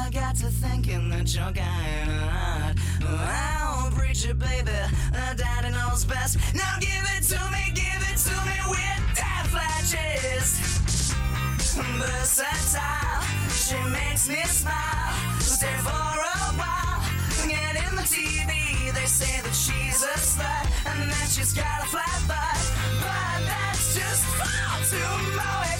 I got to thinking that you're kind. Oh, preacher, baby. Uh, daddy knows best. Now give it to me, give it to me with that flashes. Versatile, she makes me smile. Stay for a while. Get in the TV. They say that she's a slut and that she's got a flat butt. But that's just far too away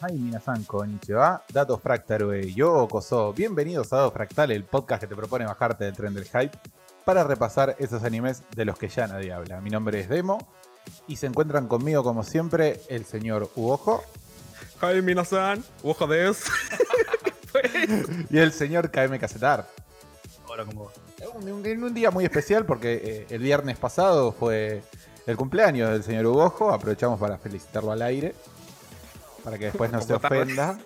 Ay, Minasan, konnichiwa. Dato Fractal, Yo, Koso. Bienvenidos a Dato Fractal, el podcast que te propone bajarte del tren del hype para repasar esos animes de los que ya nadie habla. Mi nombre es Demo y se encuentran conmigo, como siempre, el señor Uojo. Hi, Minasan. Uojo de Y el señor KM Casetar. Hola, ¿cómo va? En un día muy especial porque eh, el viernes pasado fue el cumpleaños del señor Ubojo. Aprovechamos para felicitarlo al aire. Para que después no se ofenda.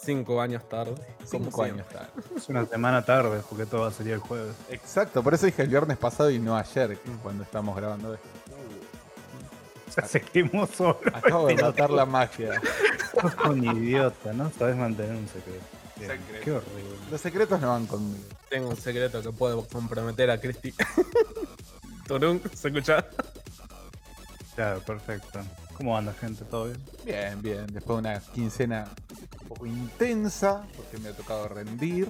cinco años tarde. Cinco años tarde. Es una semana tarde, porque todo sería el jueves. Exacto, por eso dije el viernes pasado y no ayer, cuando estamos grabando esto. O sea, seguimos solo. Acabo de matar la magia. Sos un idiota, ¿no? Sabes mantener un secreto. Secreto. Qué horrible. Los secretos no van conmigo. Tengo un secreto que puedo comprometer a Cristi. Turun, ¿se escucha? Claro, perfecto. ¿Cómo anda, gente? ¿Todo bien? Bien, bien. Después de una quincena un poco intensa, porque me ha tocado rendir.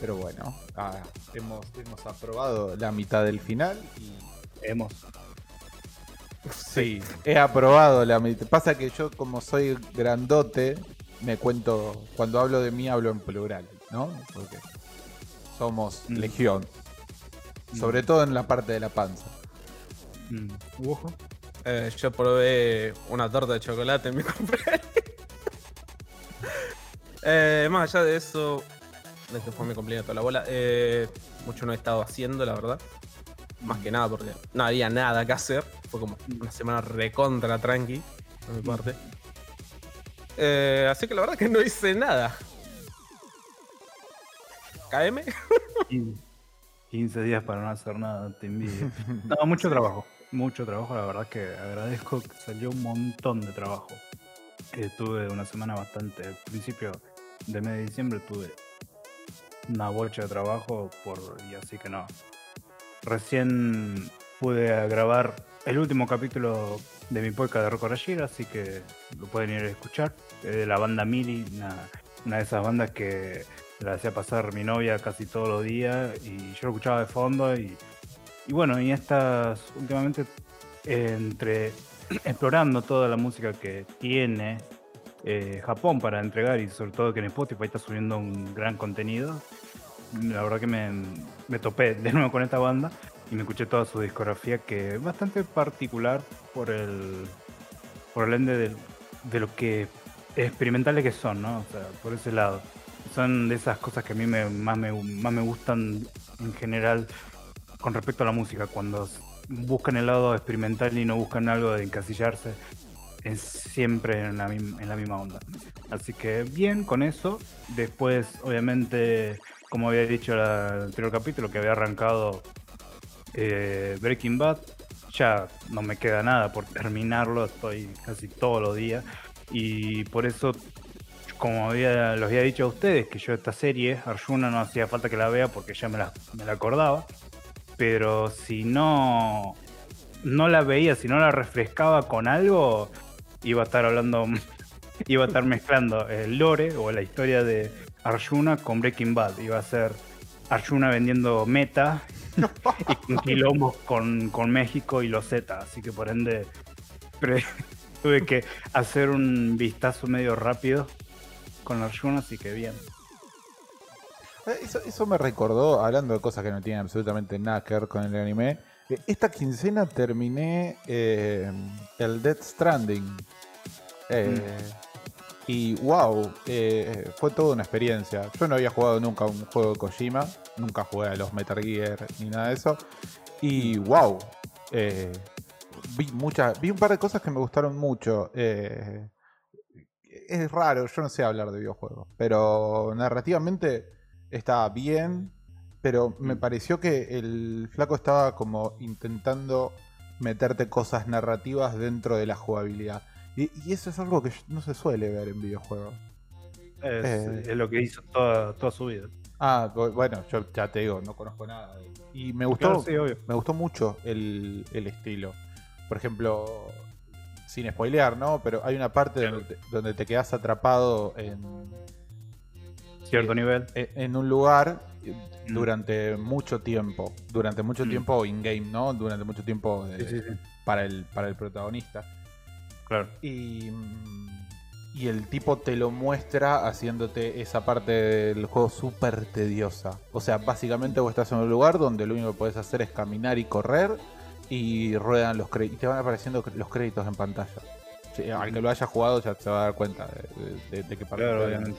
Pero bueno, ah, hemos, hemos aprobado la mitad del final y Hemos. Sí, he aprobado la mitad. Pasa que yo, como soy grandote, me cuento. Cuando hablo de mí, hablo en plural, ¿no? Porque somos Mm. legión. Sobre todo en la parte de la panza. Mm. ¿Ojo? Eh, yo probé una torta de chocolate en mi cumpleaños. Eh, más allá de eso, de que fue mi cumpleaños toda la bola, eh, mucho no he estado haciendo, la verdad. Más que nada porque no había nada que hacer. Fue como una semana recontra tranqui, de mi parte. Eh, así que la verdad que no hice nada. KM, 15 días para no hacer nada, te envidio. No, mucho trabajo. Mucho trabajo, la verdad que agradezco que salió un montón de trabajo. Eh, tuve una semana bastante. Al principio de mes de diciembre tuve una bocha de trabajo por y así que no. Recién pude grabar el último capítulo de mi podcast de Rock Rashir, así que lo pueden ir a escuchar. Es de la banda Mili, una, una de esas bandas que la hacía pasar mi novia casi todos los días y yo lo escuchaba de fondo y, y bueno, y estas últimamente entre explorando toda la música que tiene eh, Japón para entregar y sobre todo que en Spotify está subiendo un gran contenido, la verdad que me, me topé de nuevo con esta banda y me escuché toda su discografía que es bastante particular por el por el ende del- de, lo que experimentales que son, ¿no? O sea, por ese lado. Son de esas cosas que a mí me, más, me, más me gustan en general con respecto a la música, cuando buscan el lado experimental y no buscan algo de encasillarse, es siempre en la, mim- en la misma onda. Así que bien con eso. Después, obviamente, como había dicho en el anterior capítulo, que había arrancado eh, Breaking Bad, ya no me queda nada por terminarlo, estoy casi todos los días. Y por eso, como había, los había dicho a ustedes, que yo esta serie, Arjuna, no hacía falta que la vea porque ya me la, me la acordaba. Pero si no, no la veía, si no la refrescaba con algo, iba a estar hablando iba a estar mezclando el lore o la historia de Arjuna con Breaking Bad. Iba a ser Arjuna vendiendo meta y con quilombos con, con México y los Z. Así que por ende pre- tuve que hacer un vistazo medio rápido con Arjuna, así que bien. Eh, Eso, me recordó, hablando de cosas que no tienen absolutamente nada que ver con el anime. Esta quincena terminé eh, el Death Stranding. Eh, Y wow, fue toda una experiencia. Yo no había jugado nunca un juego de Kojima, nunca jugué a los Metal Gear ni nada de eso. Y wow, vi, mucha, vi un par de cosas que me gustaron mucho. es raro, yo no sé hablar de videojuegos, pero narrativamente está bien, pero me pareció que el flaco estaba como intentando meterte cosas narrativas dentro de la jugabilidad. Y, y eso es algo que no se suele ver en videojuegos. Es, Eh. es lo que hizo toda, toda su vida. Ah, bu- bueno, yo ya te digo, no conozco nada. Y me gustó, Claro, sí, me gustó mucho el, el estilo. Por ejemplo, sin spoilear, ¿no? Pero hay una parte donde te, donde te quedas atrapado en, Cierto nivel. en- en un lugar Mm. durante mucho tiempo. Durante mucho Mm. tiempo in-game, ¿no? Durante mucho tiempo de- Sí, sí, sí. Para, el, para el protagonista. Claro. Y, mm, y el tipo te lo muestra haciéndote esa parte del juego súper tediosa. O sea, básicamente vos estás en un lugar donde lo único que podés hacer es caminar y correr y ruedan los créditos. Y te van apareciendo los créditos en pantalla. Al que lo haya jugado ya se va a dar cuenta de, de- de qué parte Claro, obviamente.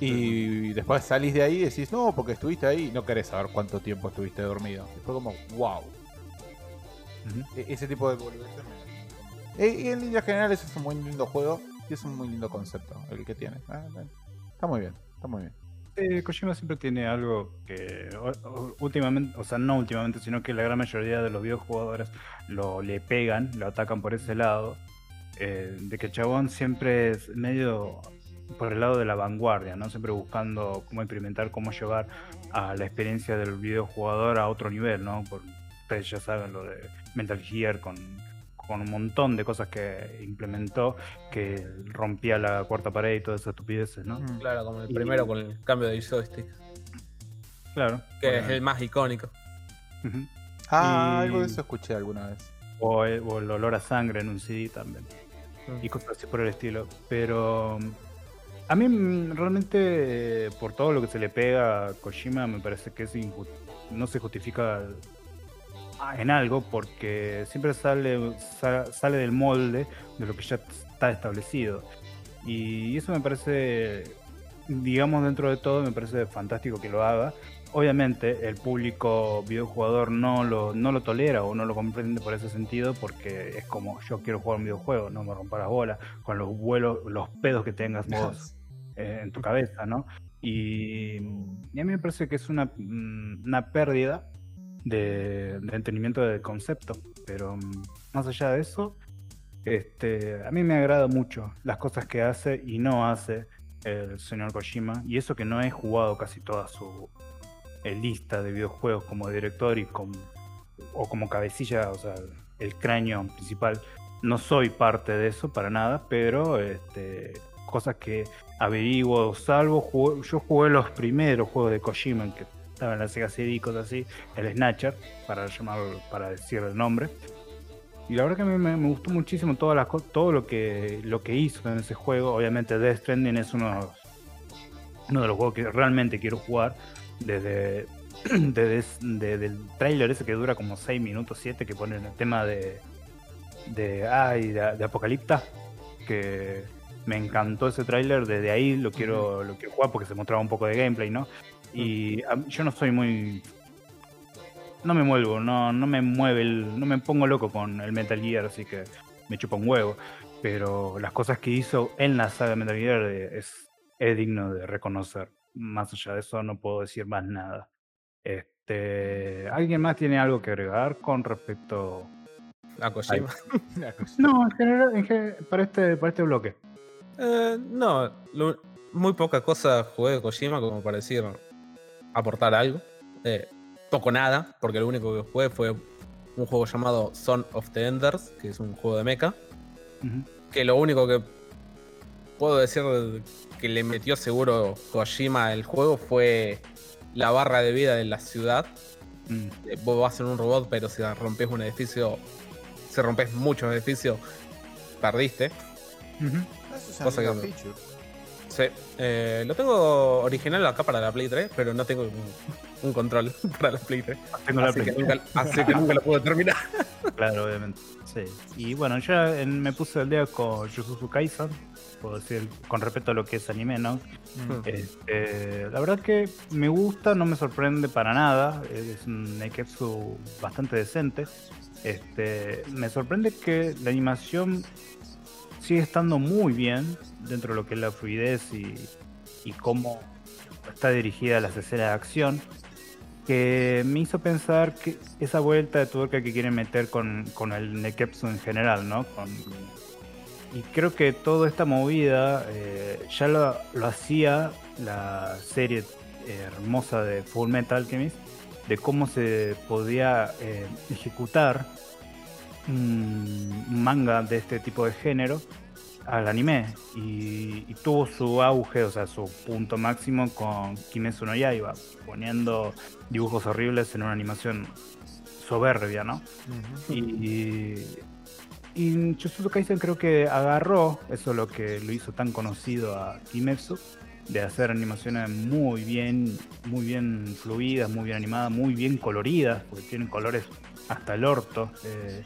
Y después salís de ahí y decís, no, porque estuviste ahí y no querés saber cuánto tiempo estuviste dormido. Y fue como, wow. E- Ese tipo de boludeces Eh, Y en líneas generales es un muy lindo juego y es un muy lindo concepto el que tiene. Ah. Está muy bien, está muy bien. Eh, Kojima siempre tiene algo que últimamente, o sea, no últimamente, sino que la gran mayoría de los videojugadores lo le pegan, lo atacan por ese lado. eh, de que el Chabón siempre es medio por el lado de la vanguardia, ¿no? Siempre buscando cómo implementar, cómo llevar a la experiencia del videojugador a otro nivel, ¿no? Por, ustedes ya saben lo de Metal Gear con, con un montón de cosas que implementó que rompía la cuarta pared y todas esas estupideces, ¿no? Claro, como el Y- primero con el cambio de joystick, Claro. que Bueno, es el más icónico. Ah, Y- algo de eso escuché alguna vez. O el, o el olor a sangre en un CD también. Y cosas así por el estilo. Pero a mí mm, realmente, por todo lo que se le pega a Kojima, me parece que es no se justifica en algo porque siempre sale, sa- sale del molde de lo que ya está establecido. Y eso me parece, digamos dentro de todo, me parece fantástico que lo haga. Obviamente el público videojugador no lo, no lo tolera o no lo comprende por ese sentido porque es como yo quiero jugar un videojuego, no me rompas las bolas con los vuelos, los pedos que tengas vos eh, en tu cabeza, ¿no? Y, a mí me parece que es una, mm, una pérdida de, de entendimiento del concepto, pero mm, más allá de eso, este, a mí me agrada mucho las cosas que hace y no hace el señor Kojima, y eso que no he jugado casi toda su eh, lista de videojuegos como director y con, o como cabecilla, o sea, el cráneo principal. No soy parte de eso para nada, pero este, cosas que averiguo, salvo, jugué- yo jugué los primeros juegos de Kojima que estaban en la Sega CD y cosas así, el Snatcher, para llamarlo, para decir el nombre. Y la verdad que a mí me, gustó muchísimo todo lo que, lo que hizo en ese juego. Obviamente Death Stranding es uno, uno de los juegos que realmente quiero jugar desde, desde, desde el trailer ese que dura como 6 minutos, 7, que ponen el tema de, de, ay, de, de Apocalipta, que me encantó ese tráiler, desde ahí lo quiero, lo quiero jugar porque se mostraba un poco de gameplay, ¿no? Y a- yo no soy muy... No me muevo, no, no me mueve, el, no me pongo loco con el Metal Gear, así que me chupa un huevo. Pero las cosas que hizo en la saga Metal Gear eh, es, es digno de reconocer. Más allá de eso no puedo decir más nada. Este, ¿Alguien más tiene algo que agregar con respecto A Kojima. No, en general, en gen- para, este, para este bloque. Eh, no, lo- muy poca cosa jugué de Kojima como para decir aportar algo. Eh, poco nada, porque lo único que jugué fue un juego llamado Son of the Enders, que es un juego de mecha. Que lo único que puedo decir que le metió seguro Kojima al juego fue la barra de vida de la ciudad. Mm. Eh, Vos vas en un robot, pero si rompes un edificio, si rompes muchos edificios, perdiste. Es Cosa que- feature. Sí. Eh, lo tengo original acá para la Play 3, pero no tengo un, un control para la Play 3. Tengo la Así que, nunca, así que nunca lo pude terminar. Claro, obviamente. Sí. Y bueno, en- me puse al día con Jujutsu Kaisen, puedo decir, con respecto a lo que es anime, ¿no? Mm. Este, la verdad que me gusta, no me sorprende para nada. Es un Neketsu bastante decente. Este, me sorprende que la animación sigue estando muy bien dentro de lo que es la fluidez y, cómo está dirigida las escenas de acción. Que me hizo pensar que esa vuelta de tuerca que quieren meter con, con el Neketsu en general, ¿no? Y creo que toda esta movida eh, ya lo, lo hacía la serie eh, hermosa de Full Metal Alchemist, de cómo se podía eh, ejecutar un manga de este tipo de género al anime. Y, y tuvo su auge, o sea, su punto máximo con Kimetsu no Yaiba, poniendo dibujos horribles en una animación soberbia, ¿no? Y, y Jujutsu Kaisen creo que agarró eso lo que lo hizo tan conocido a Kimetsu de hacer animaciones muy bien, muy bien fluidas, muy bien animadas, muy bien coloridas, porque tienen colores hasta el orto. eh.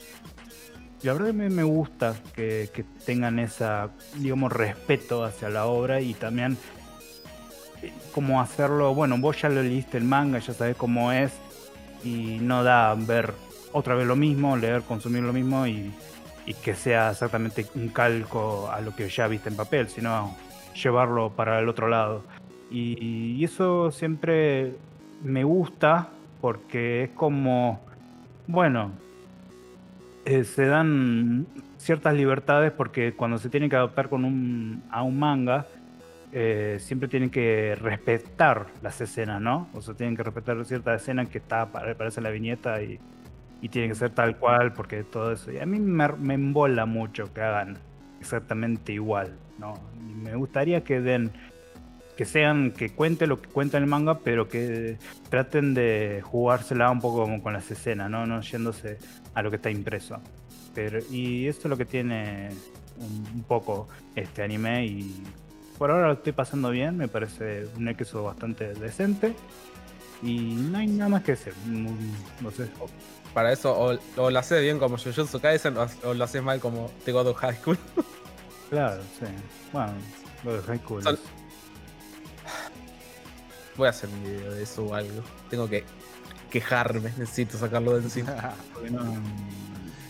y la verdad me, gusta que, tengan esa, digamos, respeto hacia la obra y también eh, cómo hacerlo, bueno, vos ya lo leíste el manga, ya sabés cómo es y no da ver otra vez lo mismo, leer, consumir lo mismo y, y que sea exactamente un calco a lo que ya viste en papel, sino llevarlo para el otro lado. Y, y eso siempre me gusta porque es como, bueno, eh, se dan ciertas libertades porque cuando se tiene que adaptar con un, a un manga, eh, siempre tienen que respetar las escenas, ¿no? O sea, tienen que respetar cierta escena que está aparece en la viñeta y, y tiene que ser tal cual porque todo eso. Y a mí me, embola mucho que hagan exactamente igual, ¿no? Me gustaría que den, que sean, que cuente lo que cuenta el manga, pero que traten de jugársela un poco como con las escenas, ¿no? No yéndose a lo que está impreso. Pero, y esto es lo que tiene un, un poco este anime y por ahora lo estoy pasando bien, me parece un Exo bastante decente y no hay nada más que decir. Mm, No sé, Para eso, o, o lo haces bien como Jujutsu Kaisen, o, o lo haces mal como The God of High School. claro, sí. Bueno, lo de High School Son- es- Voy a hacer un video de eso o algo. Tengo que quejarme, necesito sacarlo de encima. no-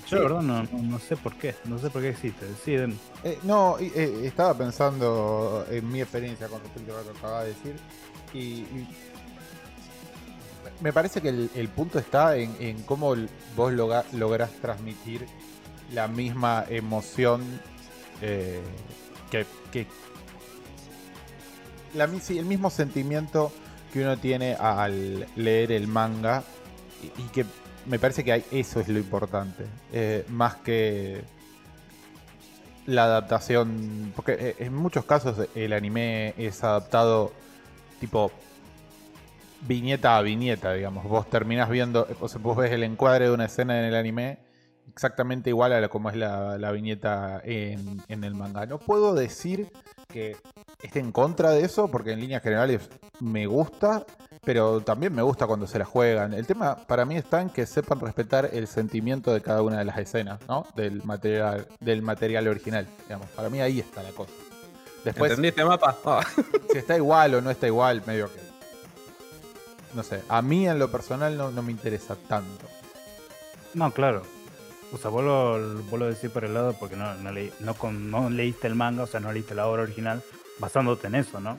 Yo la verdad no, no, no sé por qué, no sé por qué existe. Sí, den- Eh, no, eh, estaba pensando en mi experiencia con respecto a lo que acababa de decir. Y, y me parece que el, el punto está en, en cómo vos loga- lográs transmitir la misma emoción eh, que, que- el mismo sentimiento que uno tiene al leer el manga y, que me parece que hay- eso es lo importante eh, más que la adaptación porque eh, en muchos casos el anime es adaptado tipo viñeta a viñeta, digamos. Vos terminás viendo, o sea, vos ves el encuadre de una escena en el anime exactamente igual a como es la, la viñeta en, en el manga. No puedo decir que esté en contra de eso, porque en líneas generales me gusta, pero también me gusta cuando se la juegan. El tema para mí está en que sepan respetar el sentimiento de cada una de las escenas, ¿no? Del material, del material original, digamos. Para mí ahí está la cosa. Después, ¿Entendiste, mapa? Ah. si está igual o no está igual, medio que. No sé, a mí en lo personal no, no me interesa tanto. No, claro. O sea, vos lo, vos lo decís por el lado porque no, no, leí- no, con- no leíste el manga, o sea, no leíste la obra original, basándote en eso, ¿no?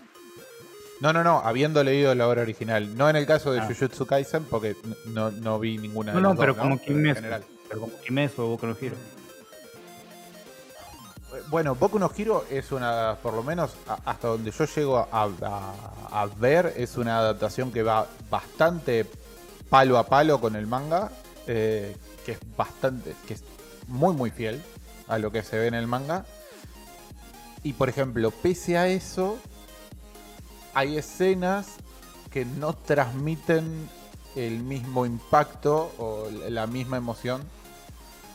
No, no, no, habiendo leído la obra original. No en el caso de Ah. Jujutsu Kaisen, porque no, no vi ninguna de No, no, las dos, pero como en Kimetsu. general. Pero como Kimetsu o Boku no Hero. Bueno, Boku no Hero es una, por lo menos hasta donde yo llego a, a- a ver, es una adaptación que va bastante palo a palo con el manga, eh, que es bastante, que es muy muy fiel a lo que se ve en el manga. Y por ejemplo, pese a eso, hay escenas que no transmiten el mismo impacto o la misma emoción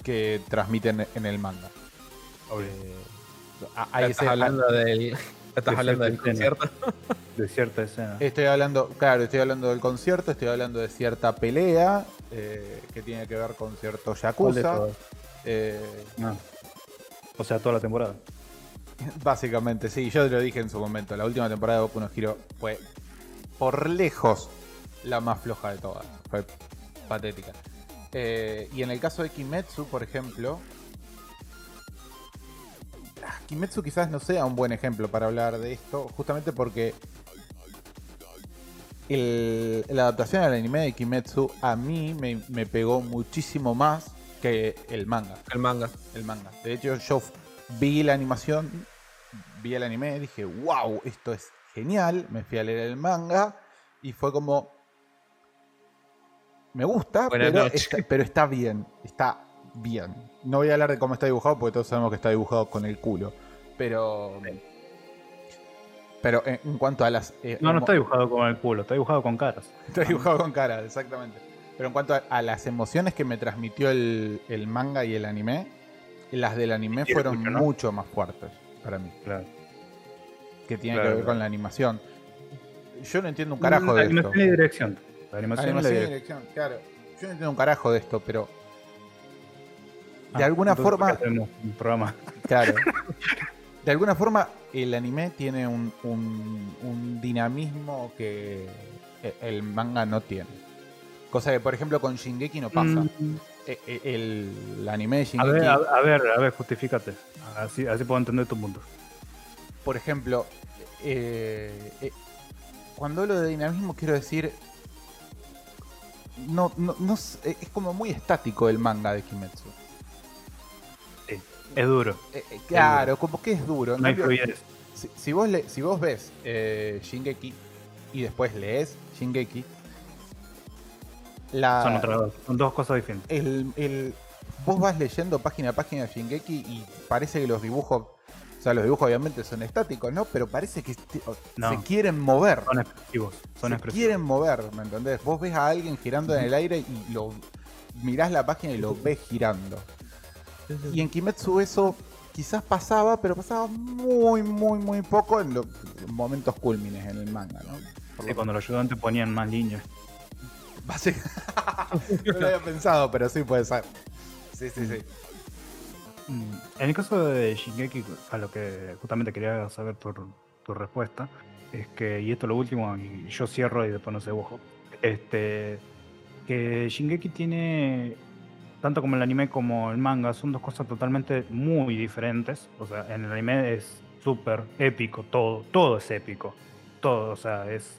que transmiten en el manga. Eh, hay Estás escenas- hablando del, estás De hablando del concierto. De cierta escena. Estoy hablando, claro, estoy hablando del concierto, estoy hablando de cierta pelea eh, que tiene que ver con cierto ¿Cuál de Yakuza. eh, Ah. O sea, toda la temporada. básicamente, sí, yo te lo dije en su momento. La última temporada de Boku no Hero fue por lejos la más floja de todas. Fue patética. Eh, y en el caso de Kimetsu, por ejemplo. ah, Kimetsu quizás no sea un buen ejemplo para hablar de esto, justamente porque el- la adaptación al anime de Kimetsu a mí me, me pegó muchísimo más que el manga El manga. el manga. De hecho, yo vi la animación, vi el anime, dije, wow, esto es genial. Me fui a leer el manga y fue como. Me gusta, pero está, pero está bien. Está bien. No voy a hablar de cómo está dibujado porque todos sabemos que está dibujado con el culo. Pero. Pero en, en cuanto a las. eh, No, no está dibujado con el culo, está dibujado con caras. Está dibujado con cara, exactamente. Pero en cuanto a, a las emociones que me transmitió el, el manga y el anime, las del anime fueron mucho más fuertes para mí. Claro. Que tiene Claro, que ver claro. con la animación. Yo no entiendo un carajo la de esto. y dirección. La animación, la Animación y dirección. claro. Yo no entiendo un carajo de esto, pero. De Ah, alguna forma. ¿por qué hacemos un programa. Claro. De alguna forma, el anime tiene un, un- un dinamismo que e- el manga no tiene. Cosa que, por ejemplo, con Shingeki no pasa. Mm, El, el anime de A Shingeki, ver, a, a ver, a ver, justifícate. Así, así puedo entender tu punto. por ejemplo, eh, eh, cuando hablo de dinamismo quiero decir... No, no, no eh, es como muy estático el manga de Kimetsu. Es duro. Eh, eh, claro, como que es duro. No hay si, si vos le- si vos ves eh, Shingeki y después lees Shingeki, la, Son, otras- son dos cosas diferentes. el, el- vos vas leyendo página a página de Shingeki y parece que los dibujos, o sea, los dibujos obviamente son estáticos, ¿no? Pero parece que No. se quieren mover. Son expresivos. Son se expresivos. quieren mover, ¿me entendés? Vos ves a alguien girando en el aire y lo mirás la página y lo ves girando. Y en Kimetsu eso quizás pasaba, pero pasaba muy, muy, muy poco en los momentos culmines en el manga, ¿no? Por Sí, lo- cuando los ayudantes ponían más líneas. No lo había pensado, pero sí puede ser. Sí, sí, sí. Mm, En el caso de Shingeki, a lo que justamente quería saber tu, tu respuesta, es que, y esto es lo último, y yo cierro y después no sé ojo, este, que Shingeki tiene, tanto como el anime como el manga, son dos cosas totalmente muy diferentes. O sea, en el anime es súper épico, todo, todo es épico, todo, o sea, es,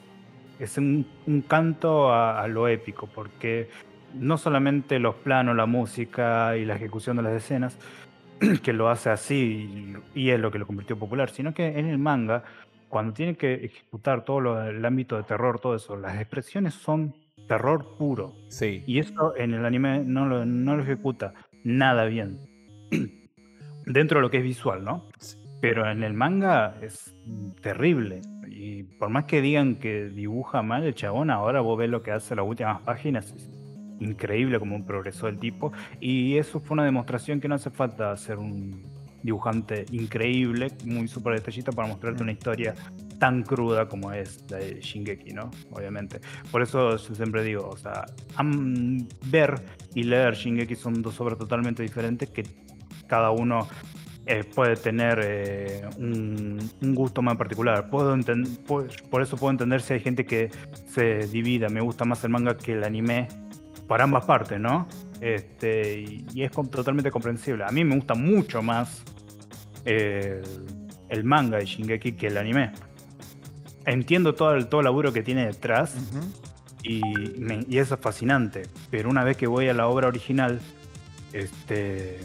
es un, un canto a, a lo épico, porque no solamente los planos, la música y la ejecución de las escenas, que lo hace así y, y es lo que lo convirtió popular, sino que en el manga, cuando tiene que ejecutar todo lo, el ámbito de terror, todo eso, las expresiones son terror puro. Sí. Y eso en el anime no lo, no lo ejecuta nada bien. Dentro de lo que es visual, ¿no? Pero en el manga es terrible. Y por más que digan que dibuja mal el chabón, ahora vos ves lo que hace en las últimas páginas. Es increíble cómo progresó el tipo. Y eso fue una demostración que no hace falta ser un dibujante increíble, muy súper detallista para mostrarte una historia tan cruda como es la de Shingeki, ¿no? Obviamente. Por eso yo siempre digo, o sea, am- ver y leer Shingeki son dos obras totalmente diferentes que cada uno eh, puede tener eh, un, un gusto más particular. Puedo por, por eso puedo entender si hay gente que se divida, me gusta más el manga que el anime, para ambas partes, ¿no? Este, y, y es totalmente comprensible. A mí me gusta mucho más eh, el manga de Shingeki que el anime. Entiendo todo el, todo el laburo que tiene detrás Ujú. y, me- y eso es fascinante. Pero una vez que voy a la obra original, este,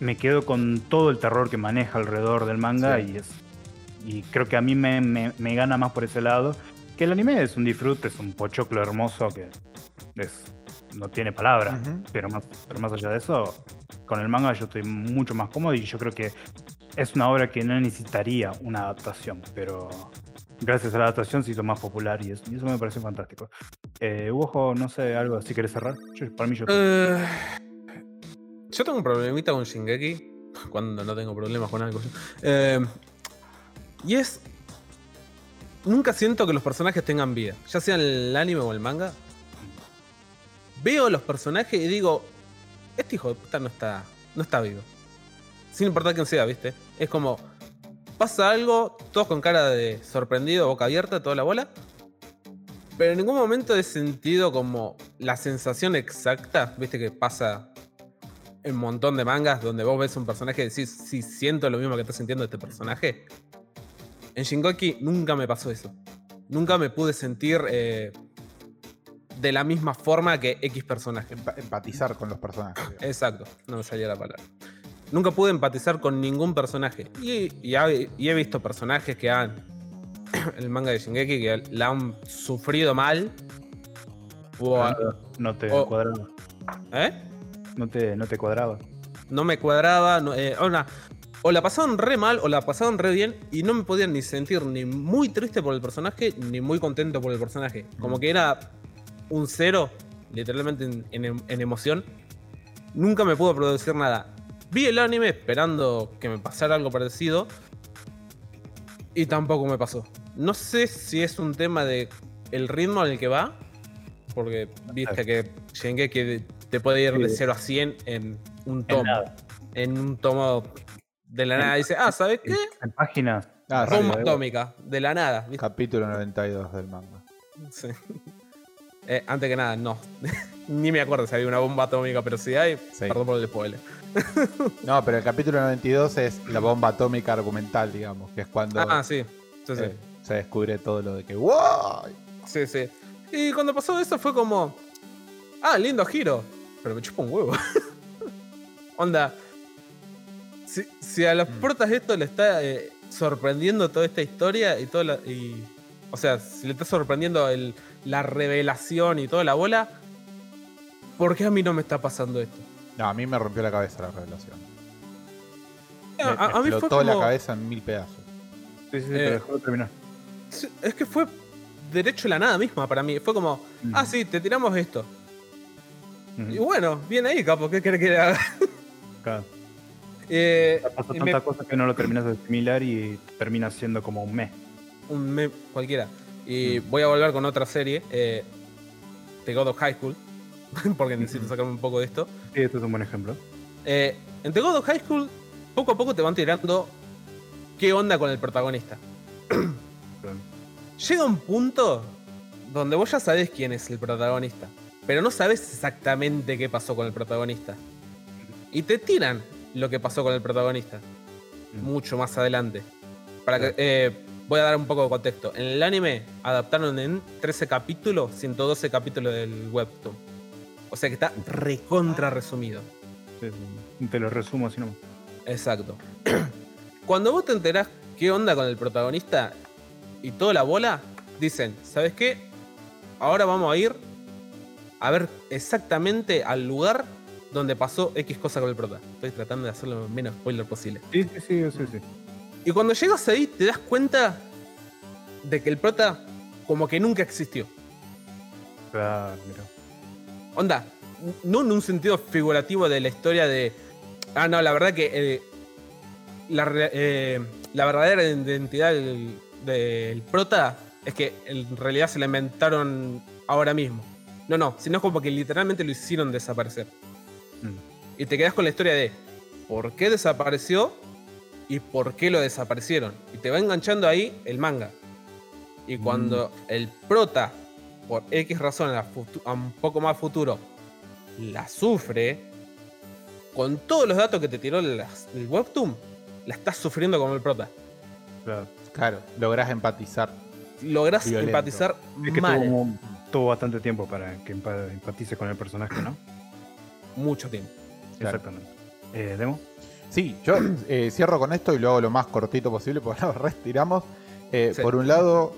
me quedo con todo el terror que maneja alrededor del manga Sí. y es y creo que a mí me, me- me gana más por ese lado que el anime es un disfrute, es un pochoclo hermoso que es- no tiene palabras. Pero más, pero más allá de eso, con el manga yo estoy mucho más cómodo y yo creo que es una obra que no necesitaría una adaptación, pero gracias a la adaptación se hizo más popular y eso, y eso me parece fantástico. Eh, Ojo, no sé, algo así querés cerrar. Yo- para mí yo... Eh, yo tengo un problemita con Shingeki. Cuando no tengo problemas con algo. Eh, y es. Nunca siento que los personajes tengan vida. Ya sea en el anime o el manga. Veo los personajes y digo. Este hijo de puta no está. No está vivo. Sin importar quién sea, ¿viste? Es como. Pasa algo, todos con cara de sorprendido, boca abierta, toda la bola. Pero en ningún momento he sentido como la sensación exacta, viste que pasa un montón de mangas donde vos ves un personaje y decís, sí, siento lo mismo que está sintiendo este personaje. En Shingeki nunca me pasó eso. Nunca me pude sentir eh, de la misma forma que X personaje. Empa- empatizar con los personajes. digamos. Exacto, no me salía la palabra. Nunca pude empatizar con ningún personaje. Y, y ha- y he visto personajes que han. El manga de Shingeki que la han sufrido mal. O a- No te o-. ¿Eh? No te, no te cuadraba. No me cuadraba. no- eh, o, la pasaban re mal o la pasaban re bien. Y no me podían ni sentir ni muy triste por el personaje ni muy contento por el personaje. Como que era un cero, literalmente en, en- en emoción. Nunca me pudo producir nada. Vi el anime esperando que me pasara algo parecido. Y tampoco me pasó. No sé si es un tema de el ritmo al que va. Porque viste que Shingeki te puede ir de Sí. 0 a 100 en un En tomo. nada. En un tomo de la nada. Dice, ah, ¿sabes qué? En páginas. Ah, sí, Bomba eh, atómica. De la nada. ¿viste? Capítulo 92 del manga. Sí. Eh, antes que nada, no. Ni me acuerdo si había una bomba atómica, pero si hay, Sí. perdón por el spoiler. No, pero el capítulo 92 es la bomba atómica argumental, digamos, que es cuando Ah, sí. Sí, sí. eh, se descubre todo lo de que ¡Wow! Sí, sí. Y cuando pasó eso fue como. Ah, lindo giro. Pero me chupa un huevo. Onda. Si, si a los Mm. protas esto le está eh, sorprendiendo toda esta historia y toda la. y- o sea, si le está sorprendiendo el- la revelación y toda la bola. ¿Por qué a mí no me está pasando esto? No, a mí me rompió la cabeza la revelación. A, Me, a- a me mí fue la cabeza en mil pedazos. Sí, sí, sí, Eh, pero dejó de terminar. Es que fue derecho a la nada misma para mí. Fue como, Mm. ah, sí, te tiramos esto. Y bueno, bien ahí, capo, ¿qué querés que le haga? Claro. Eh, Pasó y me- tanta cosa que no lo terminas de asimilar y termina siendo como un mes. un meme cualquiera. Y voy a volver con otra serie, eh, The God of High School, porque necesito Ujú. sacarme un poco de esto. Sí, este es un buen ejemplo. Eh, en The God of High School, poco a poco te van tirando qué onda con el protagonista. Llega un punto donde vos ya sabés quién es el protagonista, pero no sabes exactamente qué pasó con el protagonista. Y te tiran lo que pasó con el protagonista Mm. mucho más adelante. Para que, eh, voy a dar un poco de contexto. En el anime adaptaron en 13 capítulos, 112 capítulos del webtoon. O sea que está recontra resumido. Sí, sí. Te lo resumo así nomás. Exacto. Cuando vos te enterás qué onda con el protagonista y toda la bola, dicen, ¿sabes qué? Ahora vamos a ir a ver exactamente al lugar donde pasó X cosa con el prota. Estoy tratando de hacerlo lo menos spoiler posible. Sí, sí, sí, sí, sí. Y cuando llegas ahí te das cuenta de que el prota como que nunca existió. Claro, mira. Onda, no en un sentido figurativo de la historia de. Ah, no, la verdad que. eh, la, eh, la verdadera identidad del, del prota es que en realidad se la inventaron ahora mismo. No, no, sino como que literalmente lo hicieron desaparecer. Mm. Y te quedas con la historia de por qué desapareció y por qué lo desaparecieron. Y te va enganchando ahí el manga. Y cuando el prota, por X razón, a, un poco más futuro, la sufre, con todos los datos que te tiró las- el webtoon, la estás sufriendo como el prota. Claro. Claro, lográs empatizar. Lográs Violento. empatizar Es que mal tuvo, tuvo bastante tiempo para que empa- empatice con el personaje, ¿no? mucho tiempo. Claro. Exactamente. Eh, ¿Demo? Sí, yo eh, cierro con esto y lo hago lo más cortito posible porque lo retiramos. Eh, Sí. Por un lado,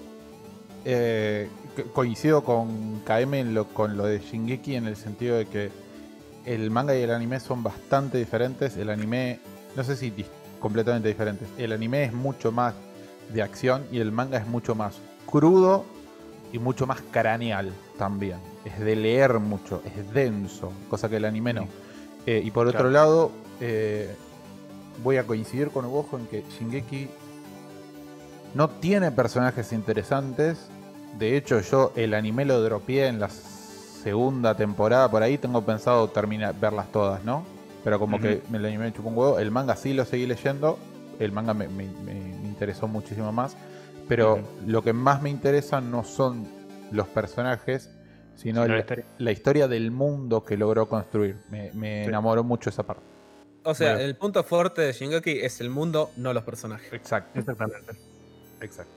eh, co- coincido con KM en lo, con lo de Shingeki en el sentido de que el manga y el anime son bastante diferentes. El anime, no sé si completamente diferentes. El anime es mucho más de acción y el manga es mucho más crudo y mucho más craneal también. Es de leer mucho, es denso, cosa que el anime no. Eh, y por otro lado, eh, voy a coincidir con Ojo en que Shingeki no tiene personajes interesantes. De hecho, yo el anime lo dropeé en la segunda temporada por ahí. Tengo pensado terminar verlas todas, ¿no? Pero como Ujú. que el anime me chupó un huevo. El manga sí lo seguí leyendo. El manga me, me- me- me interesó muchísimo más. Pero lo que más me interesa no son los personajes, sino Sino la la, historia. la historia del mundo que logró construir. Me, me Sí. enamoró mucho esa parte. O sea, Bueno. el punto fuerte de Shingeki es el mundo, no los personajes. Exacto. Exactamente. Exacto.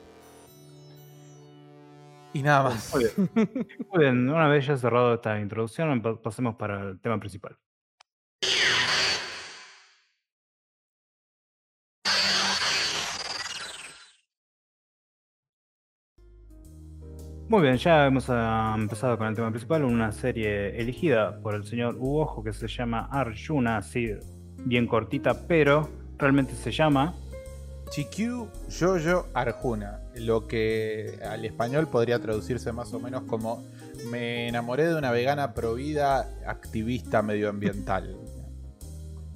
Y nada más. Muy bien. Muy bien, una vez ya cerrado esta introducción, pa- pasemos para el tema principal. Muy bien, ya hemos ah, empezado con el tema principal, una serie elegida por el señor Uojo que se llama Arjuna, así bien cortita, pero realmente se llama Chikyu Yoyo Arjuna, lo que al español podría traducirse más o menos como me enamoré de una vegana provida activista medioambiental.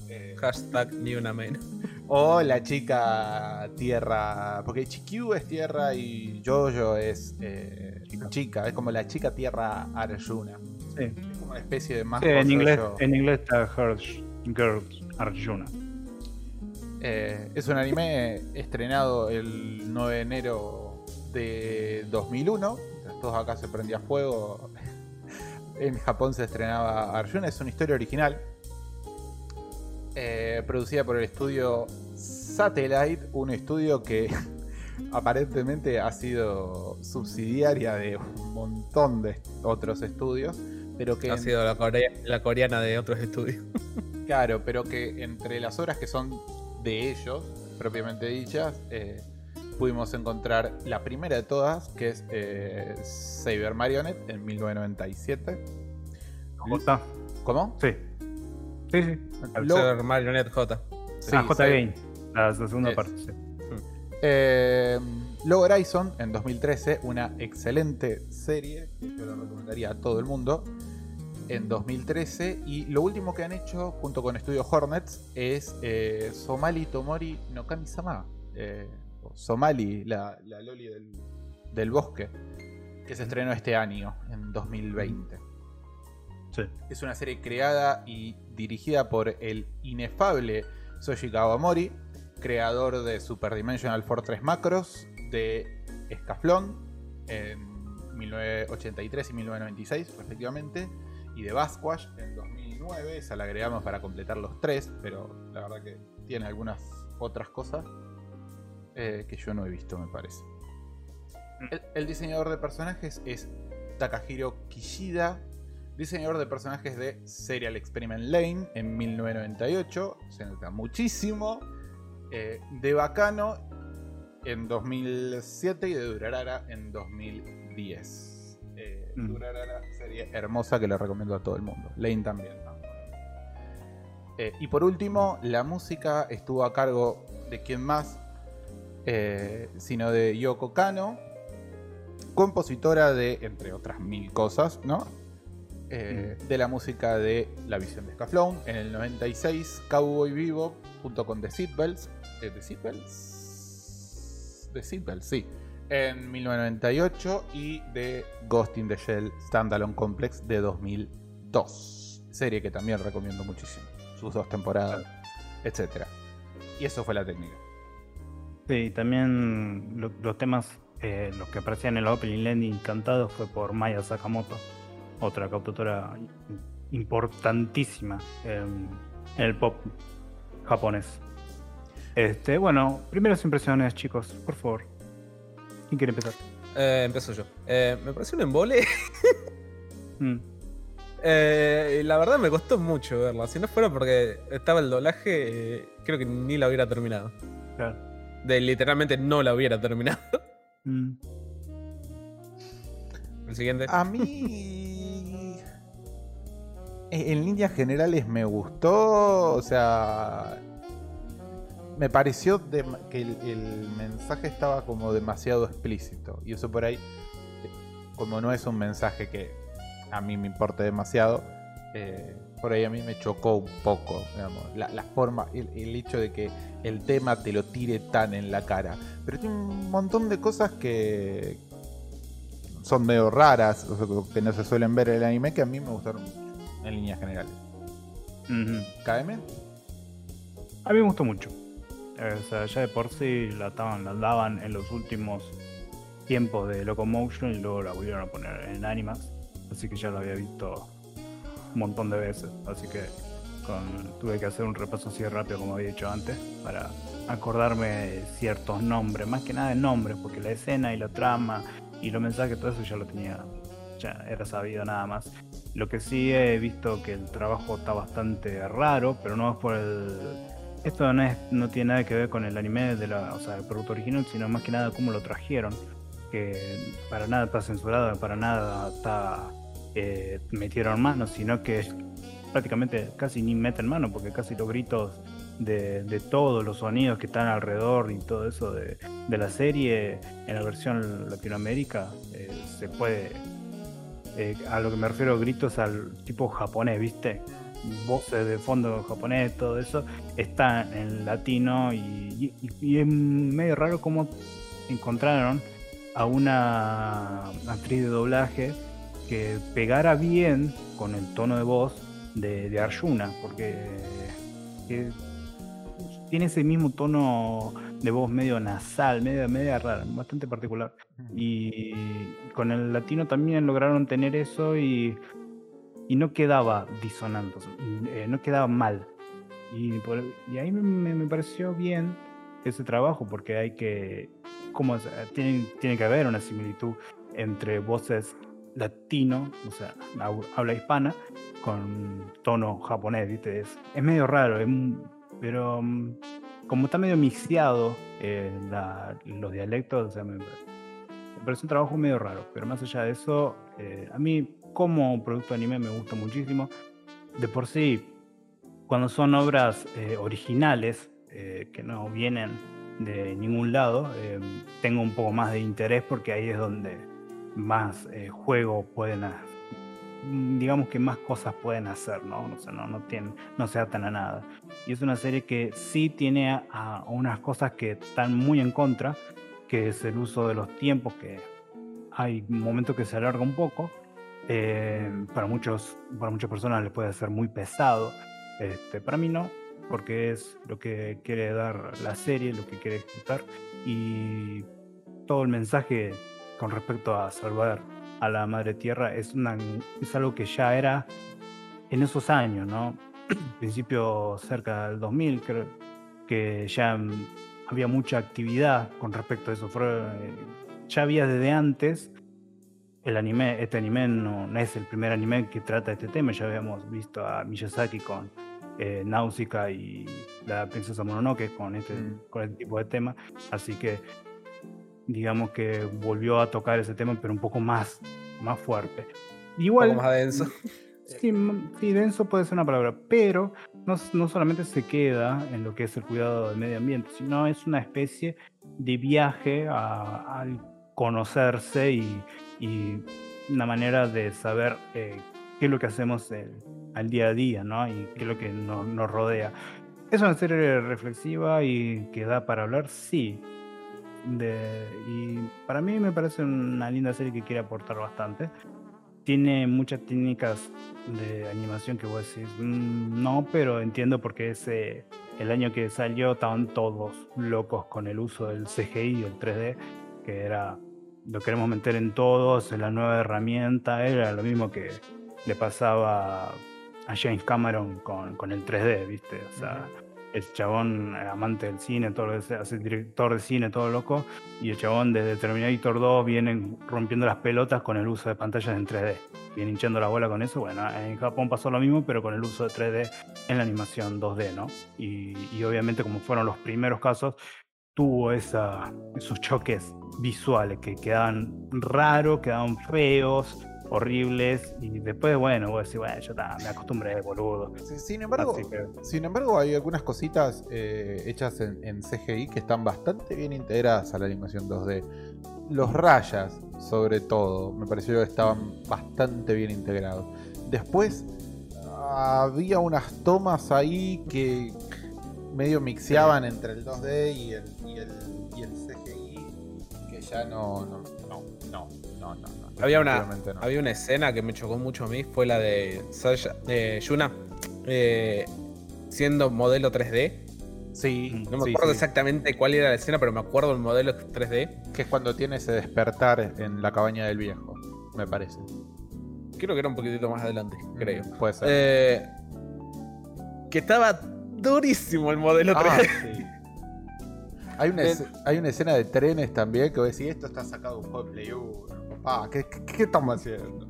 Eh, Hashtag ni una menos. O la chica tierra, porque Chikyu es tierra y Yoyo es eh, chica, es como la chica tierra Arjuna. Sí. Es como una especie de más Sí, en inglés, en inglés está Hirsch Girls Arjuna. Eh, es un anime estrenado el 9 de enero de 2001. Mientras todos acá se prendía fuego. En Japón se estrenaba Arjuna. Es una historia original. Eh, producida por el estudio Satellite. Un estudio que aparentemente ha sido subsidiaria de un montón de otros estudios. Pero que Ha en- sido la, corea- la coreana de otros estudios. Claro, pero que entre las obras que son de ellos, propiamente dichas, eh, pudimos encontrar la primera de todas, que es eh, Saber Marionette en 1997. J. ¿Cómo? Sí. Sí, sí. Al Lo- ser Marionette J. Sí, ah, J Game. La, la segunda Es. parte, sí. Eh, Log Horizon en 2013, una excelente serie que yo lo recomendaría a todo el mundo. En 2013, y lo último que han hecho junto con Estudio Hornets es eh, Somali Tomori no Kami-sama. eh, Somali, la, la Loli del, del bosque, que se estrenó este año, en 2020. Sí. Es una serie creada y dirigida por el inefable Soji Kawamori, creador de Super Dimensional Fortress Macros, de Escaflón en 1983 y 1996 respectivamente, y de Basquash en 2009, esa la agregamos para completar los tres, pero la verdad que tiene algunas otras cosas eh, que yo no he visto me parece. El, el diseñador de personajes es Takahiro Kishida, diseñador de personajes de Serial Experiment Lane en 1998, se nota muchísimo, eh, de Bacano en 2007 y de Durarara en 2010. Eh, Mm. Durarara, serie hermosa que le recomiendo a todo el mundo. Lane también. ¿no? Eh, y por último, la música estuvo a cargo de quien más, eh, sino de Yoko Kano, compositora de, entre otras mil cosas, ¿no? Eh, de la música de La Visión de Scaflón. En el 96, Cowboy Vivo, junto con The Seatbelts. eh, ¿The Seatbelts? The Seatbelts, sí. En 1998 y de Ghost in the Shell Standalone Complex de 2002. Serie que también recomiendo muchísimo. Sus dos temporadas, etc. Y eso fue la técnica. Sí, también lo- los temas, eh, los que aparecían en el opening landing cantados fue por Maya Sakamoto, otra cantautora importantísima en, en el pop japonés. Este, bueno, primeras impresiones, chicos, por favor. ¿Quién quiere empezar? Eh, empiezo yo. Eh, me pareció un embole. Mm, Eh, la verdad me costó mucho verla. Si no fuera porque estaba el doblaje, eh, creo que ni la hubiera terminado. claro. De literalmente no la hubiera terminado. Mm, El siguiente. A mí. En líneas generales me gustó. O sea. me pareció que el, mensaje estaba como demasiado explícito. Y eso por ahí, eh, como no es un mensaje que a mí me importe demasiado, eh, por ahí a mí me chocó un poco, la, forma, el, el hecho de que el tema te lo tire tan en la cara. Pero tiene un montón de cosas que son medio raras, que no se suelen ver en el anime, que a mí me gustaron mucho, en líneas generales. KM, A mí me gustó mucho. O sea, ya de por sí la, estaban, la daban en los últimos tiempos de Locomotion y luego la volvieron a poner en Animax. Así que ya lo había visto un montón de veces. Así que con- tuve que hacer un repaso así rápido como había dicho antes para acordarme de ciertos nombres. Más que nada de nombres, porque la escena y la trama y los mensajes, todo eso ya lo tenía, ya era sabido nada más. Lo que sí he visto que el trabajo está bastante raro, pero no es por el esto no, es, no tiene nada que ver con el anime de o sea, el producto original, sino más que nada cómo lo trajeron. Que para nada está censurado, para nada está eh, metieron mano, sino que prácticamente casi ni meten mano, porque casi los gritos de, todos los sonidos que están alrededor y todo eso de, de la serie en la versión Latinoamérica eh, se puede. Eh, a lo que me refiero, gritos al tipo japonés, ¿viste? Voces de fondo japonés, todo eso está en latino y, y- es medio raro cómo encontraron a una actriz de doblaje que pegara bien con el tono de voz de, Arjuna, porque que tiene ese mismo tono de voz medio nasal, media, media rara, bastante particular. Y con el latino también lograron tener eso y, y no quedaba disonante, eh, no quedaba mal. Y, por- y ahí me, me- pareció bien ese trabajo porque hay que, como tiene, tiene que haber una similitud entre voces latino, o sea, habla hispana, con tono japonés, ¿viste? Es, es medio raro, es pero mm, como está medio mixeado eh, los dialectos, o sea, me, parece un trabajo medio raro, pero más allá de eso, eh, a mí como producto de anime me gusta muchísimo. De por sí, cuando son obras eh, originales, que no vienen de ningún lado, tengo un poco más de interés porque ahí es donde más juego pueden, ha- mm, digamos que más cosas pueden hacer, ¿no? O sea, no, no, tienen, no se atan a nada. Y es una serie que sí tiene a, a unas cosas que están muy en contra, que es el uso de los tiempos, que hay momentos que se alarga un poco. eh, para, muchos, para muchas personas les puede ser muy pesado. Este, para mí no, porque es lo que quiere dar la serie, lo que quiere ejecutar. Y todo el mensaje con respecto a salvar a la madre tierra es, una, es algo que ya era en esos años, ¿no? principio cerca del 2000, creo que ya había mucha actividad con respecto a eso. Fue, eh, ya había desde antes el anime, este anime no, no es el primer anime que trata este tema, ya habíamos visto a Miyazaki con eh, Náusica y la princesa Mononoke con este, Mm. con este tipo de tema, así que digamos que volvió a tocar ese tema, pero un poco más, más fuerte. Un Igual, poco más denso. Sí, m- sí, denso puede ser una palabra, pero no, no solamente se queda en lo que es el cuidado del medio ambiente, sino es una especie de viaje a- al conocerse y, y una manera de saber eh, qué es lo que hacemos el- al día a día, ¿no? Y qué es lo que no- nos rodea. ¿Es una serie reflexiva y que da para hablar? Sí. Y para mí me parece una linda serie que quiere aportar bastante tiene muchas técnicas de animación que vos decís, "Mm, no, pero entiendo porque ese, el año que salió estaban todos locos con el uso del CGI y el 3D, que era, lo queremos meter en todos, es la nueva herramienta, era lo mismo que le pasaba a James Cameron con, con el 3D, ¿viste? O sea, el chabón eh, amante del cine, todo hace director de cine, todo loco, y el chabón desde Terminator 2 viene rompiendo las pelotas con el uso de pantallas en 3D. Viene hinchando la bola con eso. Bueno, en Japón pasó lo mismo, pero con el uso de 3D en la animación 2D, ¿no? Y, y obviamente, como fueron los primeros casos, tuvo esa, esos choques visuales que quedaban raros, quedaban feos, horribles y después, bueno, vos decís, bueno, yo ta, me acostumbré, boludo. Sin embargo, que, sin embargo, hay algunas cositas eh, hechas en, en CGI que están bastante bien integradas a la animación 2D. Los rayas, sobre todo, me pareció que estaban bastante bien integrados. Después, había unas tomas ahí que medio mixeaban entre el 2D y el, y el, y el CGI, que ya no, no, no, no, no, Había una, no. había una escena que me chocó mucho a mí, fue la de Sasha, de Yuna eh, siendo modelo 3D. Sí, No me sí, acuerdo sí. exactamente cuál era la escena, pero me acuerdo el modelo 3D. Que es cuando tiene ese despertar en la cabaña del viejo, me parece. Creo que era un poquitito más adelante, creo. Puede ser. Eh, que estaba durísimo el modelo 3D. Ah, sí. Hay una, hay una escena de trenes también que vos decís, esto está sacado de un juego de Play 1. Papá, ¿qué, qué, qué estamos haciendo?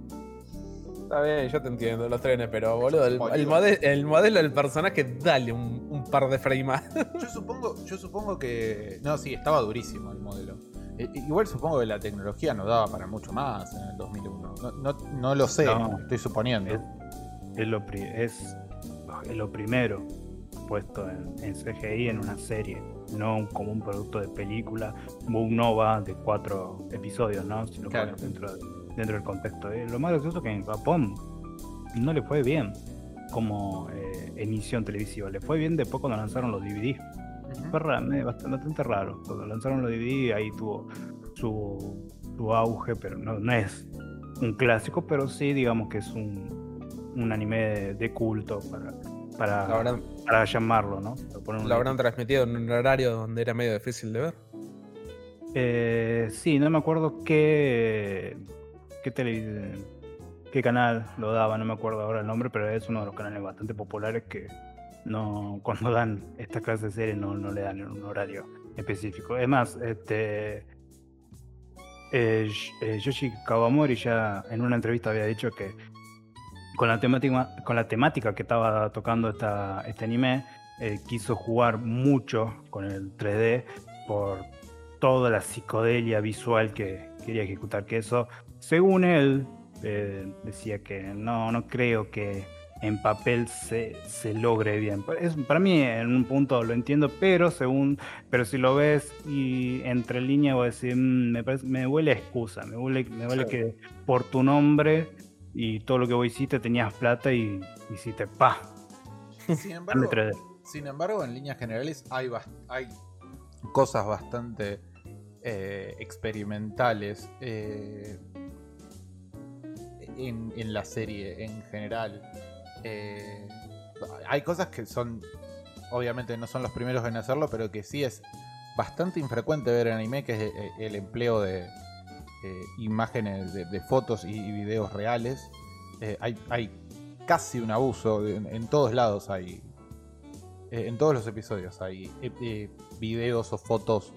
Está bien, yo te entiendo, los trenes, pero boludo, el, el mode- el modelo del personaje, dale un, un par de frames más. Yo supongo, yo supongo que. No, sí, estaba durísimo el modelo. Igual supongo que la tecnología no daba para mucho más en el 2001. No, no, no lo sé, No. estoy suponiendo. es, es lo, pri- es, es lo primero puesto en, en CGI en una serie, no como un producto de película, Book Nova de cuatro episodios, ¿no? Si lo Claro. dentro, de- dentro del contexto. Eh, lo más gracioso es que en Japón no le fue bien como eh, emisión televisiva, le fue bien después cuando lanzaron los DVD. Fue eh, bastante, bastante raro. Cuando lanzaron los DVD, ahí tuvo su, su auge, pero no, no es un clásico, pero sí, digamos que es un, un anime de, de culto para, para, para llamarlo, ¿no? Para lo habrán transmitido en un horario donde era medio difícil de ver. Eh, sí, no me acuerdo qué, qué, tele- qué canal lo daba, no me acuerdo ahora el nombre, pero es uno de los canales bastante populares que no cuando dan esta clase de series no, no le dan en un horario específico. Es más, este eh, eh, Yoshi Kawamori ya en una entrevista había dicho que con la temática, con la temática que estaba tocando esta, este anime, eh, quiso jugar mucho con el 3D por toda la psicodelia visual que quería ejecutar. Que eso, según él, eh, decía que no, no creo que en papel se, se logre bien. Es, para mí, en un punto lo entiendo, pero según, pero si lo ves y entre líneas voy a decir, "Mm, me, parece- me huele a excusa, me huele, me huele Sí. que por tu nombre y todo lo que vos hiciste tenías plata y hiciste pa, Sin embargo, 3D. Sin embargo, en líneas generales hay, hay cosas bastante eh, experimentales eh, en, en la serie en general. Eh, hay cosas que son, obviamente no son los primeros en hacerlo, pero que sí es bastante infrecuente ver en anime, que es el empleo de eh, imágenes, de, de fotos y, y videos reales. Eh, hay, hay casi un abuso, en, en todos lados hay eh, en todos los episodios hay videos o fotos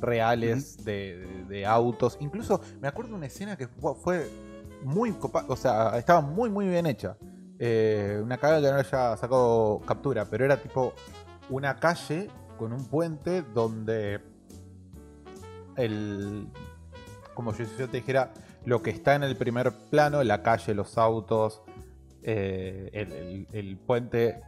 reales de, de- de autos. Incluso me acuerdo de una escena que fu- fue muy o sea, estaba muy muy bien hecha. Una caga que no haya sacado captura, pero era tipo una calle con un puente donde el como yo, te dijera lo que está en el primer plano, la calle, los autos, eh, el, puente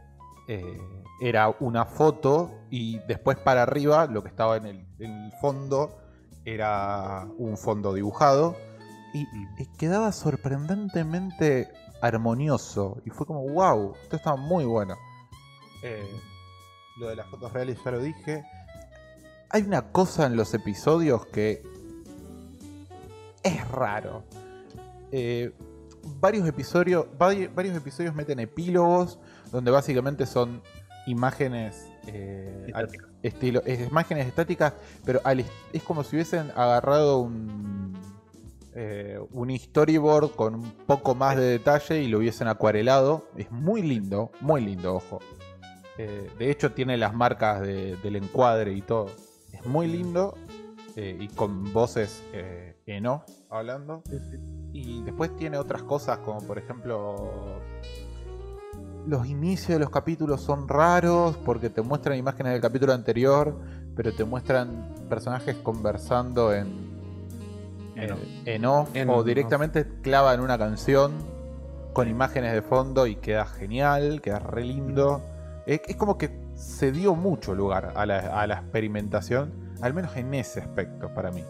eh, era una foto y después para arriba lo que estaba en el, fondo era un fondo dibujado y, y quedaba sorprendentemente armonioso y fue como wow, esto está muy bueno. Eh, lo de las fotos reales ya lo dije. Hay una cosa en los episodios que es raro. Eh, varios episodios, vari- varios episodios meten epílogos donde básicamente son imágenes eh, al- Estáticas. estilo, es imágenes estáticas, pero al es como si hubiesen agarrado un eh, un storyboard con un poco más de detalle y lo hubiesen acuarelado. Es muy lindo, muy lindo, ojo. Eh, de hecho tiene las marcas de- del encuadre y todo. Es muy lindo eh, y con voces eh, en off hablando. Y después tiene otras cosas como por ejemplo los inicios de los capítulos son raros porque te muestran imágenes del capítulo anterior, pero te muestran personajes conversando en En en, off. en off En o off. directamente clava en una canción con imágenes de fondo y queda genial, queda re lindo. Es, es como que se dio mucho lugar a la, a la experimentación, al menos en ese aspecto para mí.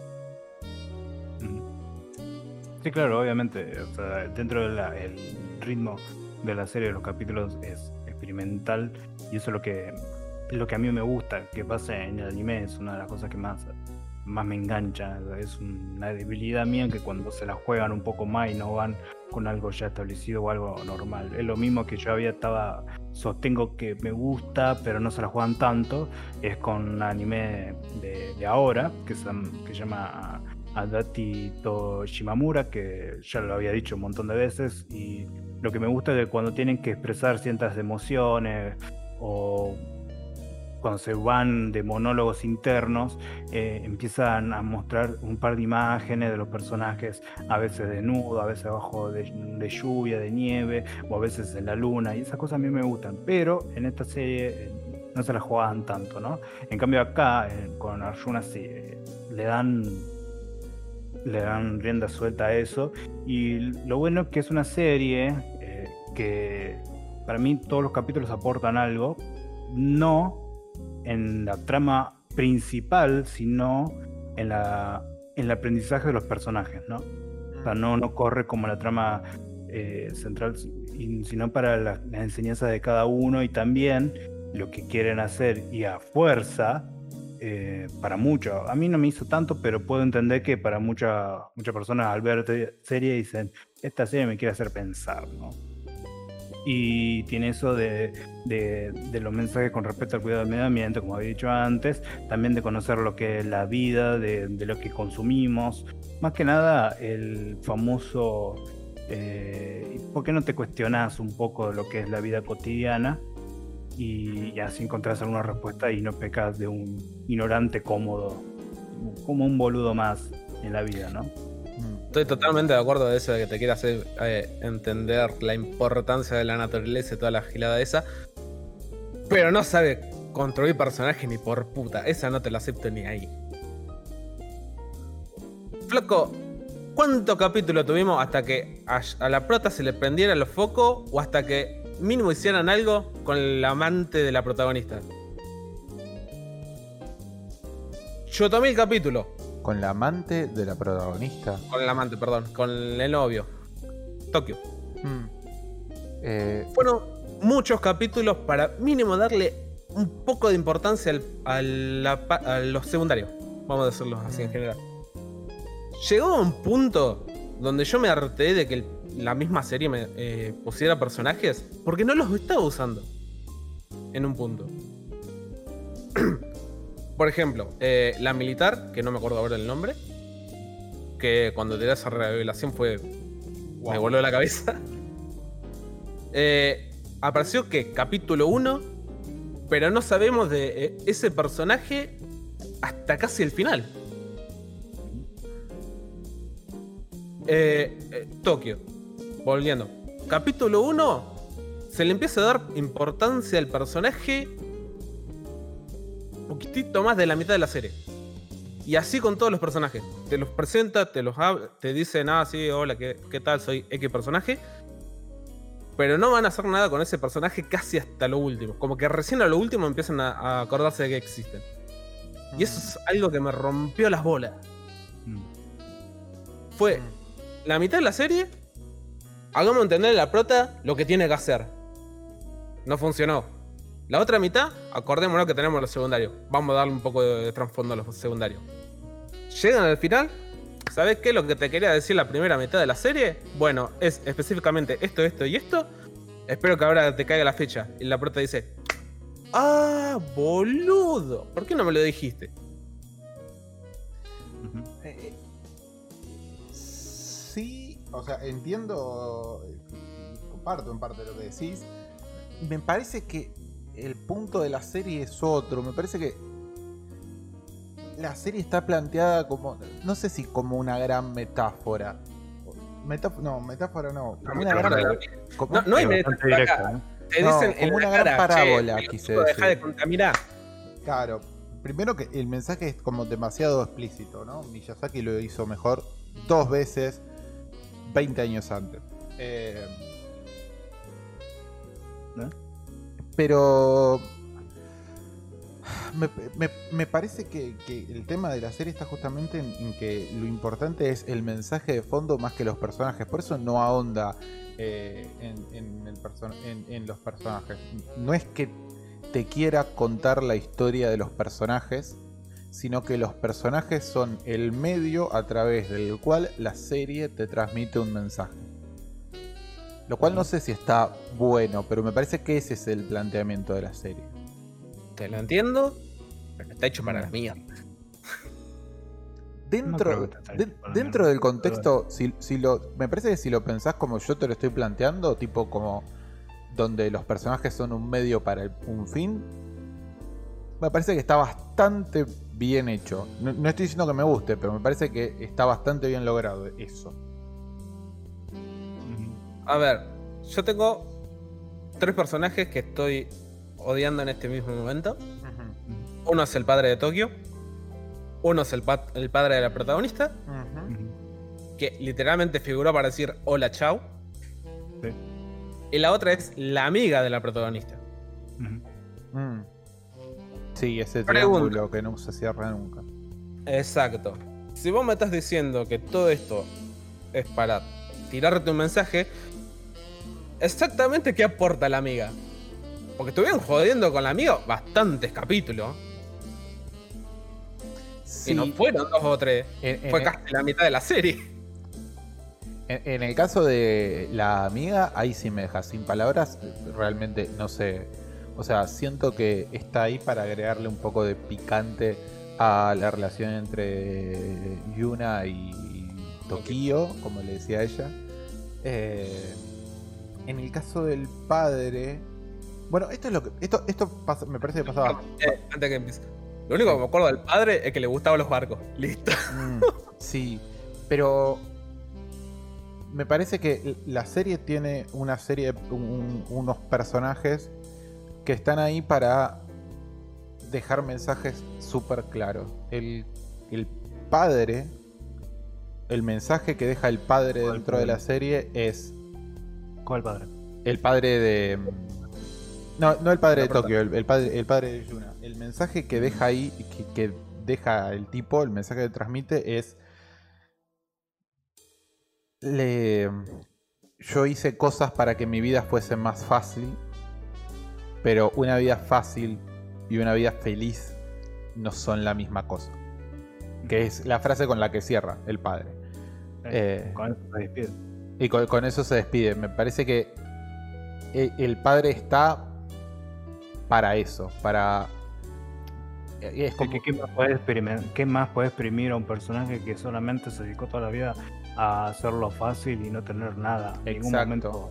Sí, claro, obviamente. dentro del ritmo de la serie, los capítulos es experimental y eso es lo que, lo que a mí me gusta que pase en el anime. Es una de las cosas que más, más me engancha. Es una debilidad mía que cuando se la juegan un poco más y no van con algo ya establecido o algo normal. Es lo mismo que yo había estaba sostengo que me gusta, pero no se la juegan tanto. Es con un anime de, ahora que se, que llama Adati to Shimamura, que ya lo había dicho un montón de veces, y lo que me gusta es que cuando tienen que expresar ciertas emociones o cuando se van de monólogos internos, eh, empiezan a mostrar un par de imágenes de los personajes, a veces desnudos, a veces abajo de, lluvia, de nieve, o a veces en la luna, y esas cosas a mí me gustan, pero en esta serie eh, no se la jugaban tanto, ¿no? En cambio acá, eh, con Arjuna sí, le dan le dan rienda suelta a eso. Y lo bueno es que es una serie que para mí todos los capítulos aportan algo, no en la trama principal, sino en, la, en el aprendizaje de los personajes, ¿no? O sea, no, no corre como la trama eh, central, sino para la, la enseñanza de cada uno y también lo que quieren hacer y a fuerza eh, para muchos. A mí no me hizo tanto, pero puedo entender que para muchas muchas personas al ver serie dicen, esta serie me quiere hacer pensar, ¿no? Y tiene eso de, de- de los mensajes con respecto al cuidado del medio ambiente, como había dicho antes, también de conocer lo que es la vida, de, de lo que consumimos. Más que nada, el famoso, eh, ¿por qué no te cuestionas un poco lo que es la vida cotidiana? y, y así encontrás alguna respuesta y no pecas de un ignorante cómodo, como un boludo más en la vida, ¿no? Estoy totalmente de acuerdo de eso, de que te quiera hacer eh, entender la importancia de la naturaleza y toda la gilada esa. Pero no sabe construir personajes ni por puta. Esa no te la acepto ni ahí. Flaco, ¿cuántos capítulos tuvimos hasta que a, la prota se le prendiera los focos o hasta que mínimo hicieran algo con el amante de la protagonista? Yo tomé el capítulo. Con la amante de la protagonista. Con el amante, perdón. Con el novio. Tokio. Mm. Eh, Fueron muchos capítulos para mínimo darle un poco de importancia al- a, la a los secundarios. Vamos a decirlo así en general. Llegó a un punto donde yo me harté de que el- la misma serie me eh, pusiera personajes porque no los estaba usando. En un punto. Por ejemplo, eh, la militar, que no me acuerdo ahora el nombre, que cuando te da esa revelación fue. Me voló la cabeza. Eh, apareció que capítulo 1, pero no sabemos de eh, ese personaje hasta casi el final. Eh, eh, Tokio, volviendo. Capítulo 1, se le empieza a dar importancia al personaje poquitito más de la mitad de la serie. Y así con todos los personajes. Te los presenta, te los habla, te dicen, ah, sí, hola, ¿qué, qué tal? Soy X personaje. Pero no van a hacer nada con ese personaje casi hasta lo último. Como que recién a lo último empiezan a, a acordarse de que existen. Y eso es algo que me rompió las bolas. Mm. Fue la mitad de la serie. Hagamos entender a la prota lo que tiene que hacer. No funcionó. La otra mitad, acordémonos que tenemos los secundarios. Vamos a darle un poco de trasfondo a los secundarios. Llegan al final. ¿Sabes qué? Lo que te quería decir la primera mitad de la serie. Bueno, es específicamente esto, esto y esto. Espero que ahora te caiga la fecha. Y la prota dice: ¡Ah, boludo! ¿Por qué no me lo dijiste? Eh, sí, o sea, entiendo, eh, y comparto en parte lo que decís. Me parece que el punto de la serie es otro. Me parece que la serie está planteada como, no sé si como una gran metáfora. Metáf- no, metáfora no. Como una metáfora gran, de la como- No, no hay metáfora directo, acá. ¿no? Te No, dicen en como la una gran cara, parábola, che, quise Deja de contaminar. Claro, primero que el mensaje es como demasiado explícito, ¿no? Miyazaki lo hizo mejor dos veces 20 años antes. Eh, ¿Eh? Pero me, parece que, el tema de la serie está justamente en, que lo importante es el mensaje de fondo más que los personajes. Por eso no ahonda eh, en los personajes. No es que te quiera contar la historia de los personajes, sino que los personajes son el medio a través del cual la serie te transmite un mensaje. Lo cual no sé si está bueno, pero me parece que ese es el planteamiento de la serie. Te lo entiendo, pero está hecho para Mm. la mía. Dentro, de- dentro del contexto, si, si lo, me parece que si lo pensás como yo te lo estoy planteando, tipo como donde los personajes son un medio para el- un fin, me parece que está bastante bien hecho. No, no estoy diciendo que me guste, pero me parece que está bastante bien logrado eso. A ver, yo tengo tres personajes que estoy odiando en este mismo momento. Uno es el padre de Tokio. Uno es el, pa- el padre de la protagonista, que literalmente figuró para decir hola, chau. Sí. Y la otra es la amiga de la protagonista. Mm. Sí, ese Pregunta. triángulo que no se cierra nunca. Exacto. Si vos me estás diciendo que todo esto es para tirarte un mensaje, exactamente qué aporta la amiga. Porque estuvieron jodiendo con la amiga bastantes capítulos. Sí, Y no fueron dos o tres. en- en- Fue casi la mitad de la serie. En, en el caso de la amiga, ahí sí me deja sin palabras. Realmente no sé. O sea, siento que está ahí para agregarle un poco de picante a la relación entre Yuna y Tokio, como le decía ella. Eh, en el caso del padre. Bueno, esto es lo que. Esto, esto pasa- me parece que pasaba. Eh, antes que empiece. Lo único que me acuerdo del padre es que le gustaban los barcos. Listo. Mm, sí, pero me parece que la serie tiene una serie, un- unos personajes que están ahí para dejar mensajes súper claros. El, el padre, el mensaje que deja el padre ¿Cuál dentro de la serie es ¿Cuál padre? el padre de... No, no el padre de Tokio, el, el padre, el padre de Yuna. El mensaje que deja ahí, que, que deja el tipo, el mensaje que transmite es... Le... Yo hice cosas para que mi vida fuese más fácil, pero una vida fácil y una vida feliz no son la misma cosa. Que es la frase con la que cierra el padre. Eh, Con eso se despide. Y con, con eso se despide. Me parece que el padre está para eso, para... Es Sí, como... que ¿qué, más puede experimen- ¿Qué más puede exprimir a un personaje que solamente se dedicó toda la vida a hacerlo fácil y no tener nada? en Ningún momento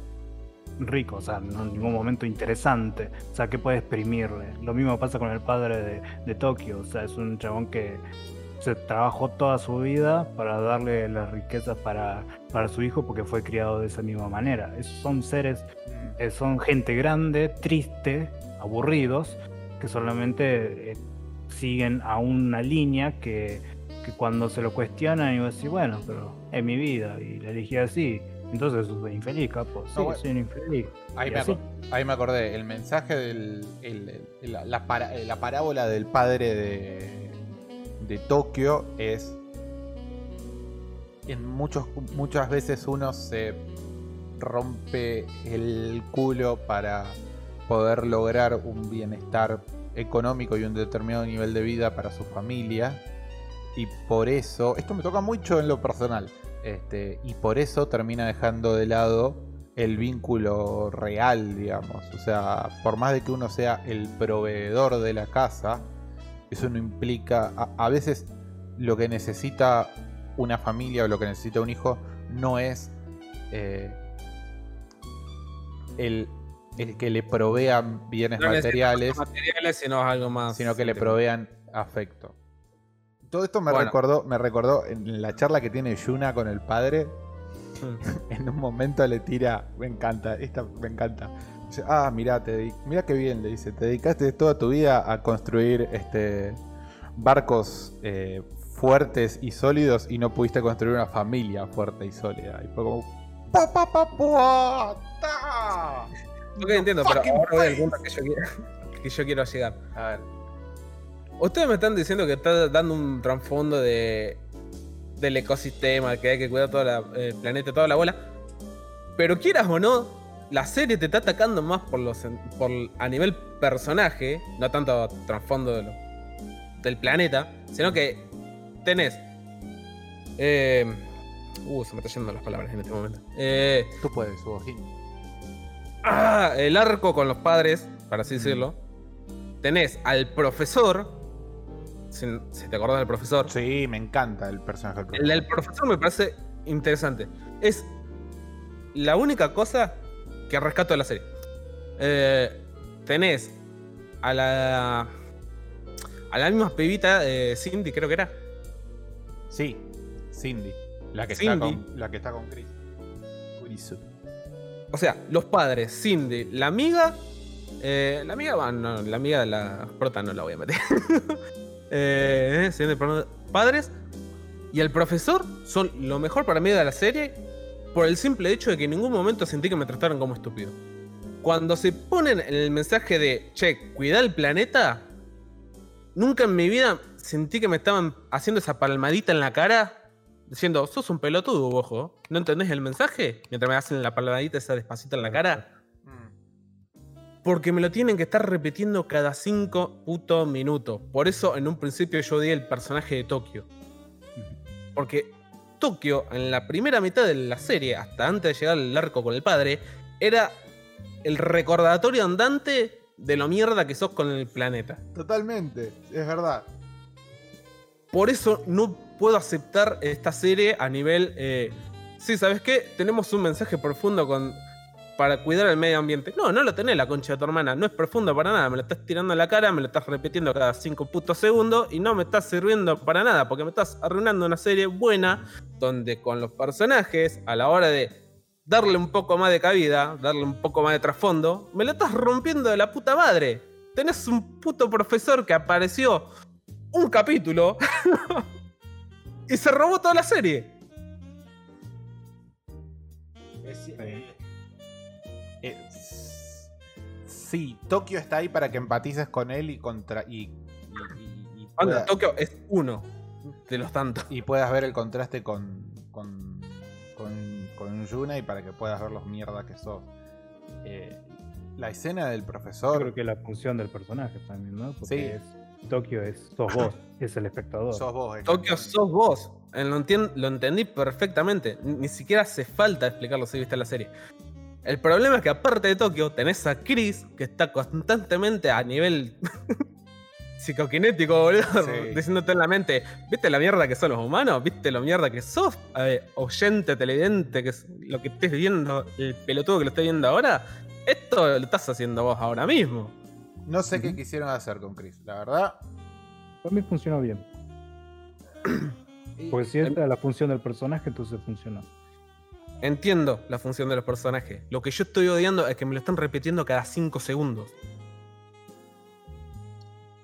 rico, o sea, no, en ningún momento interesante. O sea, ¿qué puede exprimirle? Lo mismo pasa con el padre de, de Tokio, o sea, es un chabón que se trabajó toda su vida para darle las riquezas para, para su hijo porque fue criado de esa misma manera. Esos son seres eh, son gente grande, triste, aburridos, que solamente eh, siguen a una línea que, que cuando se lo cuestionan, iba a decir, bueno, pero es mi vida y la elegí así. Entonces soy infeliz, capo. Sí, No, bueno. soy un infeliz. Ahí me, así. acor- ahí me acordé, el mensaje del... el- el- la, la para- la parábola del padre de, de Tokio es... En muchos, muchas veces uno se rompe el culo para poder lograr un bienestar económico y un determinado nivel de vida para su familia. Y por eso, esto me toca mucho en lo personal, este, y por eso termina dejando de lado el vínculo real, digamos. O sea, por más de que uno sea el proveedor de la casa, eso no implica, a, a veces lo que necesita una familia o lo que necesita un hijo no es eh, el, el que le provean bienes No materiales, materiales, sino algo más. sino que le provean afecto. Todo esto me Bueno. recordó, me recordó en la charla que tiene Yuna con el padre. Mm. En un momento le tira, me encanta, esta me encanta. Dice, ah, mirá, te mirá qué bien, le dice, te dedicaste toda tu vida a construir este barcos eh, fuertes y sólidos y no pudiste construir una familia fuerte y sólida. Y fue como. "Pa, pa, pa, pa, ta". Ok, entiendo, pero ahora voy al punto que yo, quiero, que yo quiero llegar. A ver. Ustedes me están diciendo que está dando un trasfondo de, del ecosistema, que hay que cuidar todo el planeta, toda la bola. Pero quieras o no, la serie te está atacando más por los por, a nivel personaje, no tanto trasfondo de lo- del planeta, sino que tenés. eh, uh, se me están yendo las palabras en este momento. Eh, Tú puedes, Subojín. Ah, el arco con los padres, para así decirlo. Tenés al profesor. Si, si te acordás del profesor. Sí, me encanta el personaje del El del profesor me parece interesante. Es la única cosa que rescato de la serie. Eh, tenés a la. A la misma pibita, eh, Cindy, creo que era. Sí, Cindy. La que, Cindy. Está, con, la que está con Chris. O sea, los padres, Cindy, la amiga. eh, la amiga, bueno, no, la amiga de la prota no la voy a meter. eh, Cindy, perdón, padres y el profesor son lo mejor para mí de la serie por el simple hecho de que en ningún momento sentí que me trataron como estúpido. Cuando se ponen en el mensaje de, che, cuida el planeta, nunca en mi vida sentí que me estaban haciendo esa palmadita en la cara diciendo, sos un pelotudo, ojo. ¿No entendés el mensaje? Mientras me hacen la palmadita esa despacito en la cara. Porque me lo tienen que estar repitiendo cada cinco puto minutos. Por eso en un principio yo odié el personaje de Tokio. Porque Tokio, en la primera mitad de la serie, hasta antes de llegar al arco con el padre, era el recordatorio andante de lo mierda que sos con el planeta. Totalmente, es verdad. Por eso no puedo aceptar esta serie a nivel. eh, sí, ¿sabes qué? Tenemos un mensaje profundo. Para cuidar el medio ambiente. No, no lo tenés la concha de tu hermana. No es profundo para nada. Me lo estás tirando en la cara, me lo estás repitiendo cada cinco putos segundos y no me estás sirviendo para nada. Porque me estás arruinando una serie buena donde con los personajes, a la hora de darle un poco más de cabida, darle un poco más de trasfondo, me lo estás rompiendo de la puta madre. Tenés un puto profesor que apareció un capítulo y se robó toda la serie. Eh, sí, Tokio está ahí para que empatices con él y contra. y, y- y- y Anda, Tokio es uno de los tantos. y puedas ver el contraste con. con. con, con Yuna y para que puedas ver los mierdas que sos. Eh, la escena del Yo profesor. creo que la función del personaje también, ¿no? Porque Sí. es, Tokio es sos vos, es el espectador. sos vos. Tokio sos vos. Lo, entien- lo entendí perfectamente. Ni ni siquiera hace falta explicarlo si viste la serie. El problema es que aparte de Tokio, tenés a Chris, que está constantemente a nivel psicoquinético, boludo, Sí. diciéndote en la mente, ¿viste la mierda que son los humanos? ¿Viste lo mierda que sos? eh, oyente, televidente, que es lo que estés viendo, el pelotudo que lo estés viendo ahora. Esto lo estás haciendo vos ahora mismo. No sé qué quisieron hacer con Chris. La verdad. Para mí funcionó bien. Porque si esta es la función del personaje, entonces funcionó. Entiendo la función de los personajes. Lo que yo estoy odiando es que me lo están repitiendo cada 5 segundos.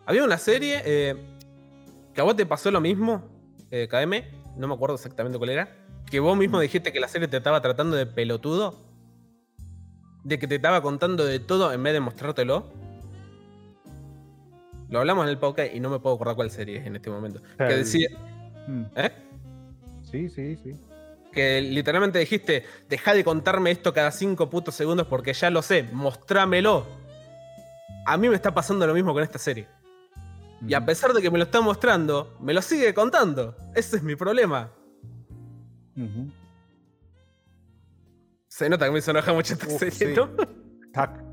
Había una serie eh, que a vos te pasó lo mismo, eh, KM, no me acuerdo exactamente cuál era, que vos mismo dijiste que la serie te estaba tratando de pelotudo, de que te estaba contando de todo en vez de mostrártelo. Lo hablamos en el podcast y no me puedo acordar cuál serie es en este momento. Que decía, Mm, ¿eh? Sí, sí, sí. que literalmente dijiste, deja de contarme esto cada cinco putos segundos porque ya lo sé, mostrámelo. A mí me está pasando lo mismo con esta serie. Y a Ujú. pesar de que me lo está mostrando, me lo sigue contando. Ese es mi problema. Se nota que me hizo enojar mucho esta serie, sí. ¿no? Tac.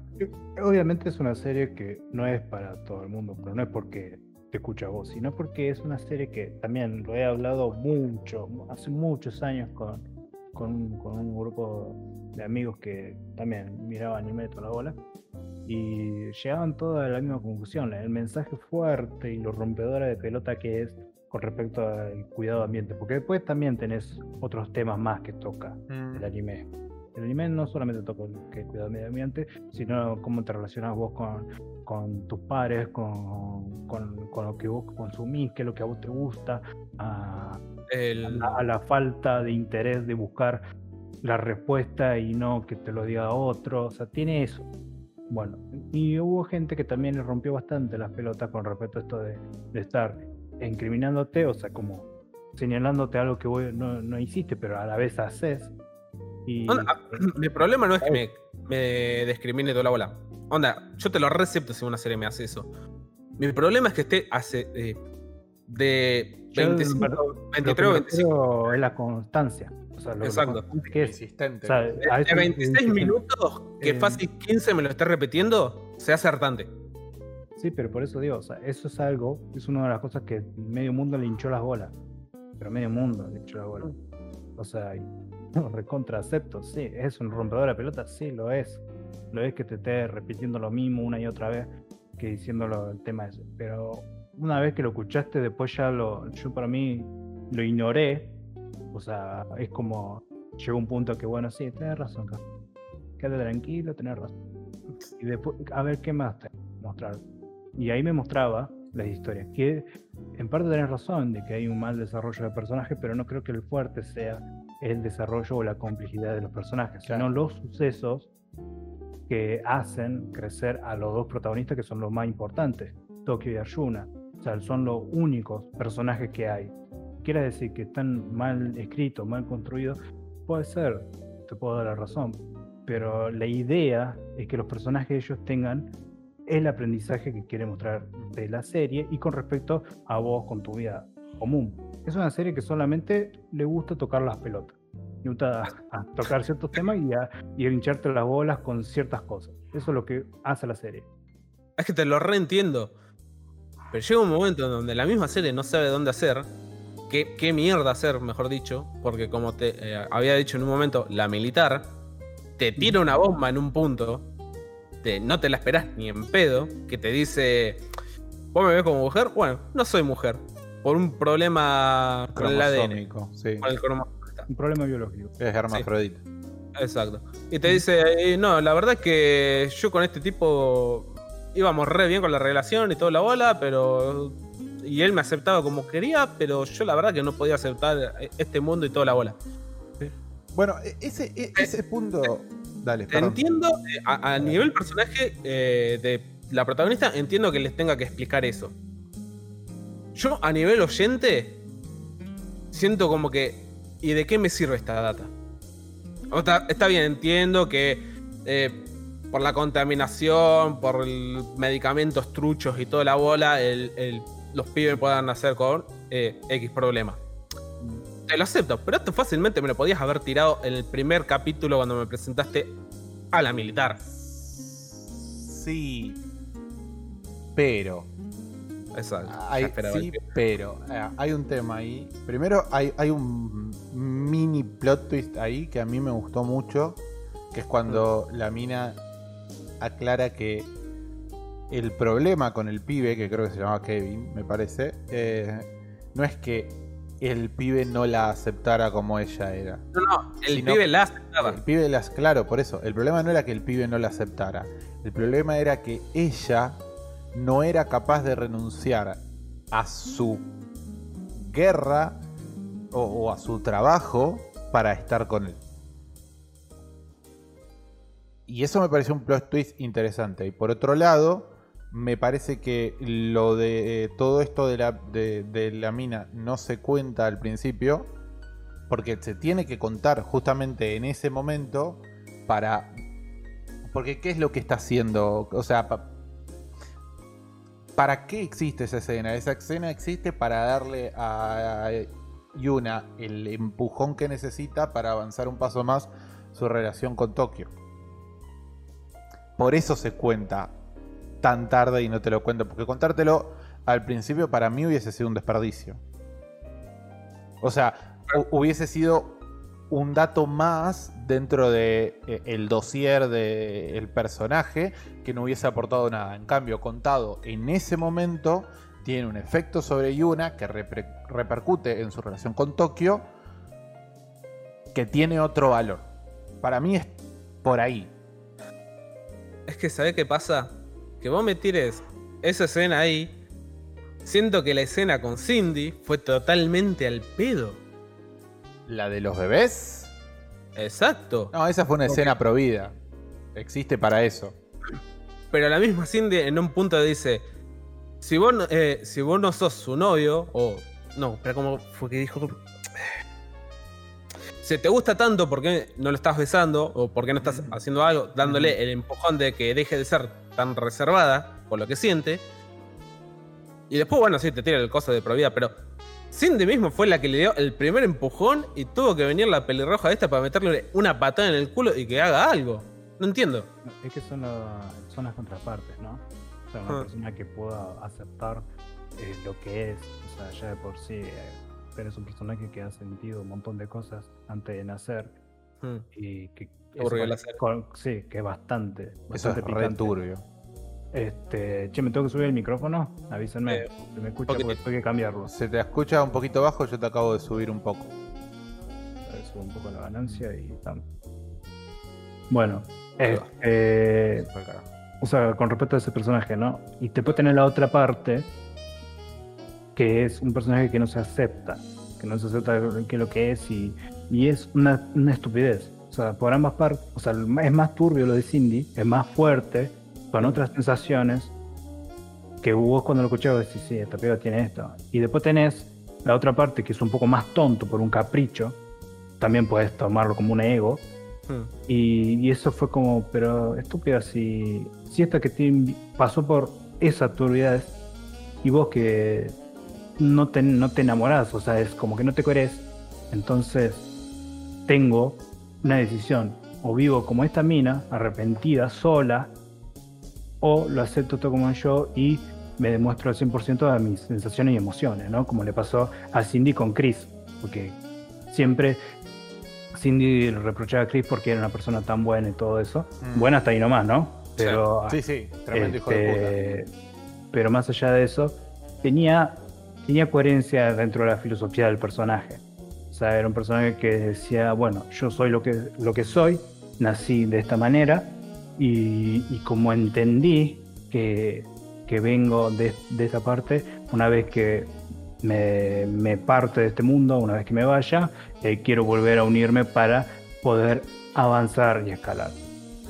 Obviamente es una serie que no es para todo el mundo, pero no es porque te escucha a vos, sino porque es una serie que también lo he hablado mucho, hace muchos años con, con, un- con un grupo de amigos que también miraban anime de toda la bola y llegaban todos a la misma conclusión, el mensaje fuerte y lo rompedora de pelota que es con respecto al cuidado ambiente, porque después también tenés otros temas más que toca Mm, el anime. El anime no solamente toca el que cuida el medio ambiente, sino cómo te relacionas vos con, con tus pares, con, con, con lo que vos consumís, qué es lo que a vos te gusta, a, la, a la falta de interés de buscar la respuesta y no que te lo diga otro. O sea, tiene eso. Bueno, y hubo gente que también le rompió bastante las pelotas con respecto a esto de, de estar incriminándote, o sea, como señalándote algo que vos no, no hiciste, pero a la vez haces. Y Onda, ah, mi problema no es que me, me discrimine toda la bola. Onda, yo te lo recepto si una serie me hace eso. Mi problema es que esté hace eh, de yo, 25, lo que 23 o me 25. refiero es la constancia. O sea, lo, lo Exacto. constante que es. Insistente. O sea, De, de eso- 26 minutos, que eh, fácil 15 me lo esté repitiendo, se hace hartante. Sí, pero por eso digo, o sea, eso es algo, es una de las cosas que medio mundo le hinchó las bolas. Pero medio mundo le hinchó las bolas. O sea, no, recontra acepto, sí, es un rompedor de pelota, sí, lo es. Lo es que te esté repitiendo lo mismo una y otra vez que diciéndolo el tema ese. Pero una vez que lo escuchaste, después ya lo, yo para mí lo ignoré. O sea, es como, llegó un punto que, bueno, sí, tenés razón. Quédate tranquilo, tenés razón. Y después, a ver qué más te mostrar. Y ahí me mostraba las historias, que en parte tenés razón de que hay un mal desarrollo de personajes, pero no creo que el fuerte sea el desarrollo o la complejidad de los personajes, Claro. sino los sucesos que hacen crecer a los dos protagonistas que son los más importantes, Tokio y Arjuna. O sea, son los únicos personajes que hay. Quiere decir que están mal escritos, mal construidos, puede ser, te puedo dar la razón, pero la idea es que los personajes ellos tengan el aprendizaje que quiere mostrar de la serie y con respecto a vos con tu vida común. Es una serie que solamente le gusta tocar las pelotas. Le gusta a tocar ciertos temas y a, y hincharte las bolas con ciertas cosas. Eso es lo que hace la serie. Es que te lo reentiendo. Pero llega un momento en donde la misma serie no sabe dónde hacer. Qué, qué mierda hacer, mejor dicho. Porque como te eh, había dicho en un momento, la militar te tira una bomba en un punto. te- no te la esperás ni en pedo. Que te dice, vos me ves como mujer. Bueno, no soy mujer. Por un problema con el ADN. Sí. Con el Un problema biológico. Es hermafrodita. Exacto. Y te dice, eh, no, la verdad es que yo con este tipo íbamos re bien con la relación y toda la bola, pero... Y él me aceptaba como quería, pero yo la verdad que no podía aceptar este mundo y toda la bola. Bueno, e- ese, e- ese punto. Dale, Te perdón. entiendo, eh, a, a nivel personaje eh, de la protagonista, entiendo que les tenga que explicar eso. Yo a nivel oyente, siento como que, ¿y de qué me sirve esta data? Está, bien, entiendo que eh, por la contaminación, por el medicamentos truchos y toda la bola, los pibes puedan nacer con eh, X problema. Te lo acepto, pero esto fácilmente me lo podías haber tirado en el primer capítulo cuando me presentaste a la militar. Sí. Pero. Exacto. Hay, sí, pero. eh, hay un tema ahí. Primero, hay, hay un mini plot twist ahí que a mí me gustó mucho. Que es cuando la mina aclara que el problema con el pibe, que creo que se llamaba Kevin, me parece, eh, no es que el pibe no la aceptara como ella era. No, no, el pibe la aceptaba. El pibe las, claro, por eso. El problema no era que el pibe no la aceptara. El problema era que ella no era capaz de renunciar a su guerra o, a su trabajo para estar con él. Y eso me pareció un plot twist interesante. Y por otro lado, me parece que lo de eh, todo esto de la, de, la mina no se cuenta al principio. Porque se tiene que contar justamente en ese momento para... Porque ¿qué es lo que está haciendo? O sea, ¿para qué existe esa escena? Esa escena existe para darle a Yuna el empujón que necesita para avanzar un paso más su relación con Tokio. Por eso se cuenta tan tarde y no te lo cuento. Porque contártelo al principio para mí hubiese sido un desperdicio. O sea, hu- hubiese sido un dato más dentro de eh, el dossier del personaje que no hubiese aportado nada. En cambio, contado en ese momento, tiene un efecto sobre Yuna que repercute en su relación con Tokio, que tiene otro valor. Para mí es por ahí. Es que, ¿sabés qué pasa? Que vos me tires esa escena ahí. Siento que la escena con Cindy fue totalmente al pedo. ¿La de los bebés? Exacto. No, esa fue una escena provida. Existe para eso. Pero la misma Cindy en un punto dice: Si vos, no- eh, si vos no sos su novio, o. No, pero como fue que dijo. Si te gusta tanto, ¿por qué no lo estás besando? ¿O por qué no estás haciendo algo? Dándole el empujón de que deje de ser tan reservada por lo que siente. Y después, bueno, sí, te tira el coso de provida, pero Cindy mismo fue la que le dio el primer empujón y tuvo que venir la pelirroja esta para meterle una patada en el culo y que haga algo. No entiendo. Es que son, la- son las contrapartes, ¿no? O sea, una Ah. persona que pueda aceptar eh, lo que es, o sea, ya de por sí, eh, eres un personaje que ha sentido un montón de cosas antes de nacer Hmm. y que... serie. con- sí, que es bastante, Eso es bastante re turbio. Este, che, ¿me tengo que subir el micrófono? Avísenme, Eh, si me escucha porque tengo que cambiarlo. Se te escucha un poquito bajo, yo te acabo de subir un poco. A ver, subo un poco la ganancia y estamos. Bueno, este, o sea, con respecto a ese personaje, ¿no? Y te puede tener la otra parte, que es un personaje que no se acepta, que no se acepta que lo que es y, y es una, una estupidez. O sea, por ambas partes, o sea, es más turbio lo de Cindy, es más fuerte, con otras sensaciones, que vos cuando lo escuchabas decís, sí, esta piba tiene esto. Y después tenés la otra parte que es un poco más tonto por un capricho, también puedes tomarlo como un ego, Hmm. y, y eso fue como, pero estúpida, si, si esta que te pasó por esa turbidez y vos que no te, no te enamorás, o sea, es como que no te querés, entonces tengo una decisión, o vivo como esta mina, arrepentida, sola, o lo acepto todo como yo y me demuestro al 100% de mis sensaciones y emociones, ¿no? Como le pasó a Cindy con Chris, porque siempre Cindy le reprochaba a Chris porque era una persona tan buena y todo eso. Mm. Buena hasta ahí nomás, ¿no? Pero, Sí, sí, tremendo hijo de este, pero más allá de eso, tenía, tenía coherencia dentro de la filosofía del personaje. O sea, era un personaje que decía, bueno, yo soy lo que, lo que soy, nací de esta manera, y, y como entendí que, que vengo de, de esa parte, una vez que me, me parte de este mundo, una vez que me vaya, eh, quiero volver a unirme para poder avanzar y escalar.